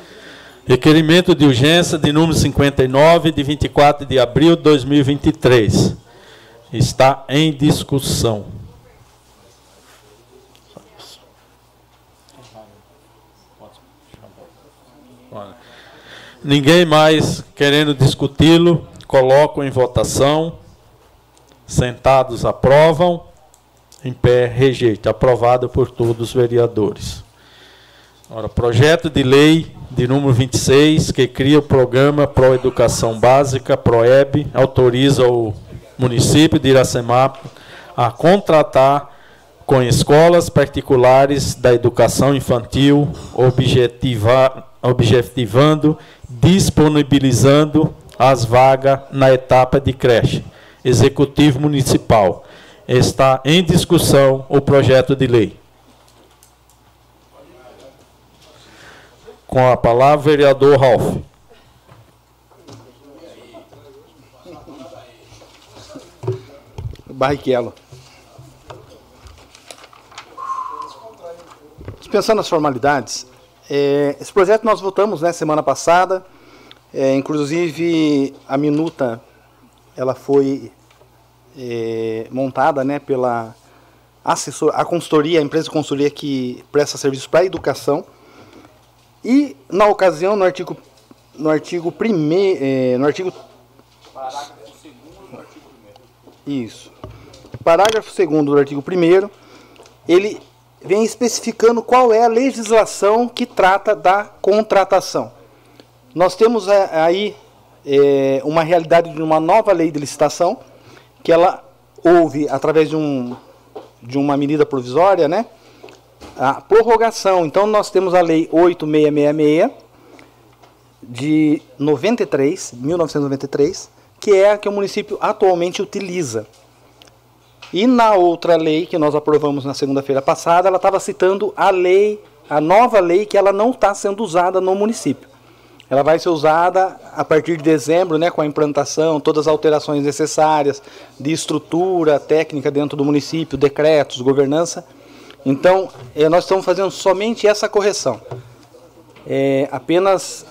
Requerimento de urgência de número 59, de 24 de abril de 2023. Está em discussão. Ninguém mais querendo discuti-lo, coloco em votação. Sentados aprovam. Em pé, rejeita. Aprovado por todos os vereadores. Ora, projeto de lei de número 26, que cria o programa Pro Educação Básica, PROEB, autoriza o município de Iracemap a contratar com escolas particulares da educação infantil, objetiva, objetivando, disponibilizando as vagas na etapa de creche. Executivo Municipal. Está em discussão o projeto de lei. Com a palavra, vereador Ralph. Barrichello. Dispensando as formalidades, é, esse projeto nós votamos né, semana passada, é, inclusive a minuta ela foi é, montada né, pela assessor, a consultoria, a empresa de consultoria que presta serviços para a educação. E na ocasião, no artigo no artigo primeiro, é, no artigo isso. Parágrafo 2 do artigo 1 ele vem especificando qual é a legislação que trata da contratação. Nós temos é, aí é, uma realidade de uma nova lei de licitação, que ela houve através de, um, de uma medida provisória, né? A prorrogação. Então nós temos a lei 8666 de 93, 1993, que é a que o município atualmente utiliza. E na outra lei que nós aprovamos na segunda-feira passada, ela estava citando a lei, a nova lei que ela não está sendo usada no município. Ela vai ser usada a partir de dezembro, né, com a implantação, todas as alterações necessárias de estrutura técnica dentro do município, decretos, governança. Então, eh, nós estamos fazendo somente essa correção. É apenas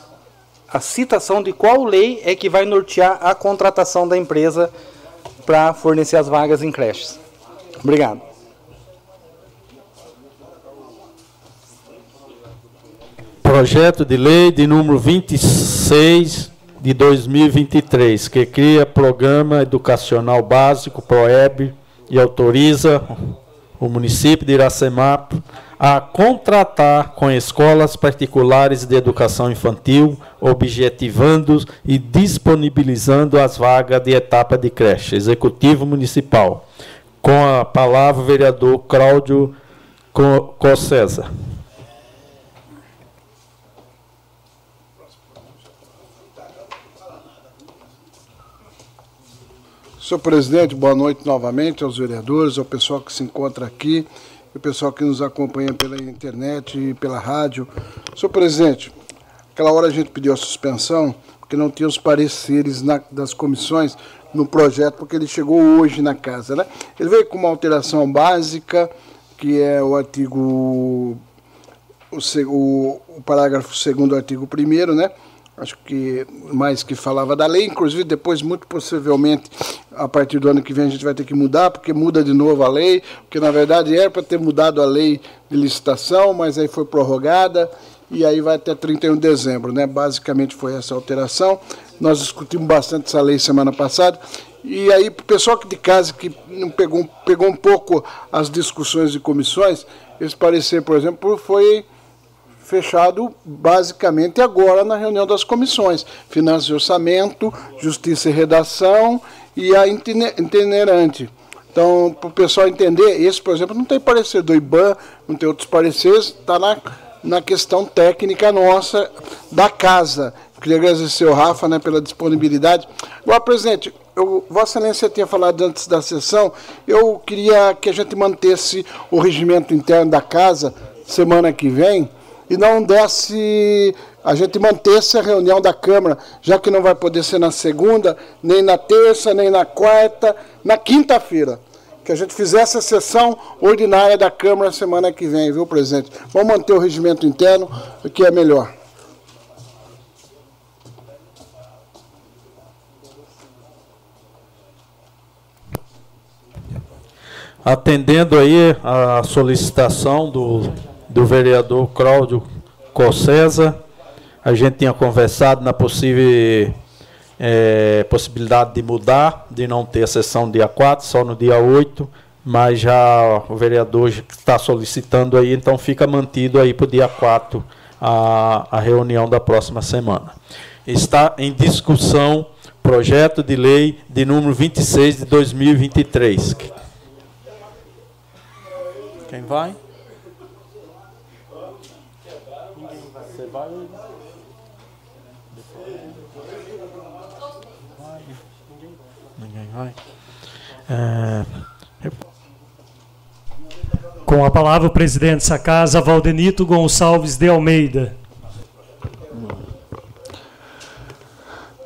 a citação de qual lei é que vai nortear a contratação da empresa para fornecer as vagas em creches. Obrigado. Projeto de lei de número 26 de 2023, que cria Programa Educacional Básico, PROEB, e autoriza o município de Iracemap a contratar com escolas particulares de educação infantil, objetivando e disponibilizando as vagas de etapa de creche. Executivo Municipal. Com a palavra, o vereador Cláudio Cossesa. Senhor presidente, boa noite novamente aos vereadores, ao pessoal que se encontra aqui, o pessoal que nos acompanha pela internet e pela rádio. Senhor presidente, aquela hora a gente pediu a suspensão, porque não tinha os pareceres na, das comissões no projeto, porque ele chegou hoje na casa. Né? Ele veio com uma alteração básica, que é o artigo. O, o, o parágrafo 2 do artigo 1, né? Acho que mais que falava da lei, inclusive depois, muito possivelmente, a partir do ano que vem a gente vai ter que mudar, porque muda de novo a lei, porque na verdade era para ter mudado a lei de licitação, mas aí foi prorrogada, e aí vai até 31 de dezembro. Né? Basicamente foi essa alteração. Nós discutimos bastante essa lei semana passada. E aí, para o pessoal aqui de casa que não pegou, pegou um pouco as discussões de comissões, esse parecer, por exemplo, foi fechado basicamente agora na reunião das comissões. Finanças e Orçamento, Justiça e Redação e a itinerante. Então, para o pessoal entender, esse, por exemplo, não tem parecer do IBAN, não tem outros pareceres, está na, na questão técnica nossa da casa. Queria agradecer ao Rafa né, pela disponibilidade. Agora, presidente, eu, Vossa Excelência tinha falado antes da sessão, eu queria que a gente mantesse o regimento interno da casa semana que vem e não desse. A gente mantesse a reunião da Câmara, já que não vai poder ser na segunda, nem na terça, nem na quarta, na quinta-feira. Que a gente fizesse a sessão ordinária da Câmara semana que vem, viu, presidente? Vamos manter o regimento interno, que é melhor. Atendendo aí a solicitação do, do vereador Cláudio Cossesa, a gente tinha conversado na possível é, possibilidade de mudar, de não ter a sessão dia 4, só no dia 8, mas já o vereador está solicitando aí, então fica mantido aí para o dia 4 a, a reunião da próxima semana. Está em discussão projeto de lei de número 26 de 2023, quem vai? Vai? Ninguém vai. É... Com a palavra o presidente dessa casa, Valdenito Gonçalves de Almeida.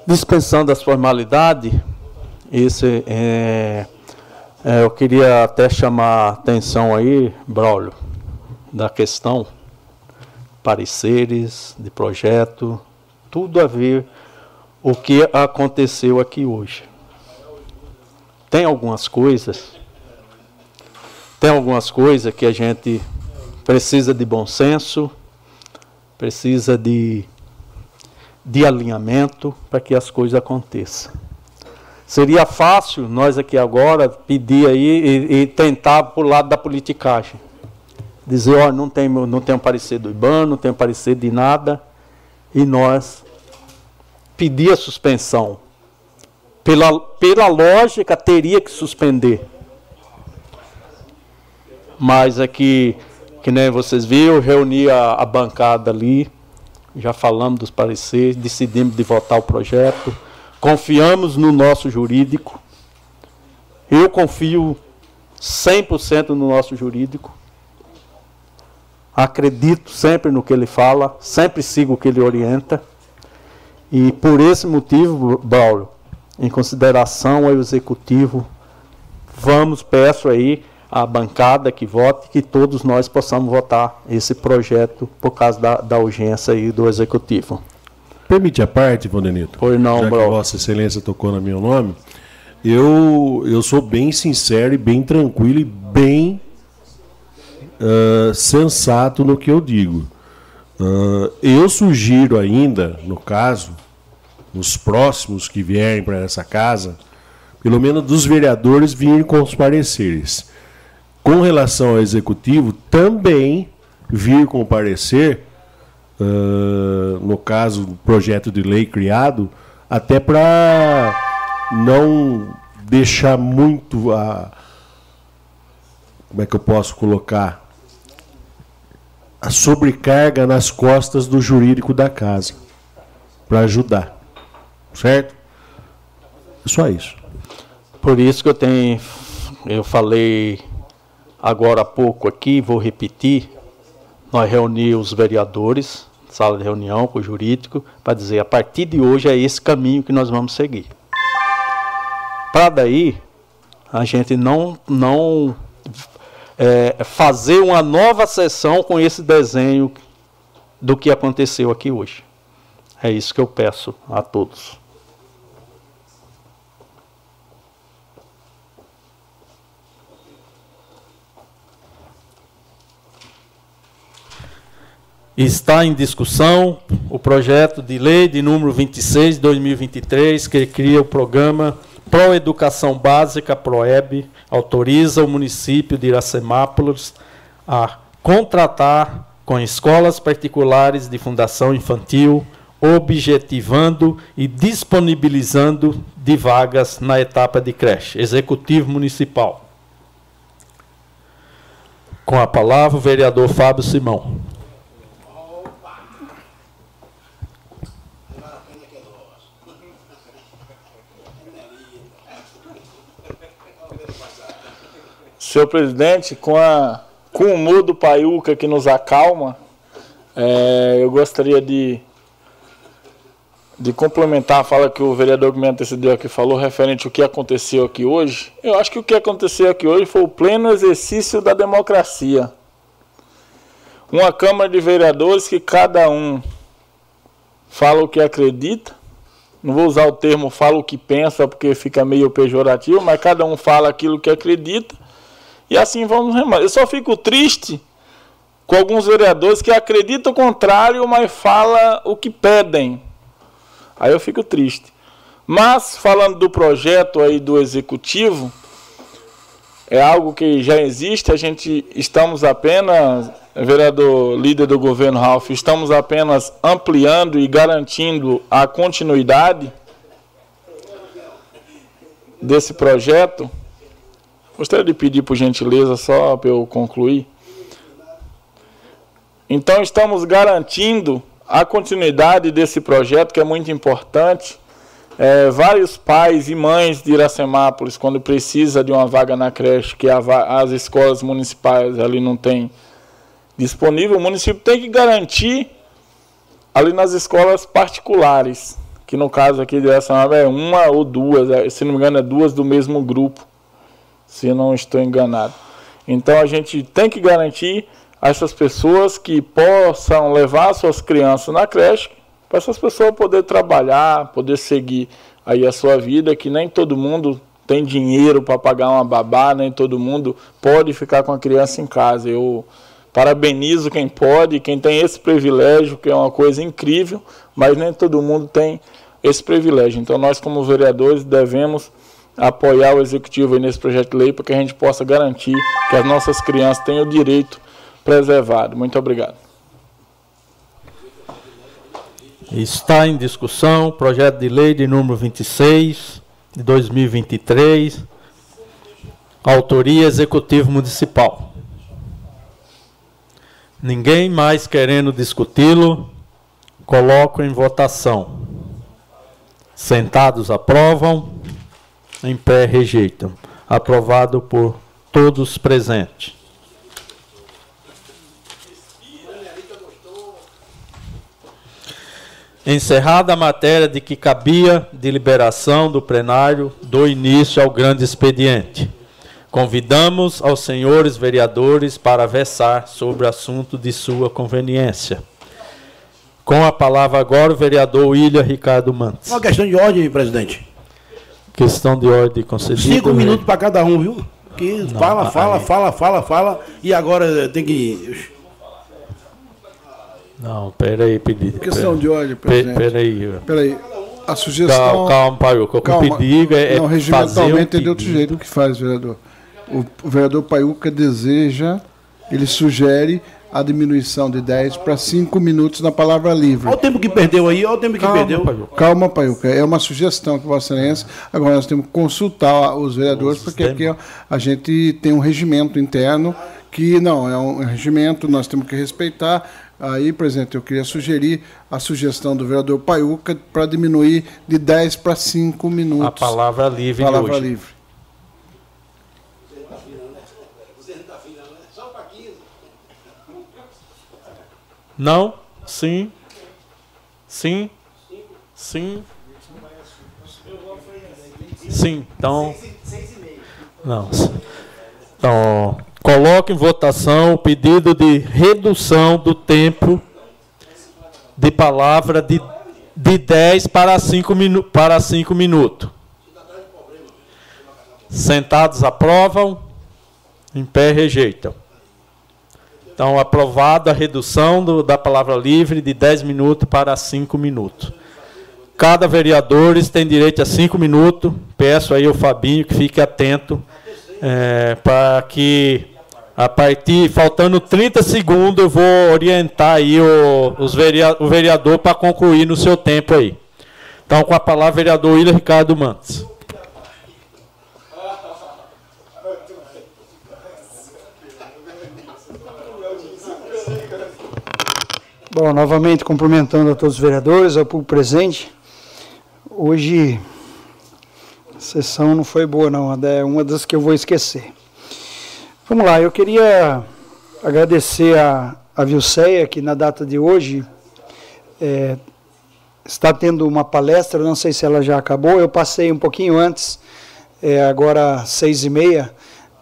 Dispensando as formalidades, esse é é, eu queria até chamar a atenção aí, Braulio, da questão pareceres, de projeto, tudo a ver o que aconteceu aqui hoje. Tem algumas coisas, tem algumas coisas que a gente precisa de bom senso, precisa de, de alinhamento para que as coisas aconteçam. Seria fácil nós aqui agora pedir aí e, e tentar por lado da politicagem. Dizer, ó, não tem, não tem um parecer do IBAN, não tem um parecer de nada, e nós pedir a suspensão. Pela, pela lógica, teria que suspender. Mas aqui, que nem vocês viram, reuni a, a bancada ali, já falamos dos pareceres, decidimos de votar o projeto Confiamos no nosso jurídico. Eu confio 100% no nosso jurídico. Acredito sempre no que ele fala, sempre sigo o que ele orienta. E por esse motivo, Braulio, em consideração ao executivo, vamos, peço aí à bancada que vote, que todos nós possamos votar esse projeto por causa da, da urgência aí do executivo. Permite a parte, Vandenito? Pois não, Já bro. que Vossa Excelência tocou no meu nome. Eu, eu sou bem sincero e bem tranquilo e bem sensato no que eu digo. Uh, eu sugiro ainda, no caso, nos próximos que vierem para essa casa, pelo menos dos vereadores virem com os pareceres. Com relação ao executivo, também vir com parecer uh, no caso, projeto de lei criado, até para não deixar muito a. Como é que eu posso colocar? A sobrecarga nas costas do jurídico da casa. Para ajudar. Certo? É só isso. Por isso que eu tenho. Eu falei agora há pouco aqui, vou repetir, nós reunimos os vereadores, sala de reunião com o jurídico, para dizer a partir de hoje é esse caminho que nós vamos seguir. Para daí a gente não, não é, fazer uma nova sessão com esse desenho do que aconteceu aqui hoje. É isso que eu peço a todos. Está em discussão o projeto de lei de número 26 de 2023, que cria o programa Pro Educação Básica, PROEB, autoriza o município de Iracemápolis a contratar com escolas particulares de fundação infantil, objetivando e disponibilizando de vagas na etapa de creche. Executivo Municipal. Com a palavra, o vereador Fábio Simão. Senhor presidente, com, a, com o humor do Paiuca que nos acalma, é, eu gostaria de, de complementar a fala que o vereador que me antecedeu aqui falou referente ao que aconteceu aqui hoje. Eu acho que o que aconteceu aqui hoje foi o pleno exercício da democracia. Uma Câmara de Vereadores que cada um fala o que acredita, não vou usar o termo fala o que pensa porque fica meio pejorativo, mas cada um fala aquilo que acredita e assim vamos remar. Eu só fico triste com alguns vereadores que acreditam o contrário, mas falam o que pedem. Aí eu fico triste. Mas falando do projeto aí do executivo, é algo que já existe, a gente estamos apenas, vereador líder do governo Ralph, estamos apenas ampliando e garantindo a continuidade desse projeto. Gostaria de pedir por gentileza, só para eu concluir. Então, estamos garantindo a continuidade desse projeto, que é muito importante. É, vários pais e mães de Iracemápolis, quando precisa de uma vaga na creche, que as escolas municipais ali não têm disponível, o município tem que garantir ali nas escolas particulares, que no caso aqui de Iracemápolis é uma ou duas, é, se não me engano é duas do mesmo grupo se não estou enganado. Então a gente tem que garantir a essas pessoas que possam levar suas crianças na creche, para essas pessoas poder trabalhar, poder seguir aí a sua vida, que nem todo mundo tem dinheiro para pagar uma babá, nem todo mundo pode ficar com a criança em casa. Eu parabenizo quem pode, quem tem esse privilégio, que é uma coisa incrível, mas nem todo mundo tem esse privilégio. Então nós como vereadores devemos apoiar o executivo nesse projeto de lei para que a gente possa garantir que as nossas crianças tenham o direito preservado. Muito obrigado. Está em discussão o projeto de lei de número 26 de 2023, autoria executivo municipal. Ninguém mais querendo discuti-lo, coloco em votação. Sentados aprovam em pé rejeitam. Aprovado por todos presentes. Encerrada a matéria de que cabia deliberação do plenário, do início ao grande expediente. Convidamos aos senhores vereadores para versar sobre o assunto de sua conveniência. Com a palavra agora o vereador William Ricardo Mantes. Uma questão de ordem, presidente. Questão de ordem concedida. Cinco né? minutos para cada um, viu? Que não, fala, fala, aí. fala, fala, fala, e agora tem que. Não, peraí, pedi. Questão pera, de ordem, presidente. Peraí. Peraí. A sugestão. Calma, calma, Paiuca. O que eu pedi é. Não, regimentalmente é de outro jeito que faz, vereador. O, o vereador Paiuca deseja, ele sugere a diminuição de 10 para 5 minutos na palavra livre. Olha o tempo que perdeu aí, olha o tempo que calma, perdeu. Paiuca. Calma, Paiuca. É uma sugestão que Vossa Excelência. Agora nós temos que consultar os vereadores, porque aqui a gente tem um regimento interno que não, é um regimento, nós temos que respeitar. Aí, presidente, eu queria sugerir a sugestão do vereador Paiuca para diminuir de 10 para 5 minutos. A palavra livre. Palavra livre. Não? Sim? Sim? Sim? Sim, então. Não. Então, coloque em votação o pedido de redução do tempo de palavra de, de 10 para 5 minu para cinco minutos. Sentados aprovam, em pé rejeitam. Então, aprovada a redução do, da palavra livre de 10 minutos para 5 minutos. Cada vereador tem direito a 5 minutos. Peço aí ao Fabinho que fique atento é, para que a partir, faltando 30 segundos, eu vou orientar aí o, os vereador, o vereador para concluir no seu tempo aí. Então, com a palavra, vereador William Ricardo Mantes. Bom, novamente cumprimentando a todos os vereadores, ao público presente. Hoje a sessão não foi boa, não. É uma das que eu vou esquecer. Vamos lá, eu queria agradecer a, a Vilceia, que na data de hoje é, está tendo uma palestra, não sei se ela já acabou, eu passei um pouquinho antes, é, agora seis e meia,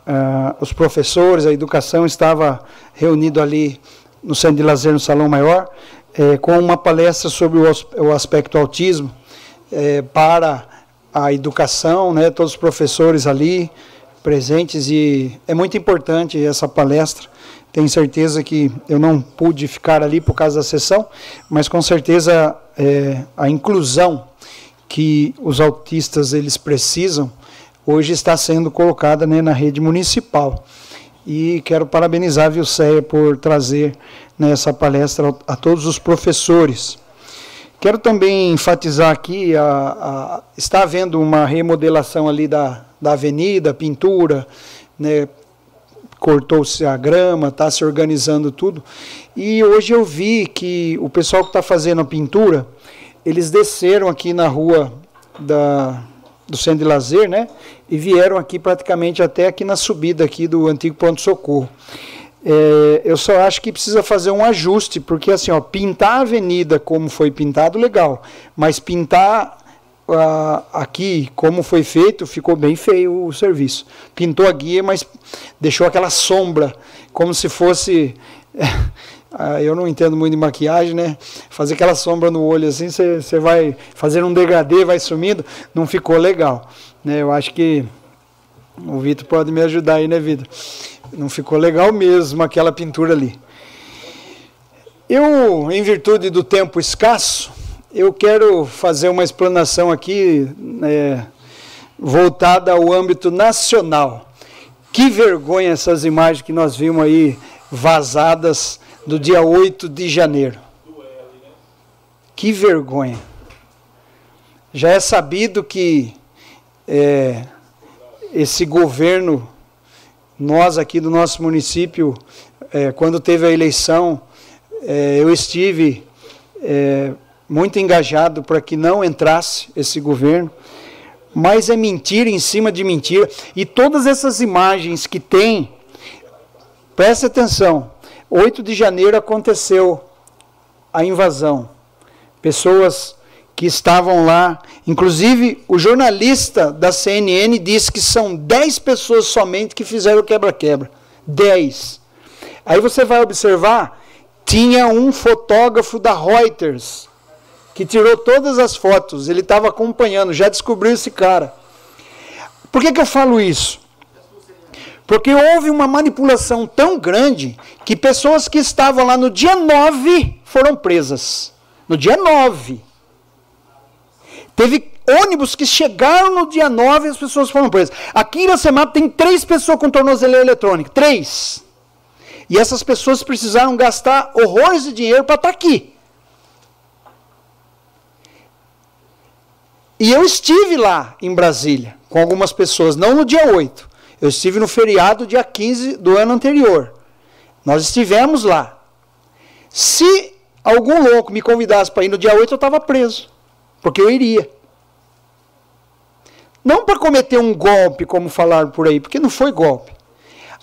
uh, os professores, a educação estava reunido ali no Centro de Lazer, no Salão Maior, é, com uma palestra sobre o, o aspecto autismo é, para a educação, né, todos os professores ali presentes, e é muito importante essa palestra. Tenho certeza que eu não pude ficar ali por causa da sessão, mas com certeza é, a inclusão que os autistas eles precisam hoje está sendo colocada né, na rede municipal e quero parabenizar a Vilceia por trazer nessa palestra a, todos os professores. Quero também enfatizar aqui, a, a, está havendo uma remodelação ali da, da avenida, pintura, né, cortou-se a grama, está se organizando tudo. E hoje eu vi que o pessoal que está fazendo a pintura, eles desceram aqui na rua da, do centro de lazer, né? E vieram aqui praticamente até aqui na subida aqui do antigo ponto socorro. É, eu só acho que precisa fazer um ajuste, porque assim, ó, pintar a avenida como foi pintado, legal, mas pintar uh, aqui como foi feito, ficou bem feio o serviço. Pintou a guia, mas deixou aquela sombra, como se fosse. Ah, eu não entendo muito de maquiagem, né? Fazer aquela sombra no olho assim, você vai fazer um degradê, vai sumindo, não ficou legal. Né? Eu acho que o Vitor pode me ajudar aí, né, Vitor? Não ficou legal mesmo aquela pintura ali. Eu, em virtude do tempo escasso, eu quero fazer uma explanação aqui é, voltada ao âmbito nacional. Que vergonha essas imagens que nós vimos aí vazadas do dia 8 de janeiro. Que vergonha. Já é sabido que é, esse governo, nós aqui do nosso município, é, quando teve a eleição, é, eu estive é, muito engajado para que não entrasse esse governo, mas é mentira em cima de mentira. E todas essas imagens que tem, preste atenção, 8 de janeiro aconteceu a invasão. Pessoas que estavam lá, inclusive o jornalista da CNN disse que são 10 pessoas somente que fizeram quebra-quebra. 10. Aí você vai observar, tinha um fotógrafo da Reuters que tirou todas as fotos, ele estava acompanhando, já descobriu esse cara. Por que, que eu falo isso? Porque houve uma manipulação tão grande que pessoas que estavam lá no dia 9 foram presas. No dia 9. Teve ônibus que chegaram no dia 9 e as pessoas foram presas. Aqui em Iracemap tem três pessoas com tornozeleira eletrônica. Três. E essas pessoas precisaram gastar horrores de dinheiro para estar tá aqui. E eu estive lá em Brasília com algumas pessoas, não no dia 8, eu estive no feriado dia 15 do ano anterior. Nós estivemos lá. Se algum louco me convidasse para ir no dia 8, eu estava preso. Porque eu iria. Não para cometer um golpe, como falaram por aí, porque não foi golpe.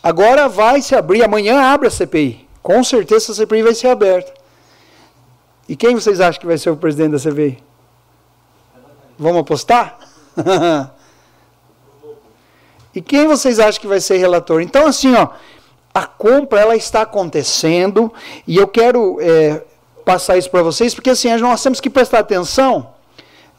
Agora vai se abrir, amanhã abre a CPI. Com certeza a CPI vai ser aberta. E quem vocês acham que vai ser o presidente da CPI? Vamos apostar? E quem vocês acham que vai ser relator? Então, assim, ó, a compra ela está acontecendo e eu quero é, passar isso para vocês, porque assim, nós temos que prestar atenção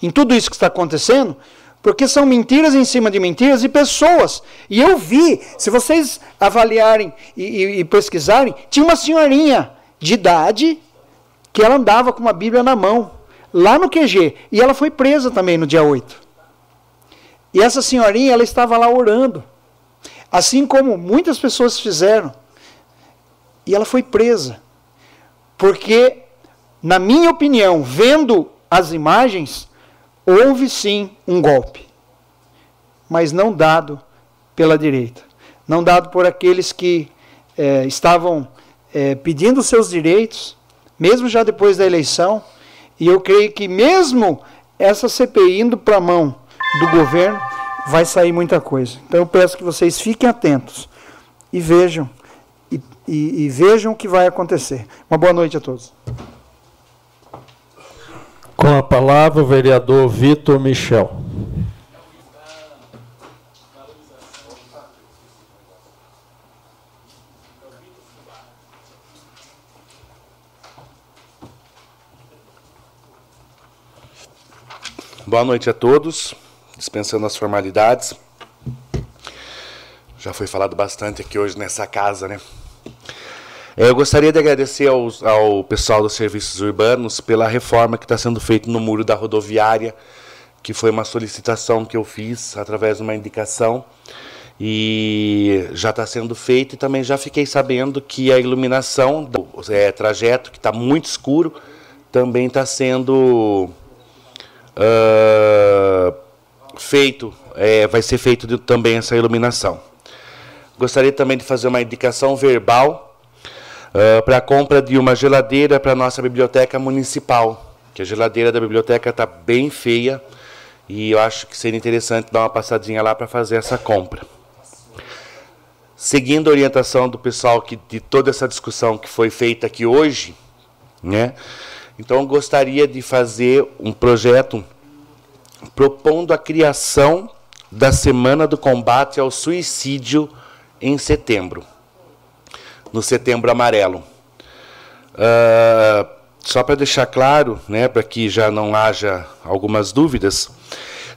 em tudo isso que está acontecendo, Porque são mentiras em cima de mentiras e pessoas. E eu vi, se vocês avaliarem e, e, e pesquisarem, tinha uma senhorinha de idade que ela andava com uma Bíblia na mão, lá no QG. E ela foi presa também no dia 8. E essa senhorinha, ela estava lá orando. Assim como muitas pessoas fizeram. E ela foi presa. Porque, na minha opinião, vendo as imagens, houve sim um golpe. Mas não dado pela direita. Não dado por aqueles que é, estavam é, pedindo seus direitos, mesmo já depois da eleição. E eu creio que, mesmo essa CPI indo para a mão do governo, vai sair muita coisa. Então eu peço que vocês fiquem atentos e vejam e, e, e vejam o que vai acontecer. Uma boa noite a todos. Com a palavra o vereador Vitor Michel. Boa noite a todos dispensando as formalidades. Já foi falado bastante aqui hoje nessa casa, né? É, eu gostaria de agradecer aos, ao pessoal dos serviços urbanos pela reforma que está sendo feita no muro da rodoviária, que foi uma solicitação que eu fiz através de uma indicação e já está sendo feito e também já fiquei sabendo que a iluminação do é, trajeto que está muito escuro também está sendo uh, feito, é, vai ser feito de, também essa iluminação. Gostaria também de fazer uma indicação verbal uh, para a compra de uma geladeira para a nossa biblioteca municipal, que a geladeira da biblioteca está bem feia e eu acho que seria interessante dar uma passadinha lá para fazer essa compra. Seguindo a orientação do pessoal que, de toda essa discussão que foi feita aqui hoje, né? Então gostaria de fazer um projeto propondo a criação da Semana do Combate ao Suicídio em setembro, no Setembro Amarelo. Uh, só para deixar claro, né, para que já não haja algumas dúvidas,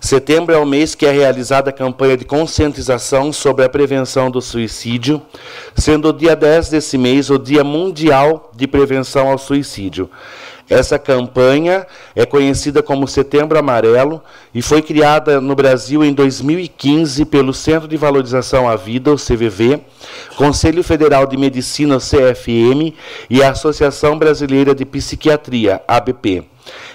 setembro é o mês que é realizada a campanha de conscientização sobre a prevenção do suicídio, sendo o dia 10 desse mês o Dia Mundial de Prevenção ao Suicídio. Essa campanha é conhecida como Setembro Amarelo e foi criada no Brasil em 2015 pelo Centro de Valorização à Vida, o CVV, Conselho Federal de Medicina, o CFM, e a Associação Brasileira de Psiquiatria, ABP.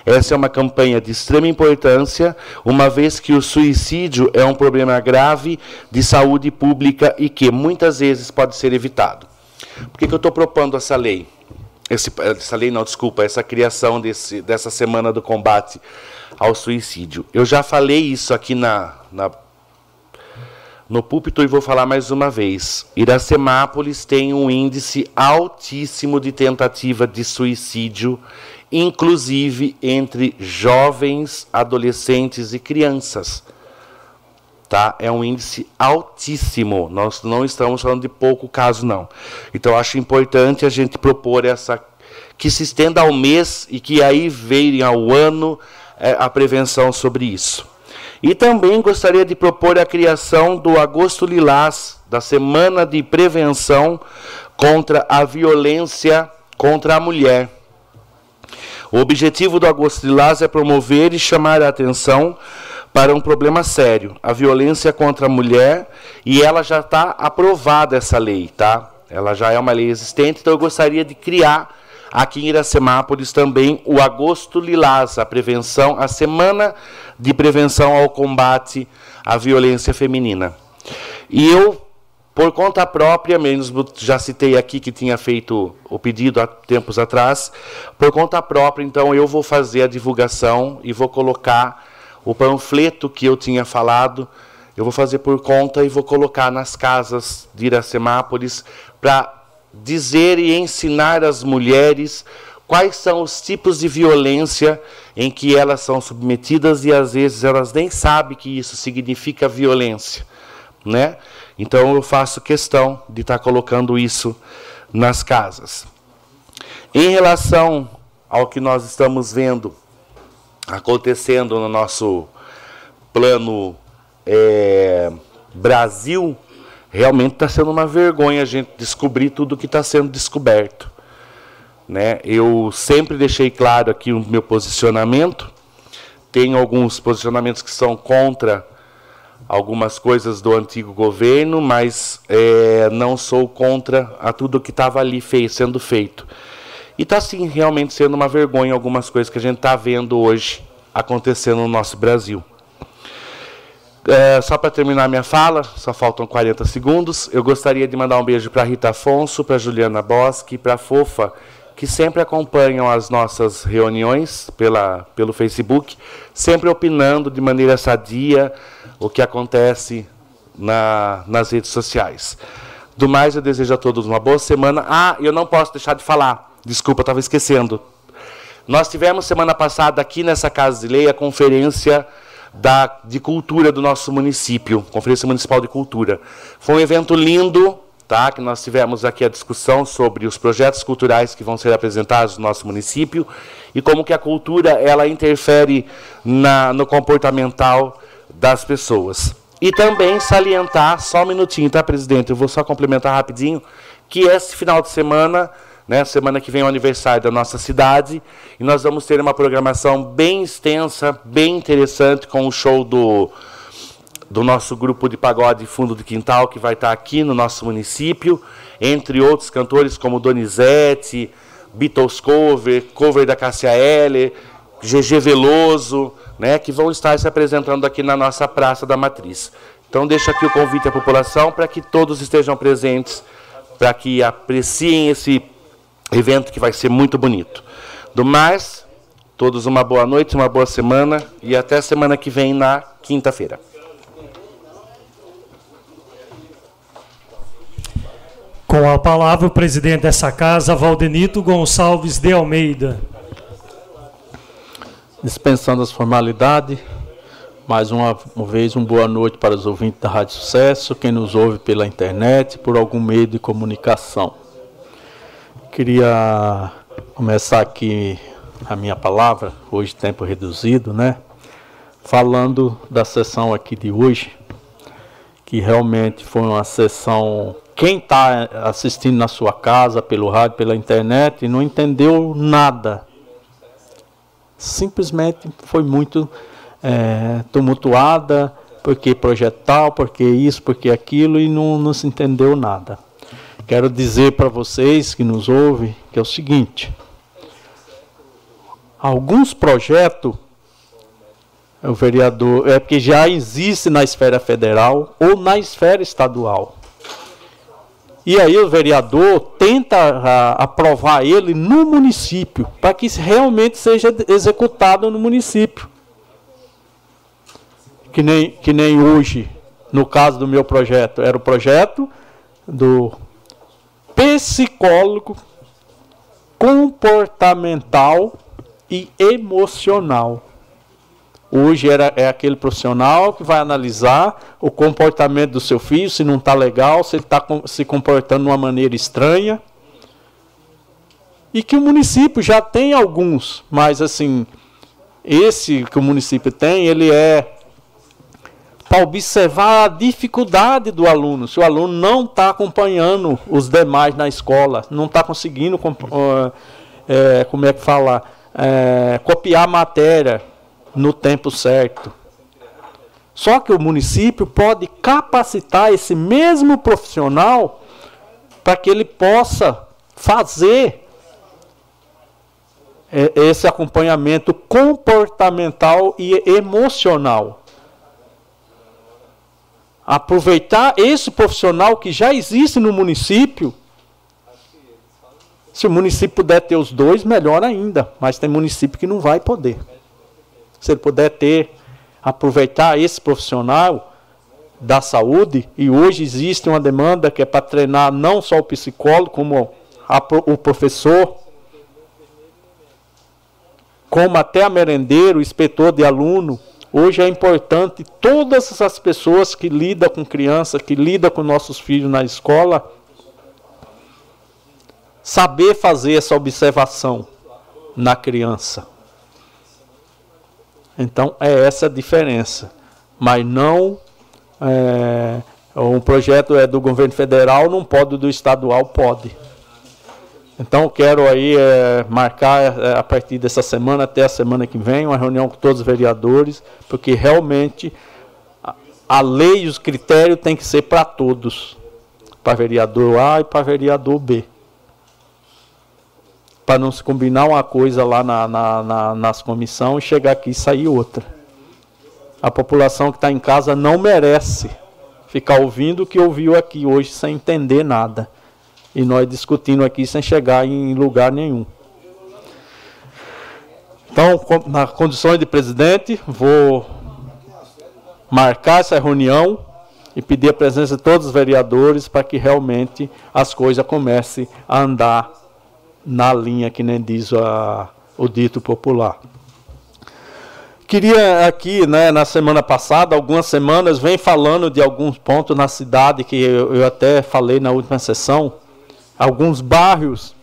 Essa é uma campanha de extrema importância, uma vez que o suicídio é um problema grave de saúde pública e que muitas vezes pode ser evitado. Por que, que eu estou propondo essa lei? Esse, essa lei não, desculpa, essa criação desse, dessa semana do combate ao suicídio. Eu já falei isso aqui na, na no púlpito e vou falar mais uma vez. Iracemápolis tem um índice altíssimo de tentativa de suicídio, inclusive entre jovens, adolescentes e crianças tá? É um índice altíssimo. Nós não estamos falando de pouco caso, não. Então, acho importante a gente propor essa que se estenda ao mês e que aí veio ao ano é, a prevenção sobre isso. E também gostaria de propor a criação do Agosto Lilás, da Semana de Prevenção contra a Violência contra a Mulher. O objetivo do Agosto Lilás é promover e chamar a atenção para um problema sério, a violência contra a mulher, e ela já está aprovada essa lei, tá? Ela já é uma lei existente, então eu gostaria de criar aqui em Iracemápolis também o Agosto Lilás, a prevenção, a semana de prevenção ao combate à violência feminina. E eu, por conta própria, mesmo já citei aqui que tinha feito o pedido há tempos atrás, por conta própria, então eu vou fazer a divulgação e vou colocar o panfleto que eu tinha falado, eu vou fazer por conta e vou colocar nas casas de Iracemápolis para dizer e ensinar as mulheres quais são os tipos de violência em que elas são submetidas e às vezes elas nem sabem que isso significa violência, né? Então eu faço questão de estar tá colocando isso nas casas. Em relação ao que nós estamos vendo acontecendo no nosso plano é, Brasil, realmente está sendo uma vergonha a gente descobrir tudo que está sendo descoberto. Né? Eu sempre deixei claro aqui o meu posicionamento. Tenho alguns posicionamentos que são contra algumas coisas do antigo governo, mas é, não sou contra a tudo que estava ali sendo feito. E está sim realmente sendo uma vergonha algumas coisas que a gente está vendo hoje acontecendo no nosso Brasil. É, só para terminar minha fala, só faltam 40 segundos. Eu gostaria de mandar um beijo para Rita Afonso, para Juliana Bosque para Fofa, que sempre acompanham as nossas reuniões pela, pelo Facebook, sempre opinando de maneira sadia o que acontece na, nas redes sociais. Do mais, eu desejo a todos uma boa semana. Ah, eu não posso deixar de falar, desculpa, estava esquecendo. Nós tivemos semana passada aqui nessa Casa de Lei a conferência da, de cultura do nosso município, Conferência Municipal de Cultura. Foi um evento lindo, tá? que nós tivemos aqui a discussão sobre os projetos culturais que vão ser apresentados no nosso município e como que a cultura ela interfere na, no comportamental das pessoas. E também salientar, só um minutinho, tá, presidente? Eu vou só complementar rapidinho, que esse final de semana, né, semana que vem é o aniversário da nossa cidade, e nós vamos ter uma programação bem extensa, bem interessante, com o show do do nosso grupo de pagode Fundo de Quintal, que vai estar aqui no nosso município, entre outros cantores como Donizete, Beatles Cover, cover da Cássia Eller, GG Veloso, né, que vão estar se apresentando aqui na nossa Praça da Matriz. Então, deixo aqui o convite à população para que todos estejam presentes, para que apreciem esse evento que vai ser muito bonito. Do mais, todos uma boa noite, uma boa semana e até semana que vem na quinta-feira. Com a palavra, o presidente dessa casa, Valdenito Gonçalves de Almeida. Dispensando as formalidades, mais uma, uma vez, uma boa noite para os ouvintes da Rádio Sucesso, quem nos ouve pela internet, por algum meio de comunicação. Queria começar aqui a minha palavra, hoje tempo reduzido, né? Falando da sessão aqui de hoje, que realmente foi uma sessão quem está assistindo na sua casa, pelo rádio, pela internet, não entendeu nada. Simplesmente foi muito é, tumultuada, porque projeto tal, porque isso, porque aquilo, e não, não se entendeu nada. Quero dizer para vocês que nos ouvem que é o seguinte: alguns projetos o vereador é porque já existe na esfera federal ou na esfera estadual. E aí o vereador tenta a, aprovar ele no município, para que realmente seja executado no município. Que nem, que nem hoje, no caso do meu projeto, era o projeto do psicólogo comportamental e emocional. Hoje era, é aquele profissional que vai analisar o comportamento do seu filho, se não está legal, se ele está se comportando de uma maneira estranha. E que o município já tem alguns, mas assim, esse que o município tem, ele é para observar a dificuldade do aluno. Se o aluno não está acompanhando os demais na escola, não está conseguindo, é, como é que fala, é, copiar a matéria no tempo certo. Só que o município pode capacitar esse mesmo profissional para que ele possa fazer esse acompanhamento comportamental e emocional. Aproveitar esse profissional que já existe no município. Se o município puder ter os dois, melhor ainda. Mas tem município que não vai poder se ele puder ter, aproveitar esse profissional da saúde, e hoje existe uma demanda que é para treinar não só o psicólogo, como a, o professor, como até a merendeiro, o inspetor de aluno. Hoje é importante todas essas pessoas que lidam com crianças, que lidam com nossos filhos na escola, saber fazer essa observação na criança. Então é essa a diferença. mas não é, um projeto é do governo federal, não pode do estadual, pode. Então quero aí é, marcar é, a partir dessa semana até a semana que vem uma reunião com todos os vereadores, porque realmente a, a lei e os critérios têm que ser para todos, para vereador A e para vereador B. Para não se combinar uma coisa lá na, na, na, nas comissões e chegar aqui e sair outra. A população que está em casa não merece ficar ouvindo o que ouviu aqui hoje sem entender nada. E nós discutindo aqui sem chegar em lugar nenhum. Então, na condições de presidente, vou marcar essa reunião e pedir a presença de todos os vereadores para que realmente as coisas comecem a andar na linha que nem diz a, o dito popular. Queria aqui, né, na semana passada, algumas semanas, vem falando de alguns pontos na cidade que eu, eu até falei na última sessão, alguns bairros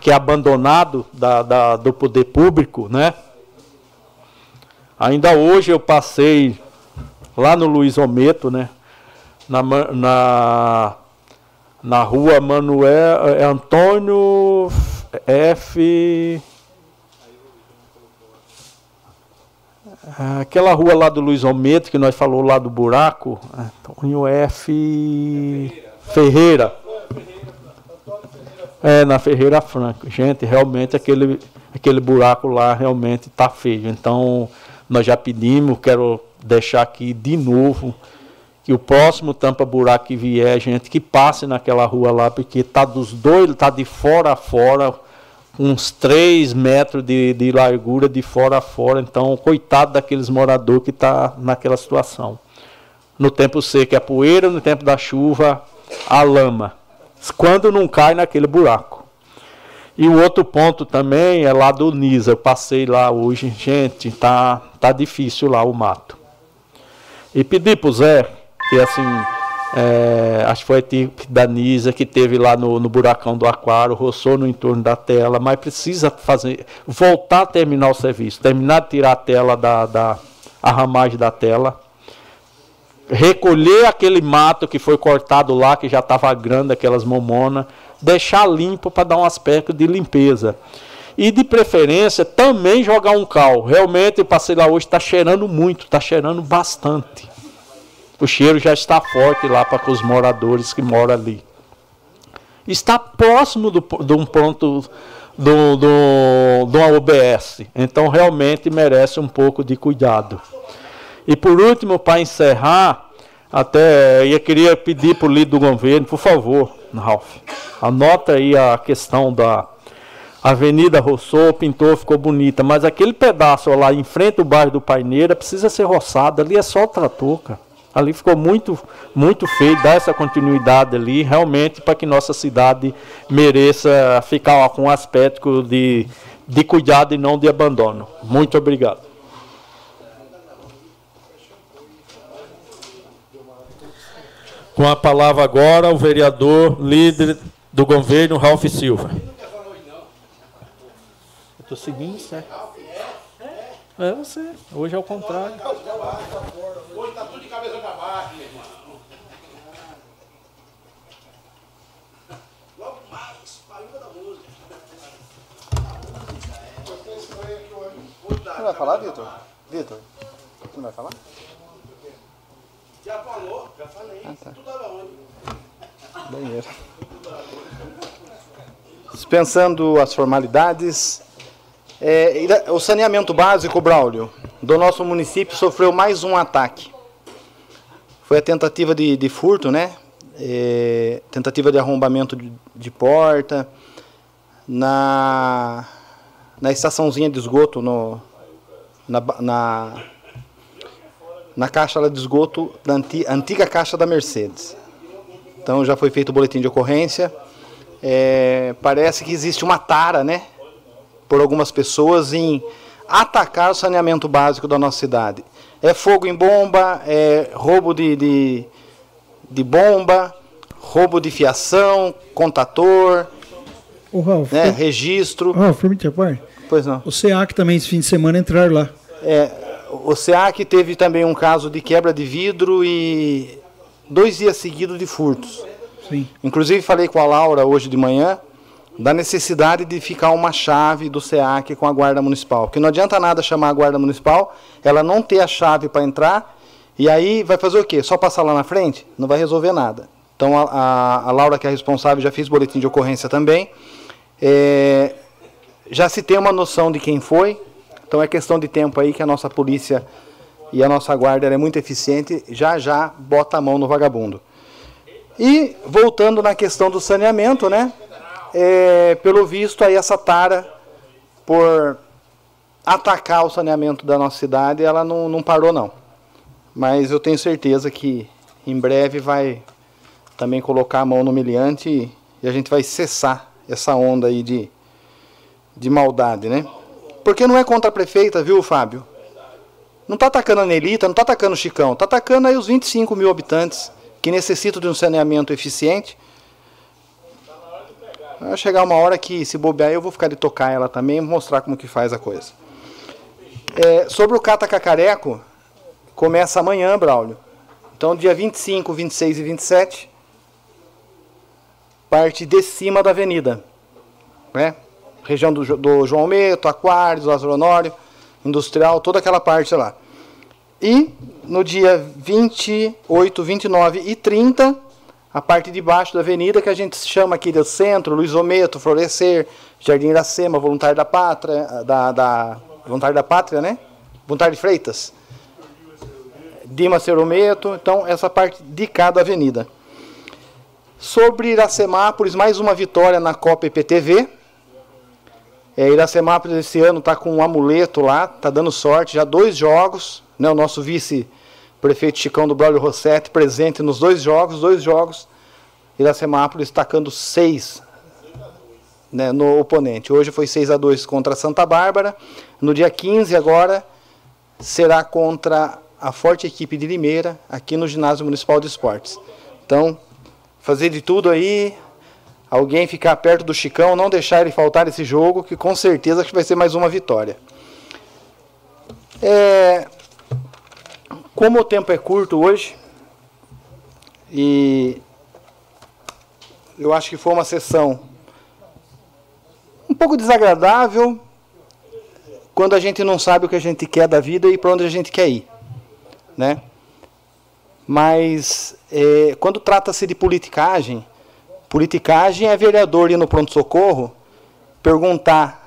que é abandonado da, da, do poder público, né? Ainda hoje eu passei lá no Luiz Ometo, né? Na, na, na rua Manuel é Antônio F. Aquela rua lá do Luiz Almeida, que nós falou lá do buraco, Antônio F. Ferreira. É, na Ferreira Franco. Gente, realmente aquele, aquele buraco lá realmente está feio. Então, nós já pedimos, quero deixar aqui de novo, que o próximo tampa-buraco que vier, gente, que passe naquela rua lá, porque está dos dois, está de fora a fora uns 3 metros de, de largura de fora a fora. Então, coitado daqueles moradores que tá naquela situação. No tempo seco é a poeira, no tempo da chuva a lama. Quando não cai naquele buraco. E o outro ponto também é lá do Nisa. Eu passei lá hoje, gente, tá, tá difícil lá o mato. E pedi pro Zé, que assim, é, acho que foi a equipe da Nisa que teve lá no, no buracão do aquário, roçou no entorno da tela, mas precisa fazer, voltar a terminar o serviço, terminar de tirar a tela da, da a ramagem da tela, recolher aquele mato que foi cortado lá, que já estava grande, aquelas momonas, deixar limpo para dar um aspecto de limpeza. E de preferência também jogar um cal. Realmente eu passei lá hoje, está cheirando muito, está cheirando bastante o cheiro já está forte lá para os moradores que moram ali. Está próximo do, de um ponto do, do, do OBS. Então realmente merece um pouco de cuidado. E por último, para encerrar, até eu queria pedir para o líder do governo, por favor, Ralf, anota aí a questão da Avenida Rossô, pintou, ficou bonita, mas aquele pedaço lá em frente ao bairro do Paineira precisa ser roçado, ali é só o trator, cara. Ali ficou muito, muito feio, dar essa continuidade ali, realmente, para que nossa cidade mereça ficar com um aspecto de, de cuidado e não de abandono. Muito obrigado. Com a palavra agora o vereador líder do governo, Ralph Silva. Estou seguindo, certo? É você. Hoje é o contrário. Hoje tá tudo de cabeça para baixo, meu irmão. Logo mais, da música. Você vai falar, Vitor? Vitor? Você não vai falar? Já falou, já falei. Ah, tá. Tu tava onde? Banheiro. Dispensando as formalidades, é, o saneamento básico, Braulio, do nosso município sofreu mais um ataque. Foi a tentativa de, de furto, né? É, tentativa de arrombamento de, de, porta na, na estaçãozinha de esgoto, no, na, na, na caixa de esgoto da anti, antiga caixa da Mercedes. Então já foi feito o boletim de ocorrência. É, parece que existe uma tara, né? por algumas pessoas em atacar o saneamento básico da nossa cidade. É fogo em bomba, é roubo de, de, de bomba, roubo de fiação, contator, o Ralf, né, registro. Ralf, pai? Pois não. O SEAC também esse fim de semana entraram lá. É, o SEAC teve também um caso de quebra de vidro e dois dias seguidos de furtos. Sim. Inclusive falei com a Laura hoje de manhã da necessidade de ficar uma chave do SEAC com a Guarda Municipal. Porque não adianta nada chamar a Guarda Municipal, ela não ter a chave para entrar, e aí vai fazer o quê? Só passar lá na frente? Não vai resolver nada. Então a, a, a Laura, que é responsável, já fez boletim de ocorrência também. É, já se tem uma noção de quem foi, então é questão de tempo aí que a nossa polícia e a nossa guarda é muito eficiente, já já bota a mão no vagabundo. E voltando na questão do saneamento, né? É, pelo visto aí essa tara por atacar o saneamento da nossa cidade, ela não, não parou não. Mas eu tenho certeza que em breve vai também colocar a mão no miliante e, e a gente vai cessar essa onda aí de, de maldade, né? Porque não é contra a prefeita, viu, Fábio? Não está atacando a Nelita, não está atacando o Chicão, está atacando aí os 25 mil habitantes que necessitam de um saneamento eficiente. Vai chegar uma hora que, se bobear, eu vou ficar de tocar ela também mostrar como que faz a coisa. É, sobre o Cata Cacareco, começa amanhã, Braulio. Então, dia 25, 26 e 27, parte de cima da avenida. Né? Região do, do João Meto, Aquários, Lázaro Honório, Industrial, toda aquela parte lá. E no dia 28, 29 e 30, a parte de baixo da avenida, que a gente chama aqui do centro, Luiz Ometo, Florescer, Jardim Iracema, Voluntário da Pátria, da, da Voluntário da Pátria, né? Voluntário de Freitas. Dimas Cerometo, então essa parte de cada avenida. Sobre Iracemápolis, mais uma vitória na Copa IPTV. É, Iracemápolis esse ano está com um amuleto lá, está dando sorte, já dois jogos. Né, o nosso vice-prefeito Chicão do Braulio Rossetti presente nos dois jogos, dois jogos. Iracemápolis tacando seis né, no oponente. Hoje foi 6 a 2 contra Santa Bárbara. No dia 15 agora será contra a forte equipe de Limeira, aqui no Ginásio Municipal de Esportes. Então, fazer de tudo aí, alguém ficar perto do Chicão, não deixar ele faltar esse jogo, que com certeza que vai ser mais uma vitória. É, como o tempo é curto hoje, e eu acho que foi uma sessão um pouco desagradável quando a gente não sabe o que a gente quer da vida e para onde a gente quer ir, né? Mas é, quando trata-se de politicagem, politicagem é vereador ir no pronto-socorro perguntar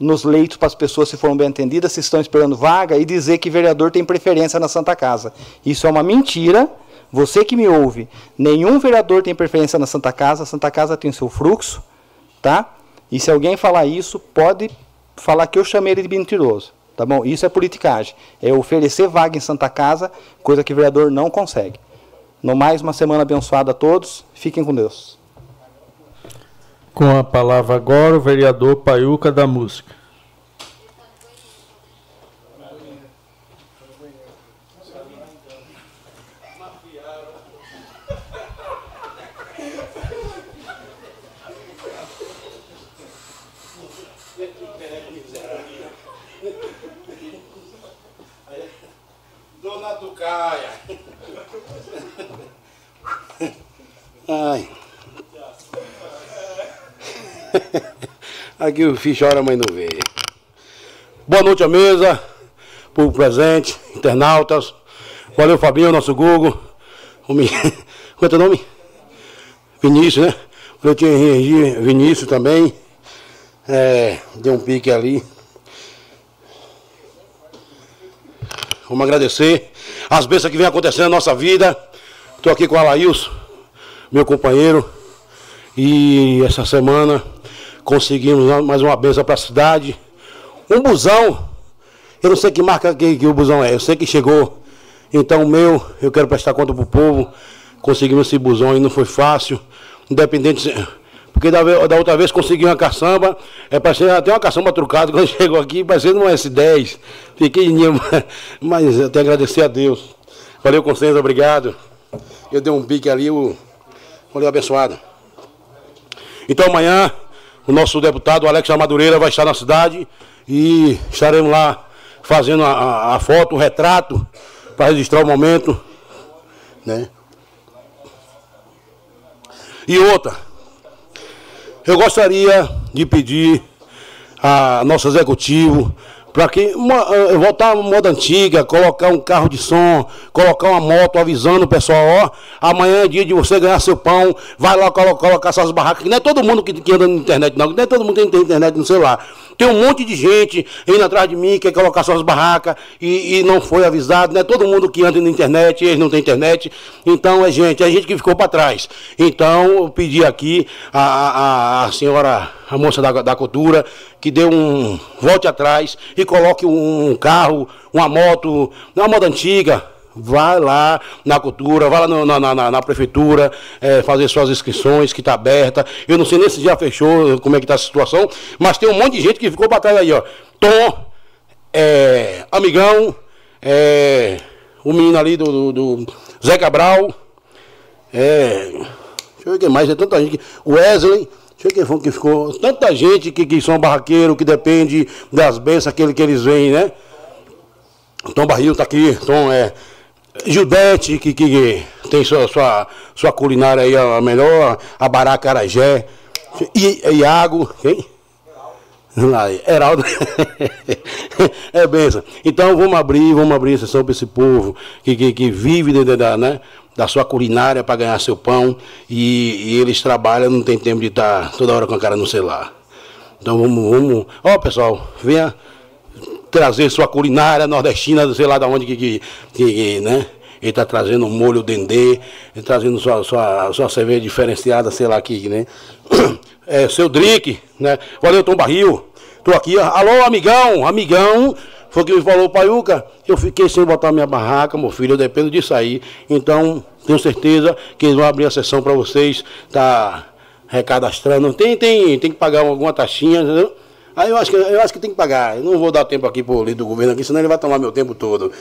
nos leitos para as pessoas se foram bem atendidas, se estão esperando vaga e dizer que vereador tem preferência na Santa Casa. Isso é uma mentira. Você que me ouve, nenhum vereador tem preferência na Santa Casa, a Santa Casa tem seu fluxo, tá? E se alguém falar isso, pode falar que eu chamei ele de mentiroso. Tá bom? Isso é politicagem. É oferecer vaga em Santa Casa, coisa que o vereador não consegue. No mais, uma semana abençoada a todos. Fiquem com Deus. Com a palavra agora, o vereador Paiuca da Música. Dona Tucaia. Ai. Aqui o filho chora, mas não vê. Boa noite à mesa, por presente, internautas. Valeu, Fabinho, nosso Google. O me... Qual é teu nome? Vinícius, né? Eu tinha Vinícius também. É, deu um pique ali. Vamos agradecer as bênçãos que vem acontecendo na nossa vida. Estou aqui com o Alailson, meu companheiro. E essa semana conseguimos mais uma benção para a cidade. Um busão. Eu não sei que marca que, que o busão é. Eu sei que chegou. Então o meu, eu quero prestar conta para o povo. Conseguimos esse busão e não foi fácil. Independente. Porque da, da, outra vez consegui uma caçamba, é parecendo até uma caçamba trucada quando chegou aqui, parecendo uma S10. Fiquei mas eu tenho que agradecer a Deus. Valeu, Constância, obrigado. Eu dei um pique ali, o. Valeu, abençoado. Então amanhã o nosso deputado Alex Madureira vai estar na cidade e estaremos lá fazendo a, a foto, o retrato, para registrar o momento. Né? E outra, eu gostaria de pedir a nosso executivo para que uma, voltar à moda antiga, colocar um carro de som, colocar uma moto avisando o pessoal, ó, amanhã é dia de você ganhar seu pão, vai lá colocar, colocar barracas, que não é todo mundo que, que anda na internet, não, não é todo mundo que tem internet no celular. Tem um monte de gente indo atrás de mim, quer colocar suas barracas e, e não foi avisado, não é todo mundo que anda na internet, eles não têm internet. Então é gente, é gente que ficou para trás. Então eu pedi aqui a, a, a senhora, a moça da, da cultura, que dê um volte atrás e coloque um carro, uma moto, uma moda antiga, vai lá na cultura, vai lá no, na, na, na, prefeitura, é, fazer suas inscrições, que está aberta. Eu não sei nem se já fechou, como é que está a situação, mas tem um monte de gente que ficou para aí, ó. Tom, é, amigão, é, o menino ali do, do, do Zé Cabral, é, deixa eu ver quem mais, é tanta gente. Wesley. Sei quem foi que ficou. Tanta gente que, que são barraqueiros, que depende das bênçãos aquele que eles veem, né? Tom Barril tá aqui, Tom é. Gildete, que, que tem sua, sua, sua culinária aí, a melhor, a Baracarajé. I, Iago, quem? Heraldo. é benção. Então vamos abrir, vamos abrir sessão para esse povo que, que, que vive da, da, né? da sua culinária para ganhar seu pão e, e, eles trabalham, não tem tempo de estar tá toda hora com a cara no celular. Então vamos, vamos. Ó pessoal, venha trazer sua culinária nordestina, sei lá de onde que, que, que né? Ele está trazendo um molho dendê, ele trazendo sua, sua, sua cerveja diferenciada, sei lá aqui, né? É, seu drink, né? Valeu, Tom Barril. Tô aqui, alô, amigão, amigão. Foi que me falou, Paiuca, eu fiquei sem botar minha barraca, meu filho, eu dependo disso aí. Então, tenho certeza que eles vão abrir a sessão para vocês, tá recadastrando. Tem, tem, tem que pagar alguma taxinha, entendeu? Aí eu acho que, eu acho que tem que pagar. Eu não vou dar tempo aqui pro líder do governo aqui, senão ele vai tomar meu tempo todo.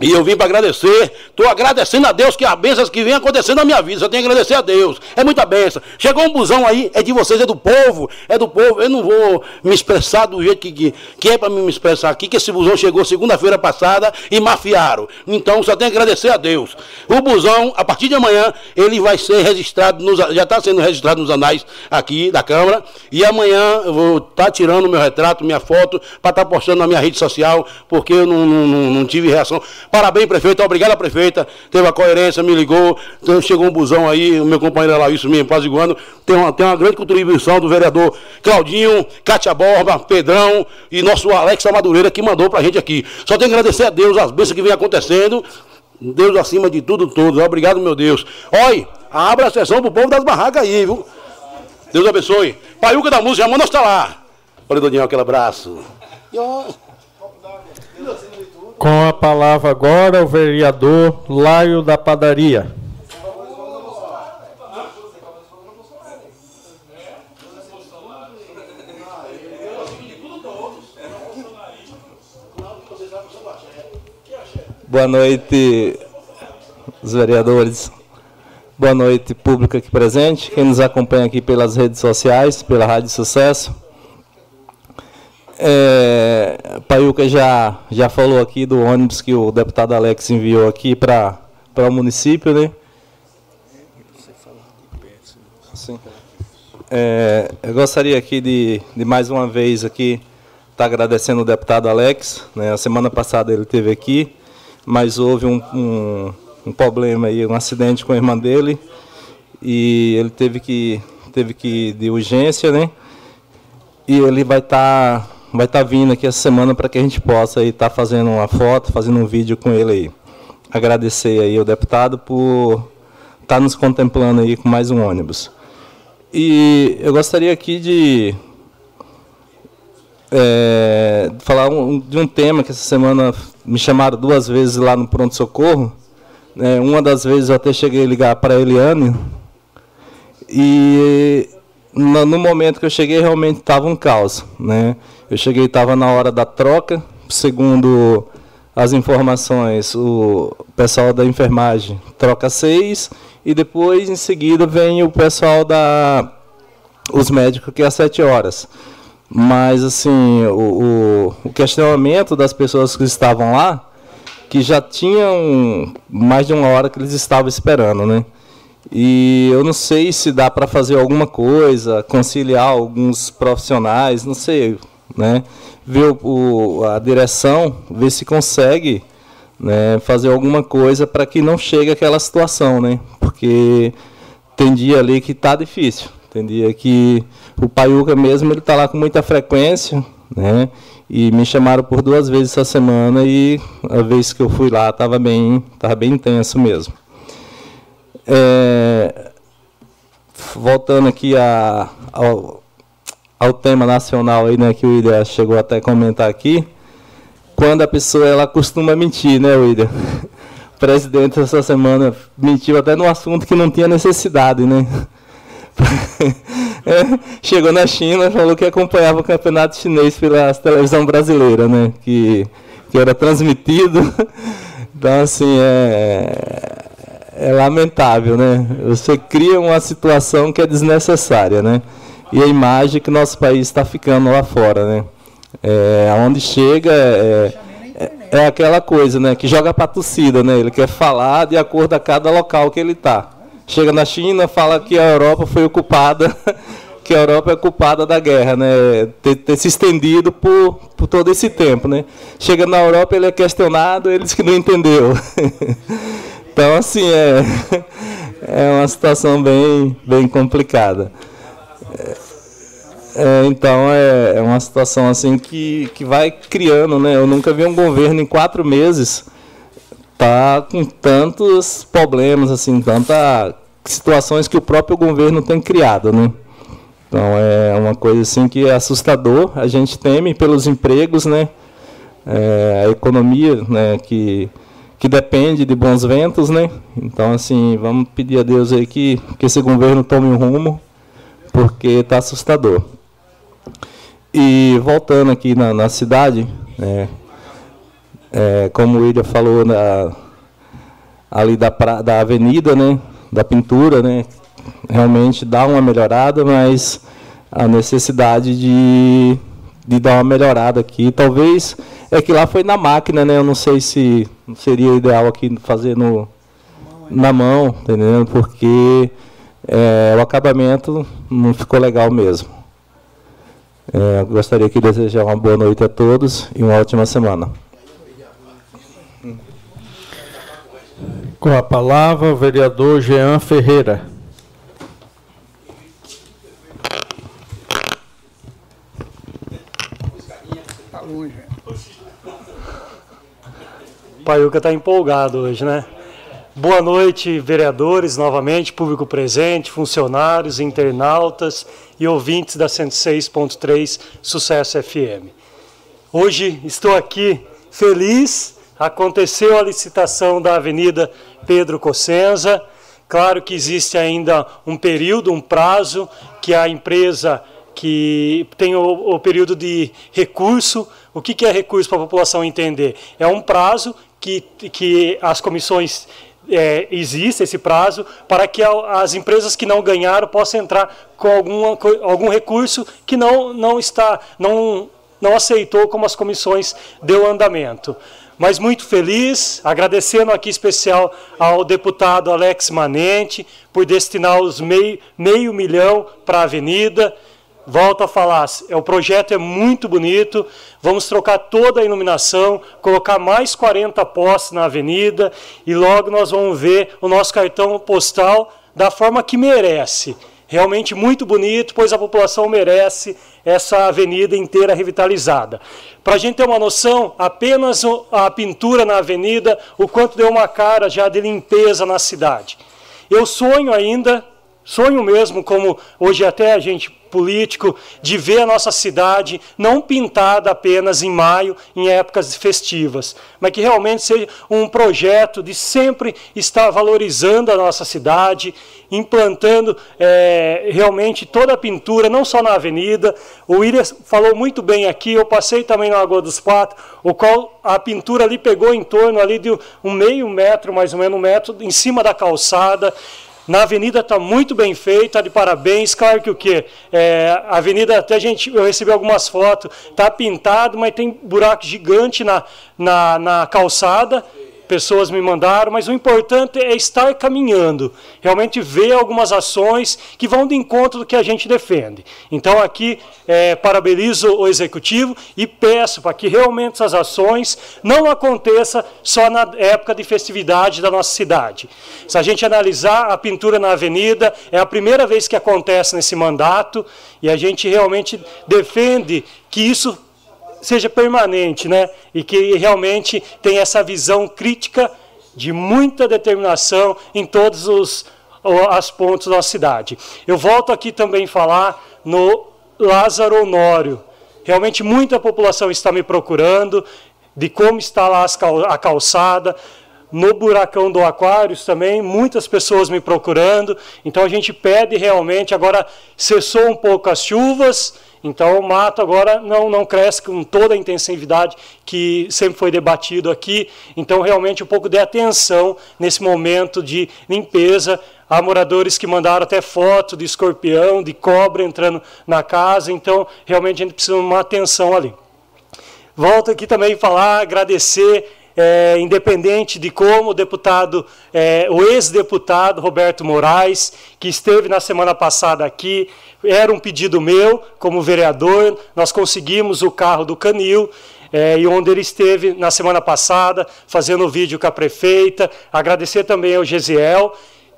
E eu vim para agradecer, estou agradecendo a Deus que as bênçãos que vem acontecendo na minha vida, só tenho que agradecer a Deus. É muita bênção. Chegou um busão aí, é de vocês, é do povo, é do povo. Eu não vou me expressar do jeito que, que, que é para me expressar aqui, que esse busão chegou segunda-feira passada e mafiaram. Então só tenho que agradecer a Deus. O busão, a partir de amanhã, ele vai ser registrado, nos, já está sendo registrado nos anais aqui da Câmara. E amanhã eu vou estar tá tirando meu retrato, minha foto, para estar tá postando na minha rede social, porque eu não, não, não, não tive reação. Parabéns, prefeito. Obrigado prefeita. Teve a coerência, me ligou. Então chegou um busão aí, o meu companheiro lá, isso mesmo, Paziguano. Tem uma, tem uma grande contribuição do vereador Claudinho, Cátia Borba, Pedrão e nosso Alex Madureira que mandou pra gente aqui. Só tenho que agradecer a Deus as bênçãos que vem acontecendo. Deus acima de tudo, todos. Obrigado, meu Deus. Oi, abra a sessão pro povo das barracas aí, viu? Deus abençoe. Paiuca da música, manda nós tá lá. Olha, Doniel, aquele abraço. Com a palavra agora o vereador Laio da Padaria. Boa noite, os vereadores. Boa noite, público aqui presente. Quem nos acompanha aqui pelas redes sociais, pela Rádio Sucesso. É, Paiuca já, já falou aqui do ônibus que o deputado Alex enviou aqui para o município, né? Sim. É, eu gostaria aqui de, de mais uma vez aqui estar tá agradecendo o deputado Alex. Né? A semana passada ele esteve aqui, mas houve um, um, um, problema aí, um acidente com a irmã dele e ele teve que teve que ir de urgência, né? E ele vai estar tá vai estar tá vindo aqui essa semana para que a gente possa estar tá fazendo uma foto, fazendo um vídeo com ele aí. Agradecer aí ao deputado por estar tá nos contemplando aí com mais um ônibus. E eu gostaria aqui de é, falar um, de um tema que essa semana me chamaram duas vezes lá no pronto-socorro. É, uma das vezes eu até cheguei a ligar para a Eliane. E no, no, momento que eu cheguei, realmente estava um caos. Né? Eu cheguei, estava na hora da troca, segundo as informações, o pessoal da enfermagem troca seis, e depois, em seguida, vem o pessoal da. os médicos, que é às sete horas. Mas, assim, o, o, o questionamento das pessoas que estavam lá, que já tinham mais de uma hora que eles estavam esperando, né? E eu não sei se dá para fazer alguma coisa, conciliar alguns profissionais, não sei, né? Ver o, a direção, ver se consegue né, fazer alguma coisa para que não chegue aquela situação, né? Porque tem dia ali que está difícil, tem dia que o Paiuca mesmo ele está lá com muita frequência, né? E me chamaram por duas vezes essa semana e a vez que eu fui lá estava bem, tava bem intenso mesmo. É, voltando aqui a, ao, ao tema nacional aí, né, que o William chegou até a comentar aqui, quando a pessoa ela costuma mentir, né, William? O presidente essa semana mentiu até no assunto que não tinha necessidade, né? É, chegou na China, falou que acompanhava o campeonato chinês pela televisão brasileira, né? Que, que era transmitido. Então, assim, é, é lamentável, né? Você cria uma situação que é desnecessária, né? E a imagem que nosso país está ficando lá fora, né? É, onde chega é, é, é aquela coisa, né? Que joga para torcida, né? Ele quer falar de acordo a cada local que ele está. Chega na China, fala que a Europa foi ocupada, que a Europa é culpada da guerra, né? Ter, ter, se estendido por, por todo esse tempo, né? Chega na Europa, ele é questionado, ele diz que não entendeu. Então, assim, é, é uma situação bem, bem complicada. É, então, é, é uma situação assim que, que vai criando, né? Eu nunca vi um governo em quatro meses tá com tantos problemas, assim, tantas situações que o próprio governo tem criado, né? Então, é uma coisa assim que é assustador. A gente teme pelos empregos, né? É, a economia, né? Que que depende de bons ventos, né? Então, assim, vamos pedir a Deus aí que, que esse governo tome um rumo, porque está assustador. E voltando aqui na, na cidade, né, é, como o William falou, na, ali da, pra, da avenida, né, da pintura, né, realmente dá uma melhorada, mas a necessidade de, de dar uma melhorada aqui, talvez é que lá foi na máquina, né? Eu não sei se seria ideal aqui fazer no, na mão? Porque é, o acabamento não ficou legal mesmo. É, gostaria de desejar uma boa noite a todos e uma ótima semana. Com a palavra, o vereador Jean Ferreira. Paiuca está empolgado hoje, né? Boa noite, vereadores, novamente, público presente, funcionários, internautas e ouvintes da 106.3 Sucesso FM. Hoje estou aqui feliz, aconteceu a licitação da Avenida Pedro Cossenza. Claro que existe ainda um período, um prazo que a empresa que tem o, o período de recurso. O que, que é recurso para a população entender? É um prazo que, que as comissões é, existe esse prazo para que as empresas que não ganharam possam entrar com alguma, algum recurso que não, não está não, não aceitou como as comissões deu andamento. Mas muito feliz, agradecendo aqui especial ao deputado Alex Manente por destinar os meio, meio milhão para a avenida. Volto a falar, o projeto é muito bonito, vamos trocar toda a iluminação, colocar mais 40 postes na avenida e logo nós vamos ver o nosso cartão postal da forma que merece. Realmente muito bonito, pois a população merece essa avenida inteira revitalizada. Para a gente ter uma noção, apenas a pintura na avenida, o quanto deu uma cara já de limpeza na cidade. Eu sonho ainda, sonho mesmo, como hoje até a gente político de ver a nossa cidade não pintada apenas em maio, em épocas festivas, mas que realmente seja um projeto de sempre estar valorizando a nossa cidade, implantando é, realmente toda a pintura, não só na avenida. O William falou muito bem aqui, eu passei também na Lagoa dos Patos, o qual a pintura ali pegou em torno ali de um meio metro, mais ou menos um metro, em cima da calçada Na avenida está muito bem feita, tá de parabéns. Claro que o quê? É, a avenida, até a gente, eu recebi algumas fotos, está pintado, mas tem buraco gigante na, na, na calçada pessoas me mandaram, mas o importante é estar caminhando, realmente ver algumas ações que vão de encontro do que a gente defende. Então, aqui, é, parabenizo o Executivo e peço para que realmente essas ações não aconteçam só na época de festividade da nossa cidade. Se a gente analisar a pintura na avenida, é a primeira vez que acontece nesse mandato e a gente realmente defende que isso seja permanente, né? E que realmente tenha essa visão crítica de muita determinação em todos os as pontos da cidade. Eu volto aqui também falar no Lázaro Honório. Realmente muita população está me procurando de como está lá a calçada. No buracão do Aquários também, muitas pessoas me procurando. Então a gente pede realmente, agora cessou um pouco as chuvas, então, o mato agora não, não cresce com toda a intensividade que sempre foi debatido aqui. Então, realmente, um pouco de atenção nesse momento de limpeza. Há moradores que mandaram até foto de escorpião, de cobra entrando na casa. Então, realmente, a gente precisa de uma atenção ali. Volto aqui também falar, agradecer é, independente de como o deputado, é, o ex-deputado Roberto Moraes, que esteve na semana passada aqui, era um pedido meu como vereador, nós conseguimos o carro do Canil, é, e onde ele esteve na semana passada, fazendo vídeo com a prefeita. Agradecer também ao Gesiel,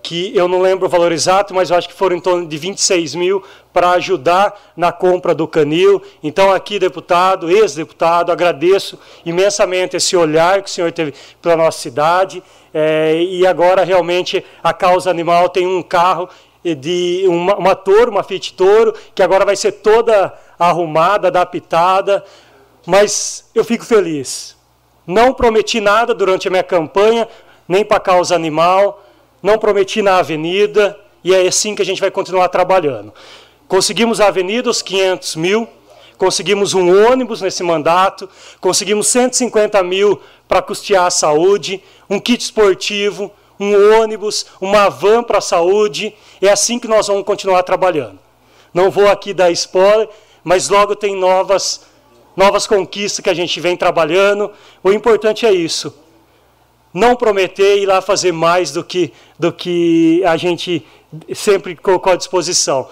que eu não lembro o valor exato, mas eu acho que foram em torno de 26 mil para ajudar na compra do canil. Então, aqui, deputado, ex-deputado, agradeço imensamente esse olhar que o senhor teve pela nossa cidade. É, e agora, realmente, a causa animal tem um carro de uma, uma touro, uma Fiat Toro, que agora vai ser toda arrumada, adaptada. Mas eu fico feliz. Não prometi nada durante a minha campanha, nem para a causa animal não prometi na avenida, e é assim que a gente vai continuar trabalhando. Conseguimos a avenida, os 500 mil, conseguimos um ônibus nesse mandato, conseguimos 150 mil para custear a saúde, um kit esportivo, um ônibus, uma van para a saúde. É assim que nós vamos continuar trabalhando. Não vou aqui dar spoiler, mas logo tem novas, novas conquistas que a gente vem trabalhando. O importante é isso não prometer ir lá fazer mais do que, do que a gente sempre colocou à disposição.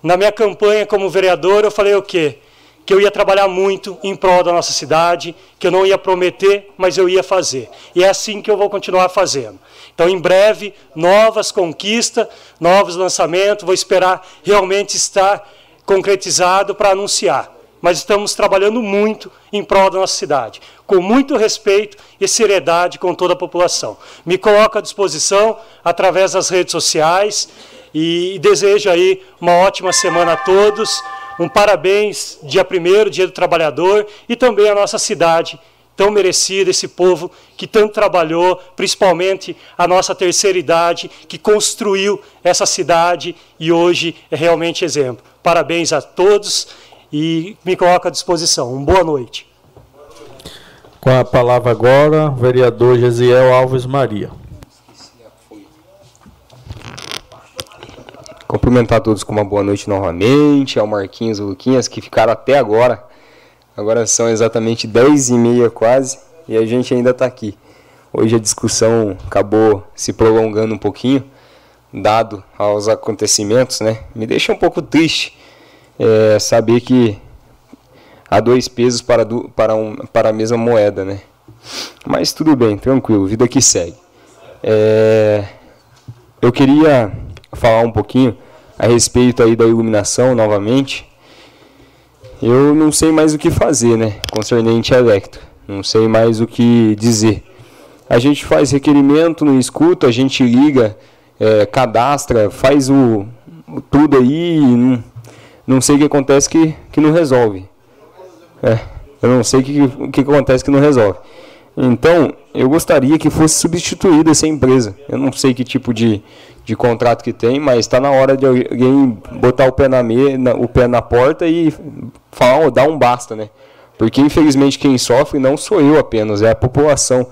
Na minha campanha como vereador, eu falei o quê? Que eu ia trabalhar muito em prol da nossa cidade, que eu não ia prometer, mas eu ia fazer. E é assim que eu vou continuar fazendo. Então, em breve, novas conquistas, novos lançamentos, vou esperar realmente estar concretizado para anunciar mas estamos trabalhando muito em prol da nossa cidade, com muito respeito e seriedade com toda a população. Me coloco à disposição através das redes sociais e desejo aí uma ótima semana a todos. Um parabéns, dia 1 dia do trabalhador, e também a nossa cidade, tão merecida, esse povo que tanto trabalhou, principalmente a nossa terceira idade, que construiu essa cidade e hoje é realmente exemplo. Parabéns a todos e me coloco à disposição. Um boa noite. Com a palavra agora, o vereador Gesiel Alves Maria. Cumprimentar todos com uma boa noite novamente, ao Marquinhos e Luquinhas, que ficaram até agora. Agora são exatamente 10 e meia quase, e a gente ainda está aqui. Hoje a discussão acabou se prolongando um pouquinho, dado aos acontecimentos, né? Me deixa um pouco triste, é, saber que há dois pesos para, do, para, um, para a mesma moeda, né? Mas tudo bem, tranquilo, vida que segue. É, eu queria falar um pouquinho a respeito aí da iluminação novamente. Eu não sei mais o que fazer, né? Concernente a Electro. Não sei mais o que dizer. A gente faz requerimento, não escuta, a gente liga, é, cadastra, faz o, o tudo aí, não, não sei o que acontece que, que não resolve. É, eu não sei o que, que acontece que não resolve. Então, eu gostaria que fosse substituída essa empresa. Eu não sei que tipo de, de contrato que tem, mas está na hora de alguém botar o pé na, me, na, o pé na porta e falar, oh, dar um basta, né? Porque infelizmente quem sofre não sou eu apenas, é a população.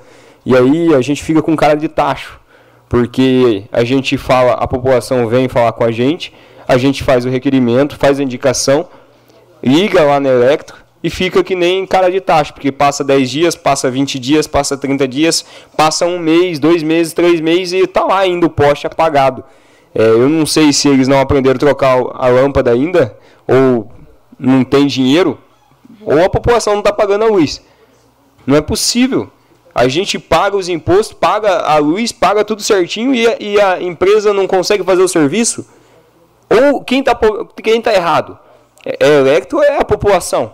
E aí a gente fica com cara de tacho. porque a gente fala, a população vem falar com a gente, a gente faz o requerimento, faz a indicação, liga lá na Electro e fica que nem cara de taxa, porque passa 10 dias, passa 20 dias, passa 30 dias, passa um mês, dois meses, três meses e tá lá ainda o poste apagado. É, eu não sei se eles não aprenderam a trocar a lâmpada ainda, ou não tem dinheiro, ou a população não está pagando a luz. Não é possível. A gente paga os impostos, paga a luz, paga tudo certinho e a, e a empresa não consegue fazer o serviço? Ou quem está quem tá errado? É, é electo ou é a população?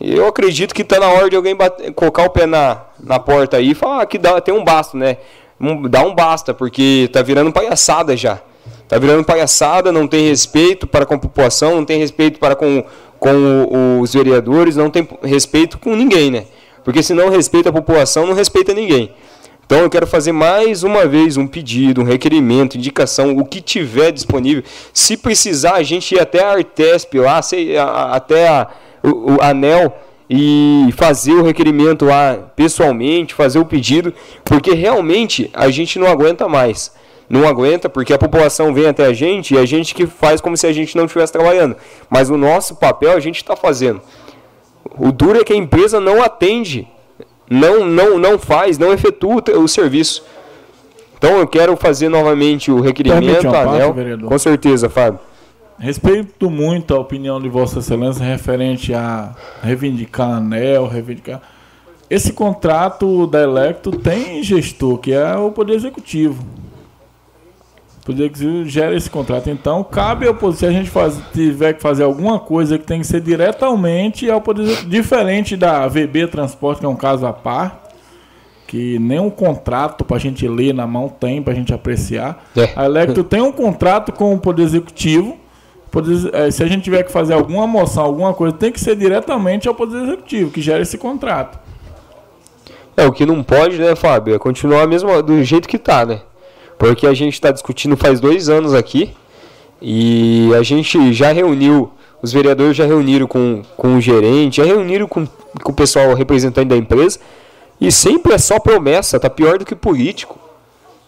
Eu acredito que está na hora de alguém bater, colocar o pé na, na porta aí e falar que dá, tem um basta, né? Um, dá um basta, porque está virando palhaçada já. Está virando palhaçada, não tem respeito para com a população, não tem respeito para com, com os vereadores, não tem respeito com ninguém, né? Porque se não respeita a população, não respeita ninguém. Então eu quero fazer mais uma vez um pedido, um requerimento, indicação, o que tiver disponível. Se precisar, a gente ir até a Artesp lá, até a, o, o ANEL e fazer o requerimento lá pessoalmente, fazer o pedido, porque realmente a gente não aguenta mais. Não aguenta porque a população vem até a gente e a gente que faz como se a gente não estivesse trabalhando. Mas o nosso papel a gente está fazendo. O duro é que a empresa não atende, não, não, não faz, não efetua o serviço. Então eu quero fazer novamente o requerimento, Anel. Com certeza, Fábio. Respeito muito a opinião de Vossa Excelência referente a reivindicar anel, reivindicar. Esse contrato da Electro tem gestor, que é o Poder Executivo. O Poder Executivo gera esse contrato. Então, cabe ao Poder, se a gente faz, tiver que fazer alguma coisa que tem que ser diretamente ao Poder Executivo, diferente da VB Transporte, que é um caso à parte, que nem um contrato para a gente ler na mão tem, para a gente apreciar. É. A Electro tem um contrato com o Poder Executivo Poder, é, se a gente tiver que fazer alguma moção, alguma coisa, tem que ser diretamente ao Poder Executivo, que gera esse contrato. É, o que não pode, né, Fábio, é continuar mesmo do jeito que está, né? Porque a gente está discutindo faz dois anos aqui e a gente já reuniu, os vereadores já reuniram com, com o gerente, já reuniram com, com o pessoal representante da empresa e sempre é só promessa, tá pior do que político.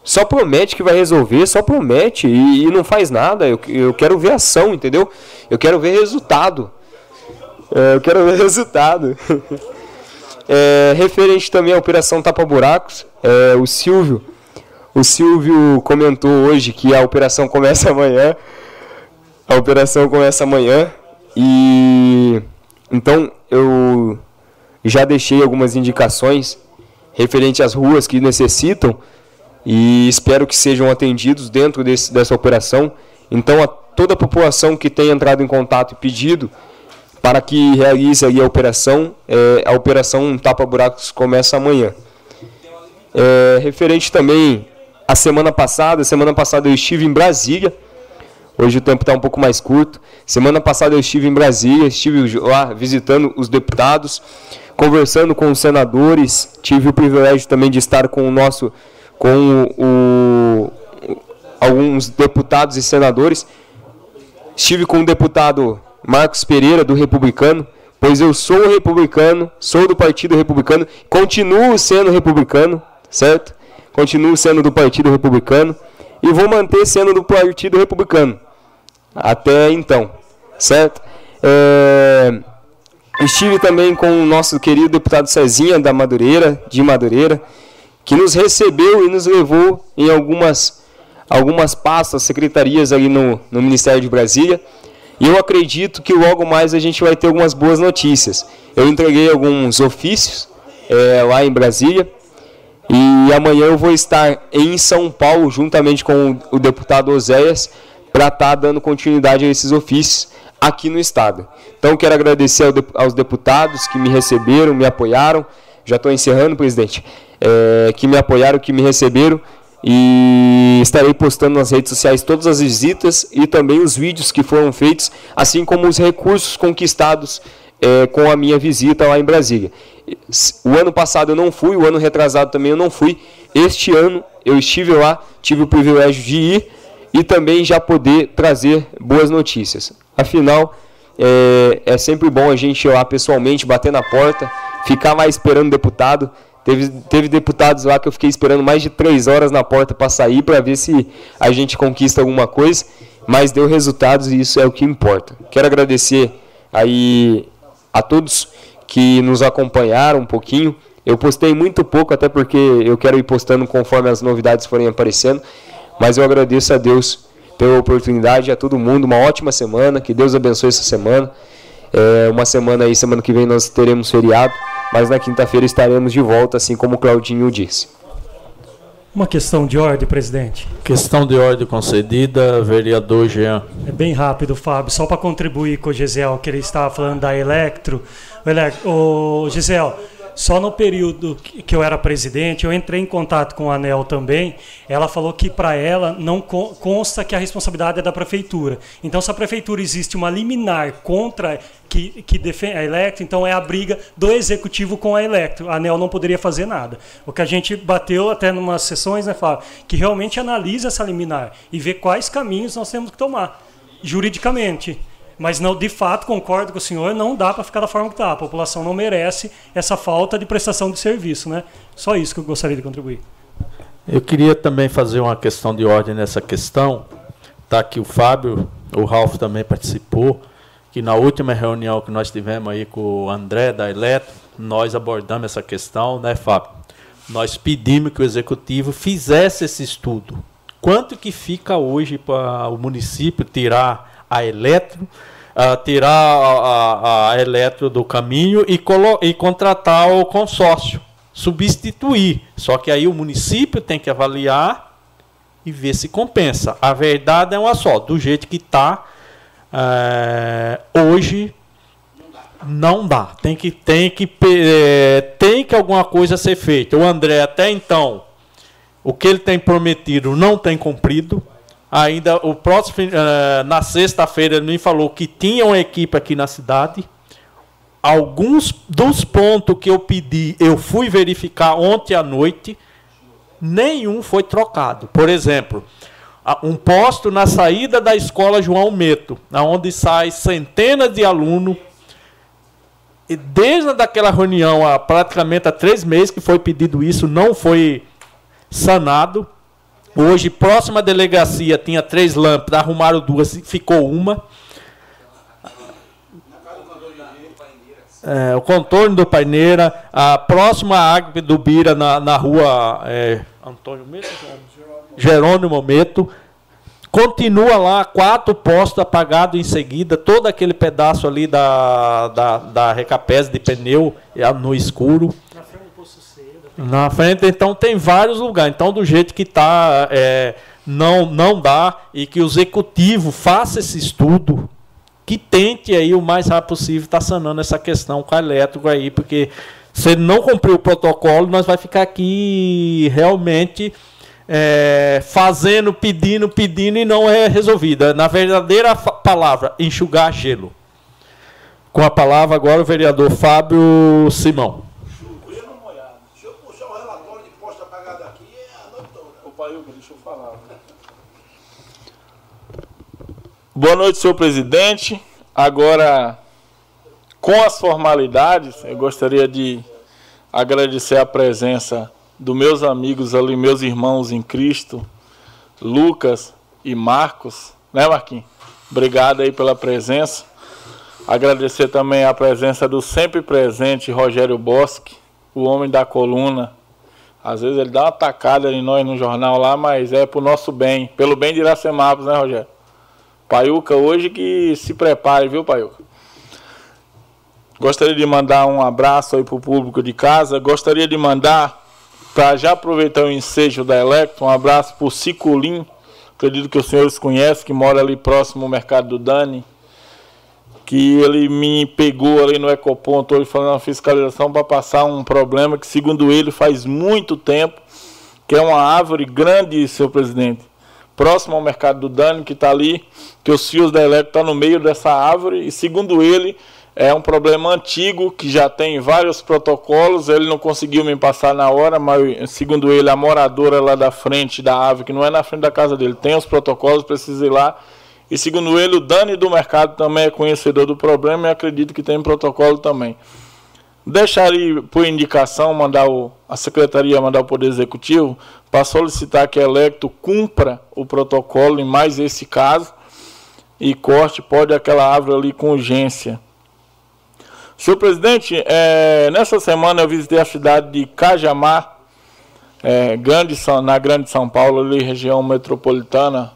Só promete que vai resolver, só promete e, e não faz nada. Eu, eu quero ver ação, entendeu? Eu quero ver resultado. É, eu quero ver resultado. É, referente também à Operação Tapa Buracos, é, o Silvio. O Silvio comentou hoje que a operação começa amanhã. A operação começa amanhã. E então eu já deixei algumas indicações referente às ruas que necessitam e espero que sejam atendidos dentro desse, dessa operação. Então, a toda a população que tem entrado em contato e pedido para que realize a operação, é, a operação Tapa Buracos começa amanhã. É, referente também à semana passada, semana passada eu estive em Brasília, hoje o tempo está um pouco mais curto. Semana passada eu estive em Brasília, estive lá visitando os deputados, conversando com os senadores, tive o privilégio também de estar com o nosso com o, alguns deputados e senadores. Estive com o deputado Marcos Pereira, do Republicano, pois eu sou republicano, sou do Partido Republicano, continuo sendo republicano, certo? Continuo sendo do Partido Republicano e vou manter sendo do Partido Republicano até então, certo? É... Estive também com o nosso querido deputado Cezinha da Madureira, de Madureira que nos recebeu e nos levou em algumas, algumas pastas, secretarias ali no, no Ministério de Brasília. E eu acredito que logo mais a gente vai ter algumas boas notícias. Eu entreguei alguns ofícios é, lá em Brasília. E amanhã eu vou estar em São Paulo, juntamente com o deputado Oséias, para estar tá dando continuidade a esses ofícios aqui no Estado. Então quero agradecer aos deputados que me receberam, me apoiaram. Já estou encerrando, presidente é, que me apoiaram, que me receberam. E estarei postando nas redes sociais todas as visitas e também os vídeos que foram feitos, assim como os recursos conquistados é, com a minha visita lá em Brasília. O ano passado eu não fui, o ano retrasado também eu não fui. Este ano eu estive lá, tive o privilégio de ir e também já poder trazer boas notícias. Afinal, é, é sempre bom a gente ir lá pessoalmente, bater na porta, ficar lá esperando o deputado Teve, teve deputados lá que eu fiquei esperando mais de três horas na porta para sair para ver se a gente conquista alguma coisa, mas deu resultados e isso é o que importa. Quero agradecer aí a todos que nos acompanharam um pouquinho. Eu postei muito pouco, até porque eu quero ir postando conforme as novidades forem aparecendo, mas eu agradeço a Deus pela oportunidade, a todo mundo, uma ótima semana, que Deus abençoe essa semana. É uma semana aí, semana que vem nós teremos feriado mas na quinta-feira estaremos de volta, assim como o Claudinho disse. Uma questão de ordem, presidente. Questão de ordem concedida, vereador Jean. É bem rápido, Fábio, só para contribuir com o Gisel, que ele estava falando da Electro. O, Electro, o Gisel, só no período que eu era presidente, eu entrei em contato com a ANEL também. Ela falou que para ela não consta que a responsabilidade é da prefeitura. Então, se a prefeitura existe uma liminar contra que, que defende a Electro, então é a briga do executivo com a Electro. A ANEL não poderia fazer nada. O que a gente bateu até em umas sessões, né, Fábio, que realmente analisa essa liminar e vê quais caminhos nós temos que tomar juridicamente. Mas não, de fato, concordo com o senhor, não dá para ficar da forma que está. A população não merece essa falta de prestação de serviço. Né? Só isso que eu gostaria de contribuir. Eu queria também fazer uma questão de ordem nessa questão. Está aqui o Fábio, o Ralf também participou, que na última reunião que nós tivemos aí com o André da Eletro, nós abordamos essa questão, né, Fábio? Nós pedimos que o executivo fizesse esse estudo. Quanto que fica hoje para o município tirar a Eletro uh, tirar a, a, a Eletro do caminho e, e contratar o consórcio, substituir. Só que aí o município tem que avaliar e ver se compensa. A verdade é uma só, do jeito que está é, hoje não dá. Tem que tem que é, tem que alguma coisa ser feita. O André até então o que ele tem prometido não tem cumprido. Ainda o próximo uh, na sexta-feira ele me falou que tinha uma equipe aqui na cidade. Alguns dos pontos que eu pedi, eu fui verificar ontem à noite, nenhum foi trocado. Por exemplo, um posto na saída da escola João Meto, onde sai centenas de alunos. E desde aquela reunião, há praticamente há três meses que foi pedido isso, não foi sanado. Hoje, próxima delegacia, tinha três lâmpadas, arrumaram duas, ficou uma. É, o contorno do Paineira, a próxima água do Bira na, na rua é, Antônio Meto, Jerônimo Meto. Continua lá, quatro postos apagados em seguida, todo aquele pedaço ali da, da, da recapés de pneu no escuro. Na frente, então tem vários lugares. Então, do jeito que está, é, não, não dá, e que o executivo faça esse estudo, que tente aí o mais rápido possível estar tá sanando essa questão com a elétrico aí, porque se ele não cumprir o protocolo, nós vai ficar aqui realmente é, fazendo, pedindo, pedindo e não é resolvida. Na verdadeira palavra, enxugar gelo. Com a palavra agora o vereador Fábio Simão. Boa noite, senhor presidente. Agora, com as formalidades, eu gostaria de agradecer a presença dos meus amigos ali, meus irmãos em Cristo, Lucas e Marcos, né, Marquinhos? Obrigado aí pela presença. Agradecer também a presença do sempre presente Rogério Bosque, o homem da coluna. Às vezes ele dá uma tacada em nós no jornal lá, mas é pro nosso bem, pelo bem de Iracemápolis, né, Rogério? Paiuca hoje que se prepare, viu, Paiuca? Gostaria de mandar um abraço aí para o público de casa. Gostaria de mandar, para já aproveitar o ensejo da Electro, um abraço para o Cicolim, acredito que os senhores conhecem, que mora ali próximo ao mercado do Dani, que ele me pegou ali no Ecoponto hoje fazendo uma fiscalização para passar um problema que, segundo ele, faz muito tempo, que é uma árvore grande, senhor presidente, próximo ao mercado do Dani, que está ali, que os fios da elétrica estão tá no meio dessa árvore, e segundo ele, é um problema antigo que já tem vários protocolos. Ele não conseguiu me passar na hora, mas segundo ele, a moradora lá da frente da árvore, que não é na frente da casa dele, tem os protocolos, precisa ir lá. E segundo ele, o Dani do mercado também é conhecedor do problema e acredito que tem protocolo também. Deixaria por indicação mandar o, a secretaria mandar o Poder Executivo para solicitar que a Electo cumpra o protocolo em mais esse caso e corte pode aquela árvore ali com urgência. Senhor presidente, é, nessa semana eu visitei a cidade de Cajamar, é, grande, na Grande São Paulo, ali, região metropolitana,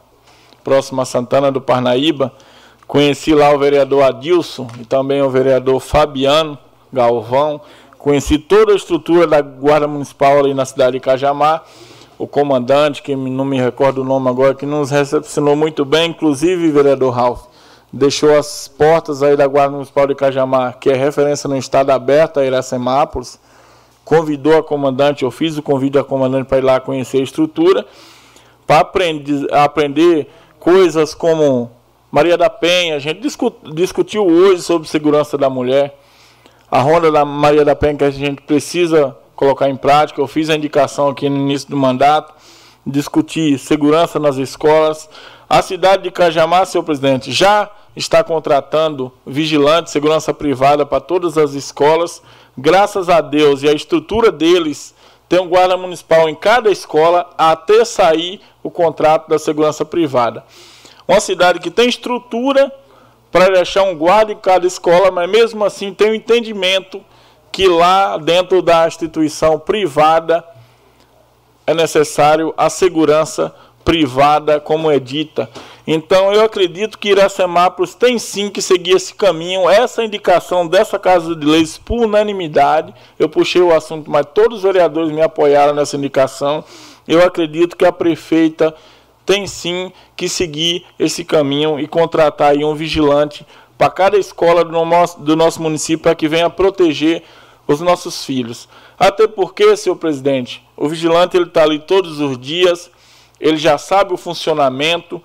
próxima a Santana do Parnaíba. Conheci lá o vereador Adilson e também o vereador Fabiano Galvão. Conheci toda a estrutura da Guarda Municipal ali na cidade de Cajamar. O comandante, que não me recordo o nome agora, que nos recepcionou muito bem, inclusive, vereador Ralph deixou as portas aí da Guarda Municipal de Cajamar, que é referência no estado aberto a Iracemápolis, convidou a comandante, eu fiz o convite à comandante para ir lá conhecer a estrutura, para aprender, aprender coisas como Maria da Penha, a gente discutiu hoje sobre segurança da mulher, a ronda da Maria da Penha que a gente precisa colocar em prática, eu fiz a indicação aqui no início do mandato, discutir segurança nas escolas, a cidade de Cajamar, senhor presidente, já está contratando vigilante, segurança privada para todas as escolas. Graças a Deus e a estrutura deles tem um guarda municipal em cada escola até sair o contrato da segurança privada. Uma cidade que tem estrutura para deixar um guarda em cada escola, mas mesmo assim tem o um entendimento que lá dentro da instituição privada é necessário a segurança privada, como é dita. Então, eu acredito que Iracemápolis tem sim que seguir esse caminho. Essa indicação dessa Casa de Leis, por unanimidade, eu puxei o assunto, mas todos os vereadores me apoiaram nessa indicação. Eu acredito que a prefeita tem sim que seguir esse caminho e contratar aí um vigilante para cada escola do nosso, do nosso município para que venha proteger os nossos filhos. Até porque, senhor presidente, o vigilante ele está ali todos os dias, ele já sabe o funcionamento,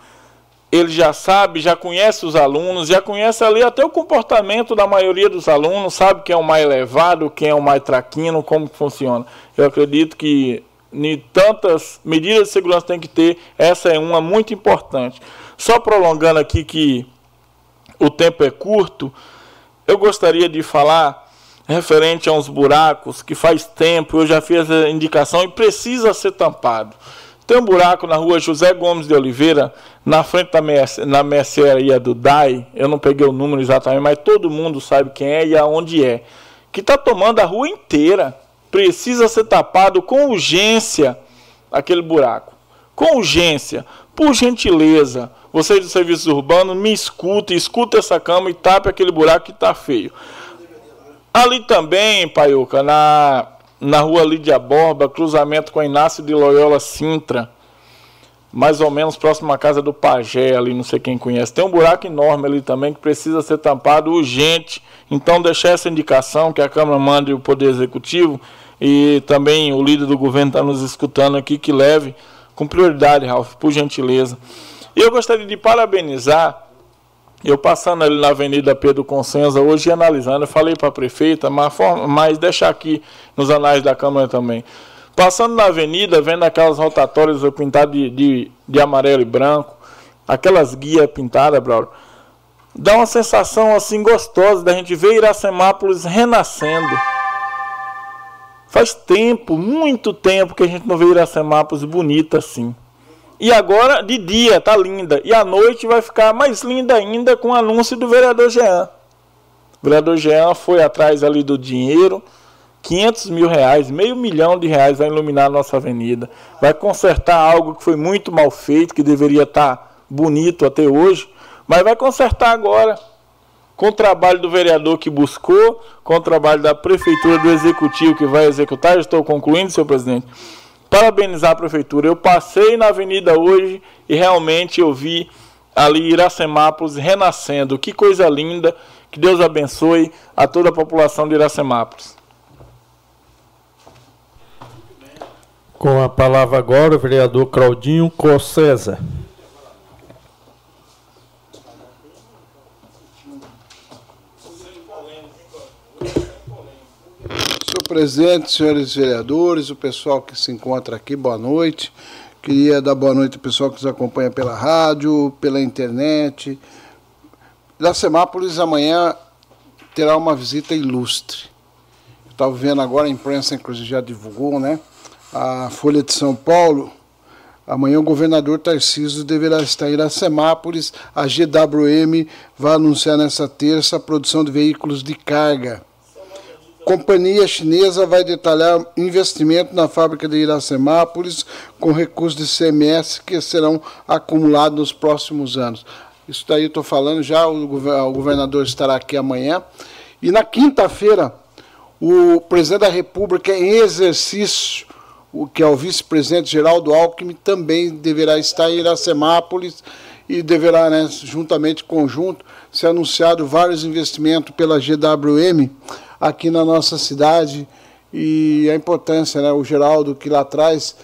ele já sabe, já conhece os alunos, já conhece ali até o comportamento da maioria dos alunos, sabe quem é o mais elevado, quem é o mais traquino, como funciona. Eu acredito que em tantas medidas de segurança tem que ter, essa é uma muito importante. Só prolongando aqui que o tempo é curto, eu gostaria de falar referente a uns buracos que faz tempo eu já fiz a indicação e precisa ser tampado. Tem um buraco na rua José Gomes de Oliveira, na frente da na mercearia do DAI, eu não peguei o número exatamente, mas todo mundo sabe quem é e aonde é, que está tomando a rua inteira. Precisa ser tapado com urgência aquele buraco. Com urgência, por gentileza, vocês do serviço urbano, me escutem, escuta essa cama e tape aquele buraco que está feio. Ali também, Paiuca, na na rua Lídia Borba, cruzamento com a Inácio de Loyola Sintra, mais ou menos próximo à casa do Pajé, ali, não sei quem conhece. Tem um buraco enorme ali também que precisa ser tampado urgente. Então, deixar essa indicação que a Câmara mande o Poder Executivo e também o líder do governo está nos escutando aqui, que leve com prioridade, Ralf, por gentileza. E eu gostaria de parabenizar eu passando ali na Avenida Pedro Consenza hoje e analisando, eu falei para a prefeita, mas, mas deixar aqui nos anais da Câmara também. Passando na avenida, vendo aquelas rotatórias pintadas de, de, de amarelo e branco, aquelas guias pintadas, brother, dá uma sensação assim gostosa da gente ver Iracemápolis renascendo. Faz tempo, muito tempo que a gente não vê Iracemápolis bonita assim. E agora, de dia, tá linda. E à noite vai ficar mais linda ainda com o anúncio do vereador Jean. O vereador Jean foi atrás ali do dinheiro, 500 mil reais, meio milhão de reais vai iluminar a nossa avenida. Vai consertar algo que foi muito mal feito, que deveria estar tá bonito até hoje, mas vai consertar agora. Com o trabalho do vereador que buscou, com o trabalho da prefeitura, do executivo que vai executar, eu estou concluindo, senhor presidente parabenizar a prefeitura. Eu passei na avenida hoje e realmente eu vi ali Iracemápolis renascendo. Que coisa linda. Que Deus abençoe a toda a população de Iracemápolis. Com a palavra agora o vereador Claudinho Cossesa. Presidente, senhores vereadores, o pessoal que se encontra aqui, boa noite. Queria dar boa noite ao pessoal que nos acompanha pela rádio, pela internet. Da Semápolis amanhã terá uma visita ilustre. Estava vendo agora, a imprensa inclusive já divulgou, né? A Folha de São Paulo. Amanhã o governador Tarcísio deverá estar em Iracemápolis. A GWM vai anunciar nessa terça a produção de veículos de carga. Companhia chinesa vai detalhar investimento na fábrica de Iracemápolis com recursos de CMS que serão acumulados nos próximos anos. Isso daí eu estou falando já, o governador estará aqui amanhã. E na quinta-feira, o presidente da República em exercício, o que é o vice-presidente Geraldo Alckmin, também deverá estar em Iracemápolis e deverá, né, juntamente, conjunto, ser anunciado vários investimentos pela GWM aqui na nossa cidade e a importância, né, o Geraldo que lá atrás,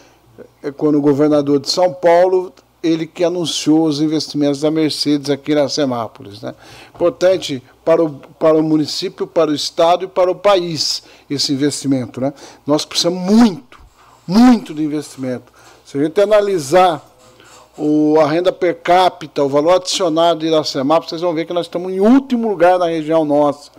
é, quando governador de São Paulo, ele que anunciou os investimentos da Mercedes aqui na Semápolis. Né? Importante para o, para o município, para o Estado e para o país esse investimento. Né? Nós precisamos muito, muito de investimento. Se a gente analisar o, a renda per capita, o valor adicionado de Iracemápolis, vocês vão ver que nós estamos em último lugar na região nossa.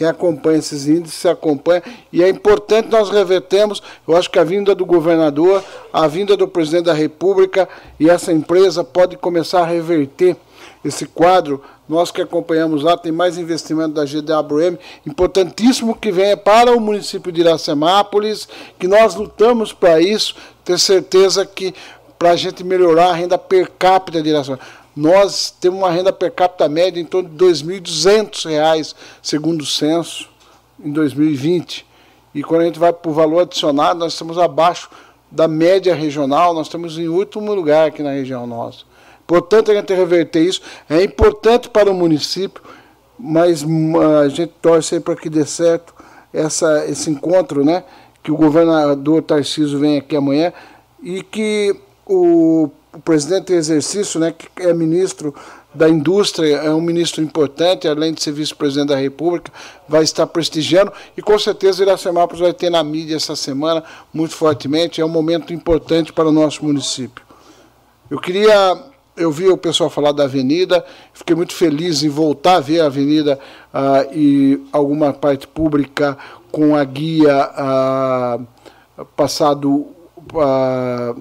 Quem acompanha esses índices acompanha. E é importante nós revertermos, eu acho que a vinda do governador, a vinda do presidente da República e essa empresa pode começar a reverter esse quadro nós que acompanhamos lá, tem mais investimento da GWM, importantíssimo que venha para o município de Iracemápolis, que nós lutamos para isso, ter certeza que para a gente melhorar a renda per capita de Iracemápolis. Nós temos uma renda per capita média em torno de R$ 2.200, segundo o censo, em 2020. E quando a gente vai para o valor adicionado, nós estamos abaixo da média regional, nós estamos em último lugar aqui na região nossa. Portanto, a gente reverter isso é importante para o município, mas hum, a gente torce para que dê certo essa, esse encontro, né? Que o governador Tarcísio vem aqui amanhã e que o, o presidente em exercício, né, que é ministro da indústria, é um ministro importante, além de ser vice-presidente da República, vai estar prestigiando e com certeza Iracemápolis vai ter na mídia essa semana muito fortemente, é um momento importante para o nosso município. Eu queria eu vi o pessoal falar da avenida, fiquei muito feliz em voltar a ver a avenida ah, e alguma parte pública com a guia ah, passado ah,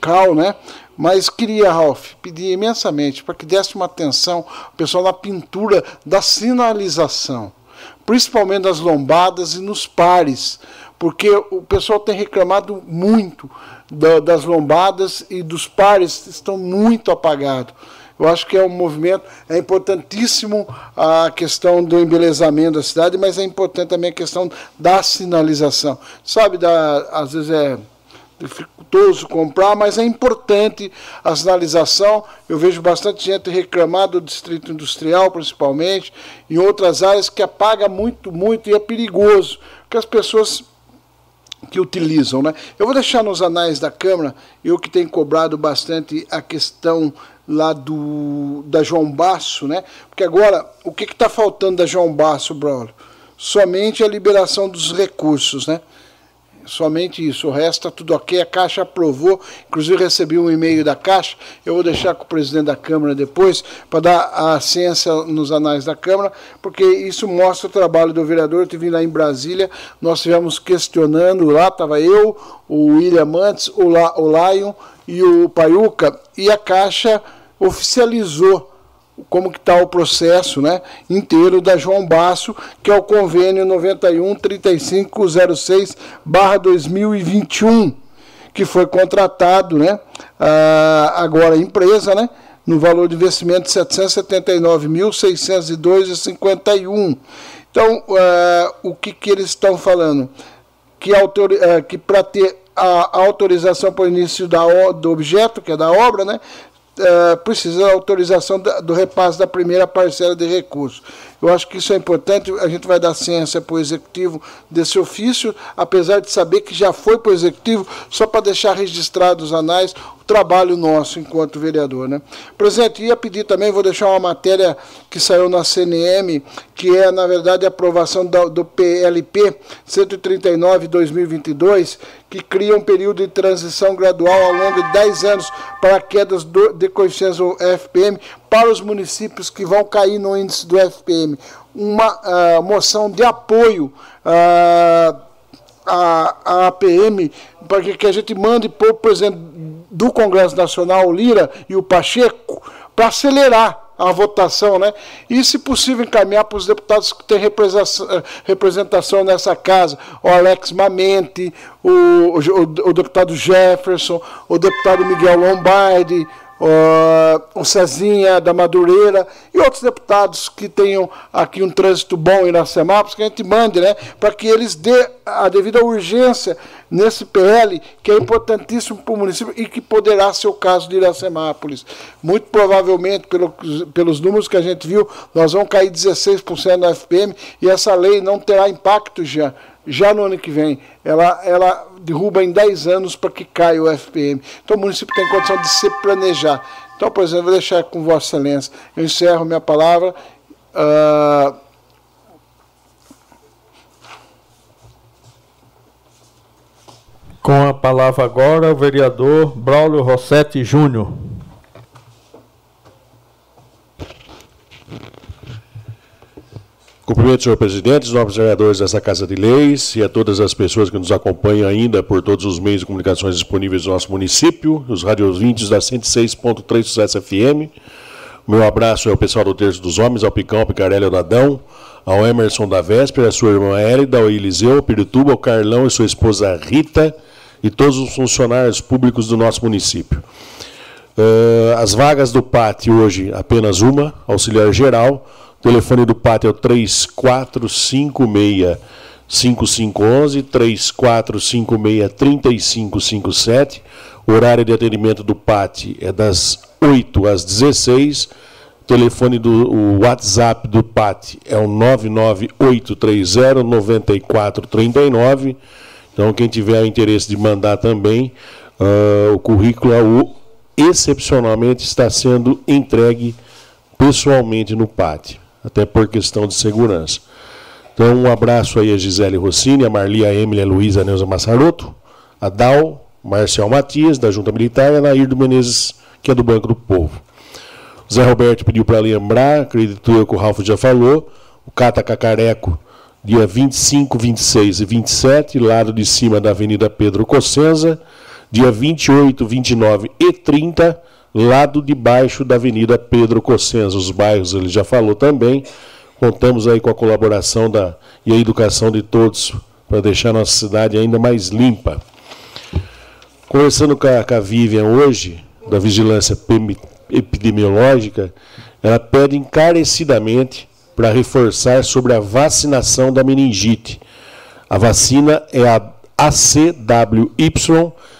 cal, né? Mas queria, Ralph, pedir imensamente para que desse uma atenção ao pessoal na pintura da sinalização, principalmente nas lombadas e nos pares, porque o pessoal tem reclamado muito da, das lombadas e dos pares estão muito apagados. Eu acho que é um movimento, é importantíssimo a questão do embelezamento da cidade, mas é importante também a questão da sinalização. Sabe, da, às vezes é dificultoso comprar, mas é importante a sinalização. Eu vejo bastante gente reclamar do distrito industrial, principalmente, em outras áreas, que apaga muito, muito e é perigoso, porque as pessoas que utilizam. Né? Eu vou deixar nos anais da Câmara, eu que tenho cobrado bastante a questão lá do da João Basso, né? Porque agora, o que está faltando da João Basso, Braulio? Somente a liberação dos recursos, né? Somente isso. O resto está tudo ok. A Caixa aprovou. Inclusive, recebi um e-mail da Caixa. Eu vou deixar com o presidente da Câmara depois, para dar a ciência nos anais da Câmara, porque isso mostra o trabalho do vereador. Eu estive lá em Brasília, nós estivemos questionando lá, estava eu, o William Mantes, o, La, o Lion e o Paiuca, e a Caixa oficializou como que está o processo né, inteiro da João Basso, que é o convênio 91 3506 2021, que foi contratado né, agora a empresa, né, no valor de investimento de 779.602,51. Então, uh, o que, que eles estão falando? Que, autor, uh, que para ter a autorização para o início da, do objeto, que é da obra, né, uh, precisa da autorização do repasse da primeira parcela de recursos. Eu acho que isso é importante, a gente vai dar ciência para o executivo desse ofício, apesar de saber que já foi para o executivo, só para deixar registrado os anais o trabalho nosso enquanto vereador. Né? Presidente, ia pedir também, vou deixar uma matéria que saiu na CNM, que é, na verdade, a aprovação do, PLP 139-2022, que cria um período de transição gradual ao longo de 10 anos para quedas de coeficientes FPM para os municípios que vão cair no índice do FPM. Uma uh, moção de apoio uh, à, à APM para que, que a gente mande para o presidente do Congresso Nacional, Lira e o Pacheco, para acelerar a votação, né? E, se possível, encaminhar para os deputados que têm representação nessa casa, o Alex Mamente, o, o, o deputado Jefferson, o deputado Miguel Lombardi, o Cezinha da Madureira e outros deputados que tenham aqui um trânsito bom em Iracemápolis, que a gente mande, né, para que eles dê a devida urgência nesse PL, que é importantíssimo para o município e que poderá ser o caso de Iracemápolis. Muito provavelmente, pelo, pelos números que a gente viu, nós vamos cair 16% no FPM e essa lei não terá impacto já já no ano que vem, ela, ela derruba em 10 anos para que caia o FPM. Então o município tem condição de se planejar. Então, por exemplo, vou deixar com Vossa Excelência. Eu encerro minha palavra. Uh, Com a palavra agora o vereador Braulio Rossetti Júnior. Cumprimento, senhor presidente, os novos vereadores dessa Casa de Leis e a todas as pessoas que nos acompanham ainda por todos os meios de comunicações disponíveis no nosso município, os radiovintes da 106.3 Sucesso FM. Meu abraço ao pessoal do Terço dos Homens, ao Picão, ao Picarelli, ao Dadão, ao Emerson da Véspera, à sua irmã Hélida, ao Eliseu, ao Pirituba, ao Carlão e sua esposa Rita e todos os funcionários públicos do nosso município. Uh, as vagas do PAT hoje, apenas uma, auxiliar geral, o telefone do pátio é o 3456 5511 3456 3557. O horário de atendimento do PAT é das 8 às 16. O telefone do WhatsApp do PAT é o 99830 9439. Então, quem tiver interesse de mandar também, uh, o currículo excepcionalmente está sendo entregue pessoalmente no PAT até por questão de segurança. Então, um abraço aí a Gisele Rossini, a Marli, a Emily, a Luísa, a Neuza Massaroto, a Dal, Marcial Matias, da Junta Militar, e a Nair do Menezes, que é do Banco do Povo. O Zé Roberto pediu para lembrar, acredito eu que o Ralf já falou, o Cata Cacareco, dia 25, 26 e 27, lado de cima da Avenida Pedro Cossenza, dia 28, 29 e 30, lado de baixo da Avenida Pedro Cossenza. Os bairros ele já falou também. Contamos aí com a colaboração da, e a educação de todos para deixar nossa cidade ainda mais limpa. Conversando com a, com a Vivian hoje, da Vigilância Epidemiológica, ela pede encarecidamente para reforçar sobre a vacinação da meningite. A vacina é a ACWY,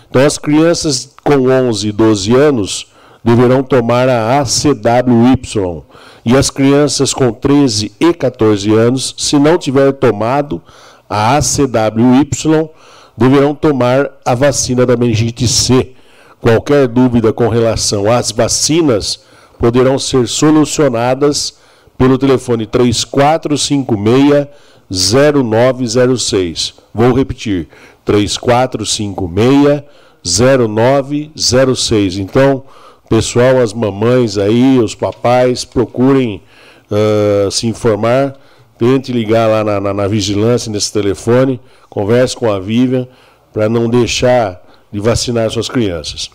então as crianças com 11 e 12 anos deverão tomar a ACWY. E as crianças com 13 e 14 anos, se não tiver tomado a ACWY, deverão tomar a vacina da meningite C. Qualquer dúvida com relação às vacinas poderão ser solucionadas pelo telefone 3456 0906. Vou repetir: 3456 0906. Então, Pessoal, as mamães aí, os papais, procurem uh, se informar. Tente ligar lá na, na, na, vigilância, nesse telefone. Converse com a Vivian para não deixar de vacinar suas crianças.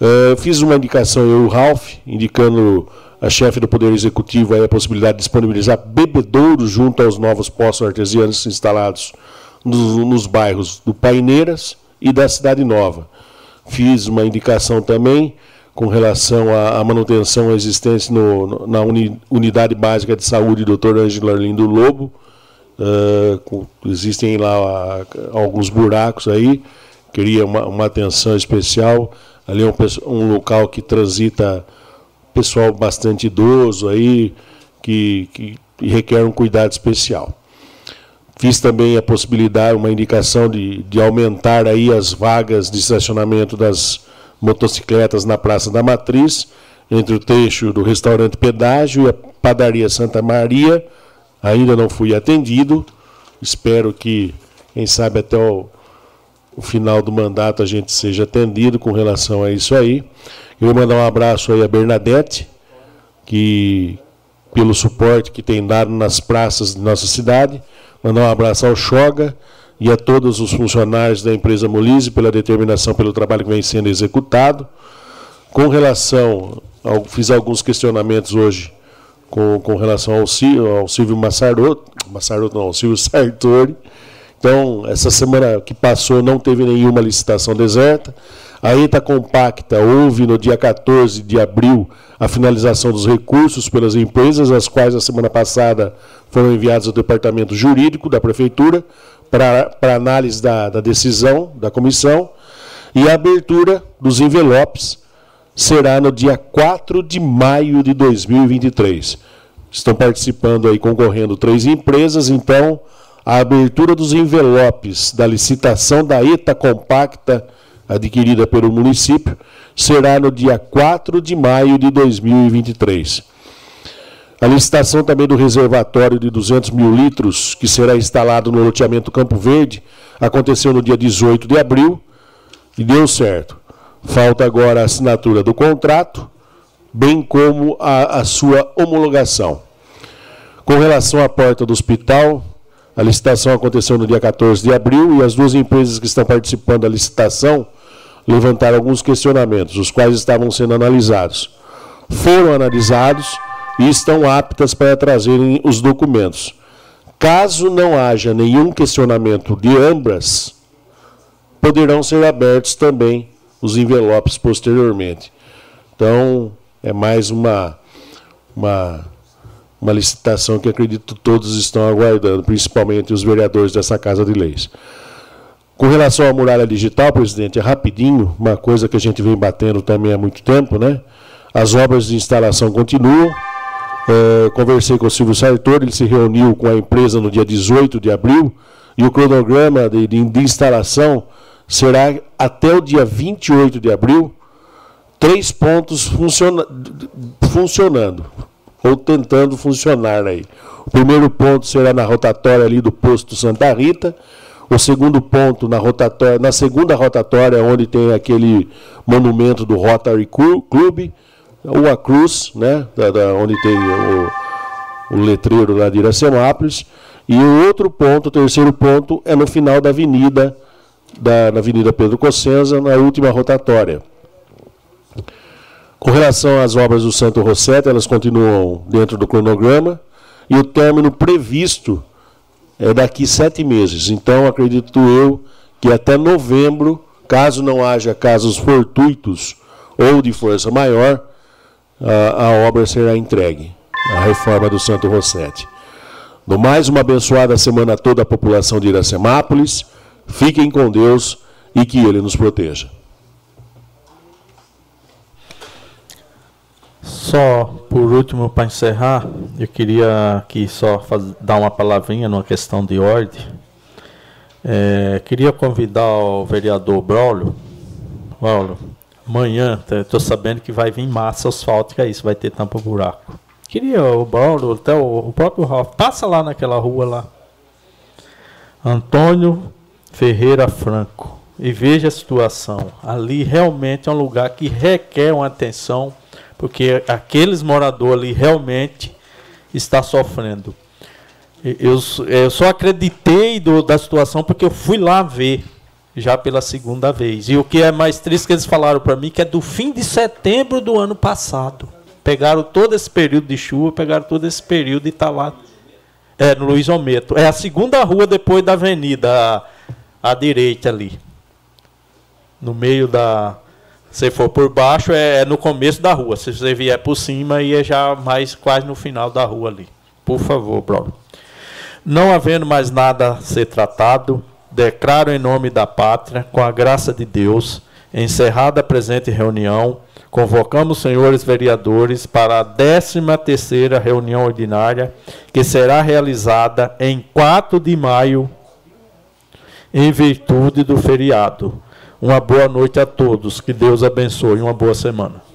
Uh, fiz uma indicação, eu e o Ralph, indicando a chefe do Poder Executivo a possibilidade de disponibilizar bebedouros junto aos novos postos artesianos instalados nos, nos bairros do Paineiras e da Cidade Nova. Fiz uma indicação também com relação à, manutenção existente no, na uni, Unidade Básica de Saúde Dr. Ângelo Arlindo Lobo. Uh, com, existem lá uh, alguns buracos aí, queria uma, uma atenção especial. Ali é um, um, local que transita pessoal bastante idoso aí, que, que requer um cuidado especial. Fiz também a possibilidade, uma indicação de, de aumentar aí as vagas de estacionamento das motocicletas na Praça da Matriz, entre o trecho do restaurante Pedágio e a padaria Santa Maria. Ainda não fui atendido. Espero que, quem sabe, até o, o final do mandato a gente seja atendido com relação a isso aí. Eu vou mandar um abraço aí a Bernadette, que pelo suporte que tem dado nas praças de nossa cidade. Mandar um abraço ao Choga e a todos os funcionários da empresa Molise pela determinação pelo trabalho que vem sendo executado. Com relação, ao, fiz alguns questionamentos hoje com, com relação ao, ao Silvio Massarotto, Massarotto não, ao Silvio Sartori. Então, essa semana que passou não teve nenhuma licitação deserta. A ETA Compacta houve no dia 14 de abril a finalização dos recursos pelas empresas, as quais a semana passada foram enviados ao Departamento Jurídico da Prefeitura para análise da, da decisão da comissão. E a abertura dos envelopes será no dia 4 de maio de 2023. Estão participando aí, concorrendo três empresas, então a abertura dos envelopes da licitação da ETA Compacta adquirida pelo município, será no dia 4 de maio de 2023. A licitação também do reservatório de 200 mil litros, que será instalado no loteamento Campo Verde, aconteceu no dia 18 de abril e deu certo. Falta agora a assinatura do contrato, bem como a, a sua homologação. Com relação à porta do hospital, a licitação aconteceu no dia 14 de abril e as duas empresas que estão participando da licitação levantaram alguns questionamentos, os quais estavam sendo analisados. Foram analisados e estão aptas para trazerem os documentos. Caso não haja nenhum questionamento de ambas, poderão ser abertos também os envelopes posteriormente. Então, é mais uma, uma, uma licitação que acredito todos estão aguardando, principalmente os vereadores dessa Casa de Leis. Com relação à muralha digital, presidente, é rapidinho, uma coisa que a gente vem batendo também há muito tempo, né? As obras de instalação continuam. É, conversei com o Silvio Sartori, ele se reuniu com a empresa no dia 18 de abril e o cronograma de, de, de instalação será até o dia 28 de abril, três pontos funciona, funcionando, ou tentando funcionar aí. O primeiro ponto será na rotatória ali do posto Santa Rita, o segundo ponto na rotatória, na segunda rotatória, onde tem aquele monumento do Rotary Club, ou a cruz, né, da, da onde tem o, o, letreiro lá de Iracemápolis. E o outro ponto, o terceiro ponto, é no final da avenida, da, na Avenida Pedro Cossenza, na última rotatória. Com relação às obras do Santo Rosseto, elas continuam dentro do cronograma, e o término previsto é daqui sete meses. Então, acredito eu que até novembro, caso não haja casos fortuitos ou de força maior, a, a obra será entregue, a reforma do Santo Rossetti. No mais, uma abençoada semana a toda a população de Iracemápolis. Fiquem com Deus e que Ele nos proteja. Só por último, para encerrar, eu queria aqui só faz, dar uma palavrinha numa questão de ordem. É, queria convidar o vereador Braulio. Braulio, amanhã, estou sabendo que vai vir massa asfáltica aí, vai ter tampa buraco. Queria o Braulio, até o, o próprio Ralf, passa lá naquela rua lá. Antônio Ferreira Franco. E veja a situação. Ali realmente é um lugar que requer uma atenção porque aqueles moradores ali realmente está sofrendo. Eu, eu só acreditei do, da situação porque eu fui lá ver já pela segunda vez. E o que é mais triste que eles falaram para mim que é do fim de setembro do ano passado. Pegaram todo esse período de chuva, pegaram todo esse período e está lá. É, no Luiz Ometo. É a segunda rua depois da avenida, à, à direita ali. No meio da, se for por baixo, é, é no começo da rua. Se você vier por cima, aí é já mais quase no final da rua ali. Por favor, brother. Não havendo mais nada a ser tratado, declaro em nome da pátria, com a graça de Deus, encerrada a presente reunião, convocamos os senhores vereadores para a 13 terceira reunião ordinária, que será realizada em 4 de maio, em virtude do feriado. Uma boa noite a todos. Que Deus abençoe. Uma boa semana.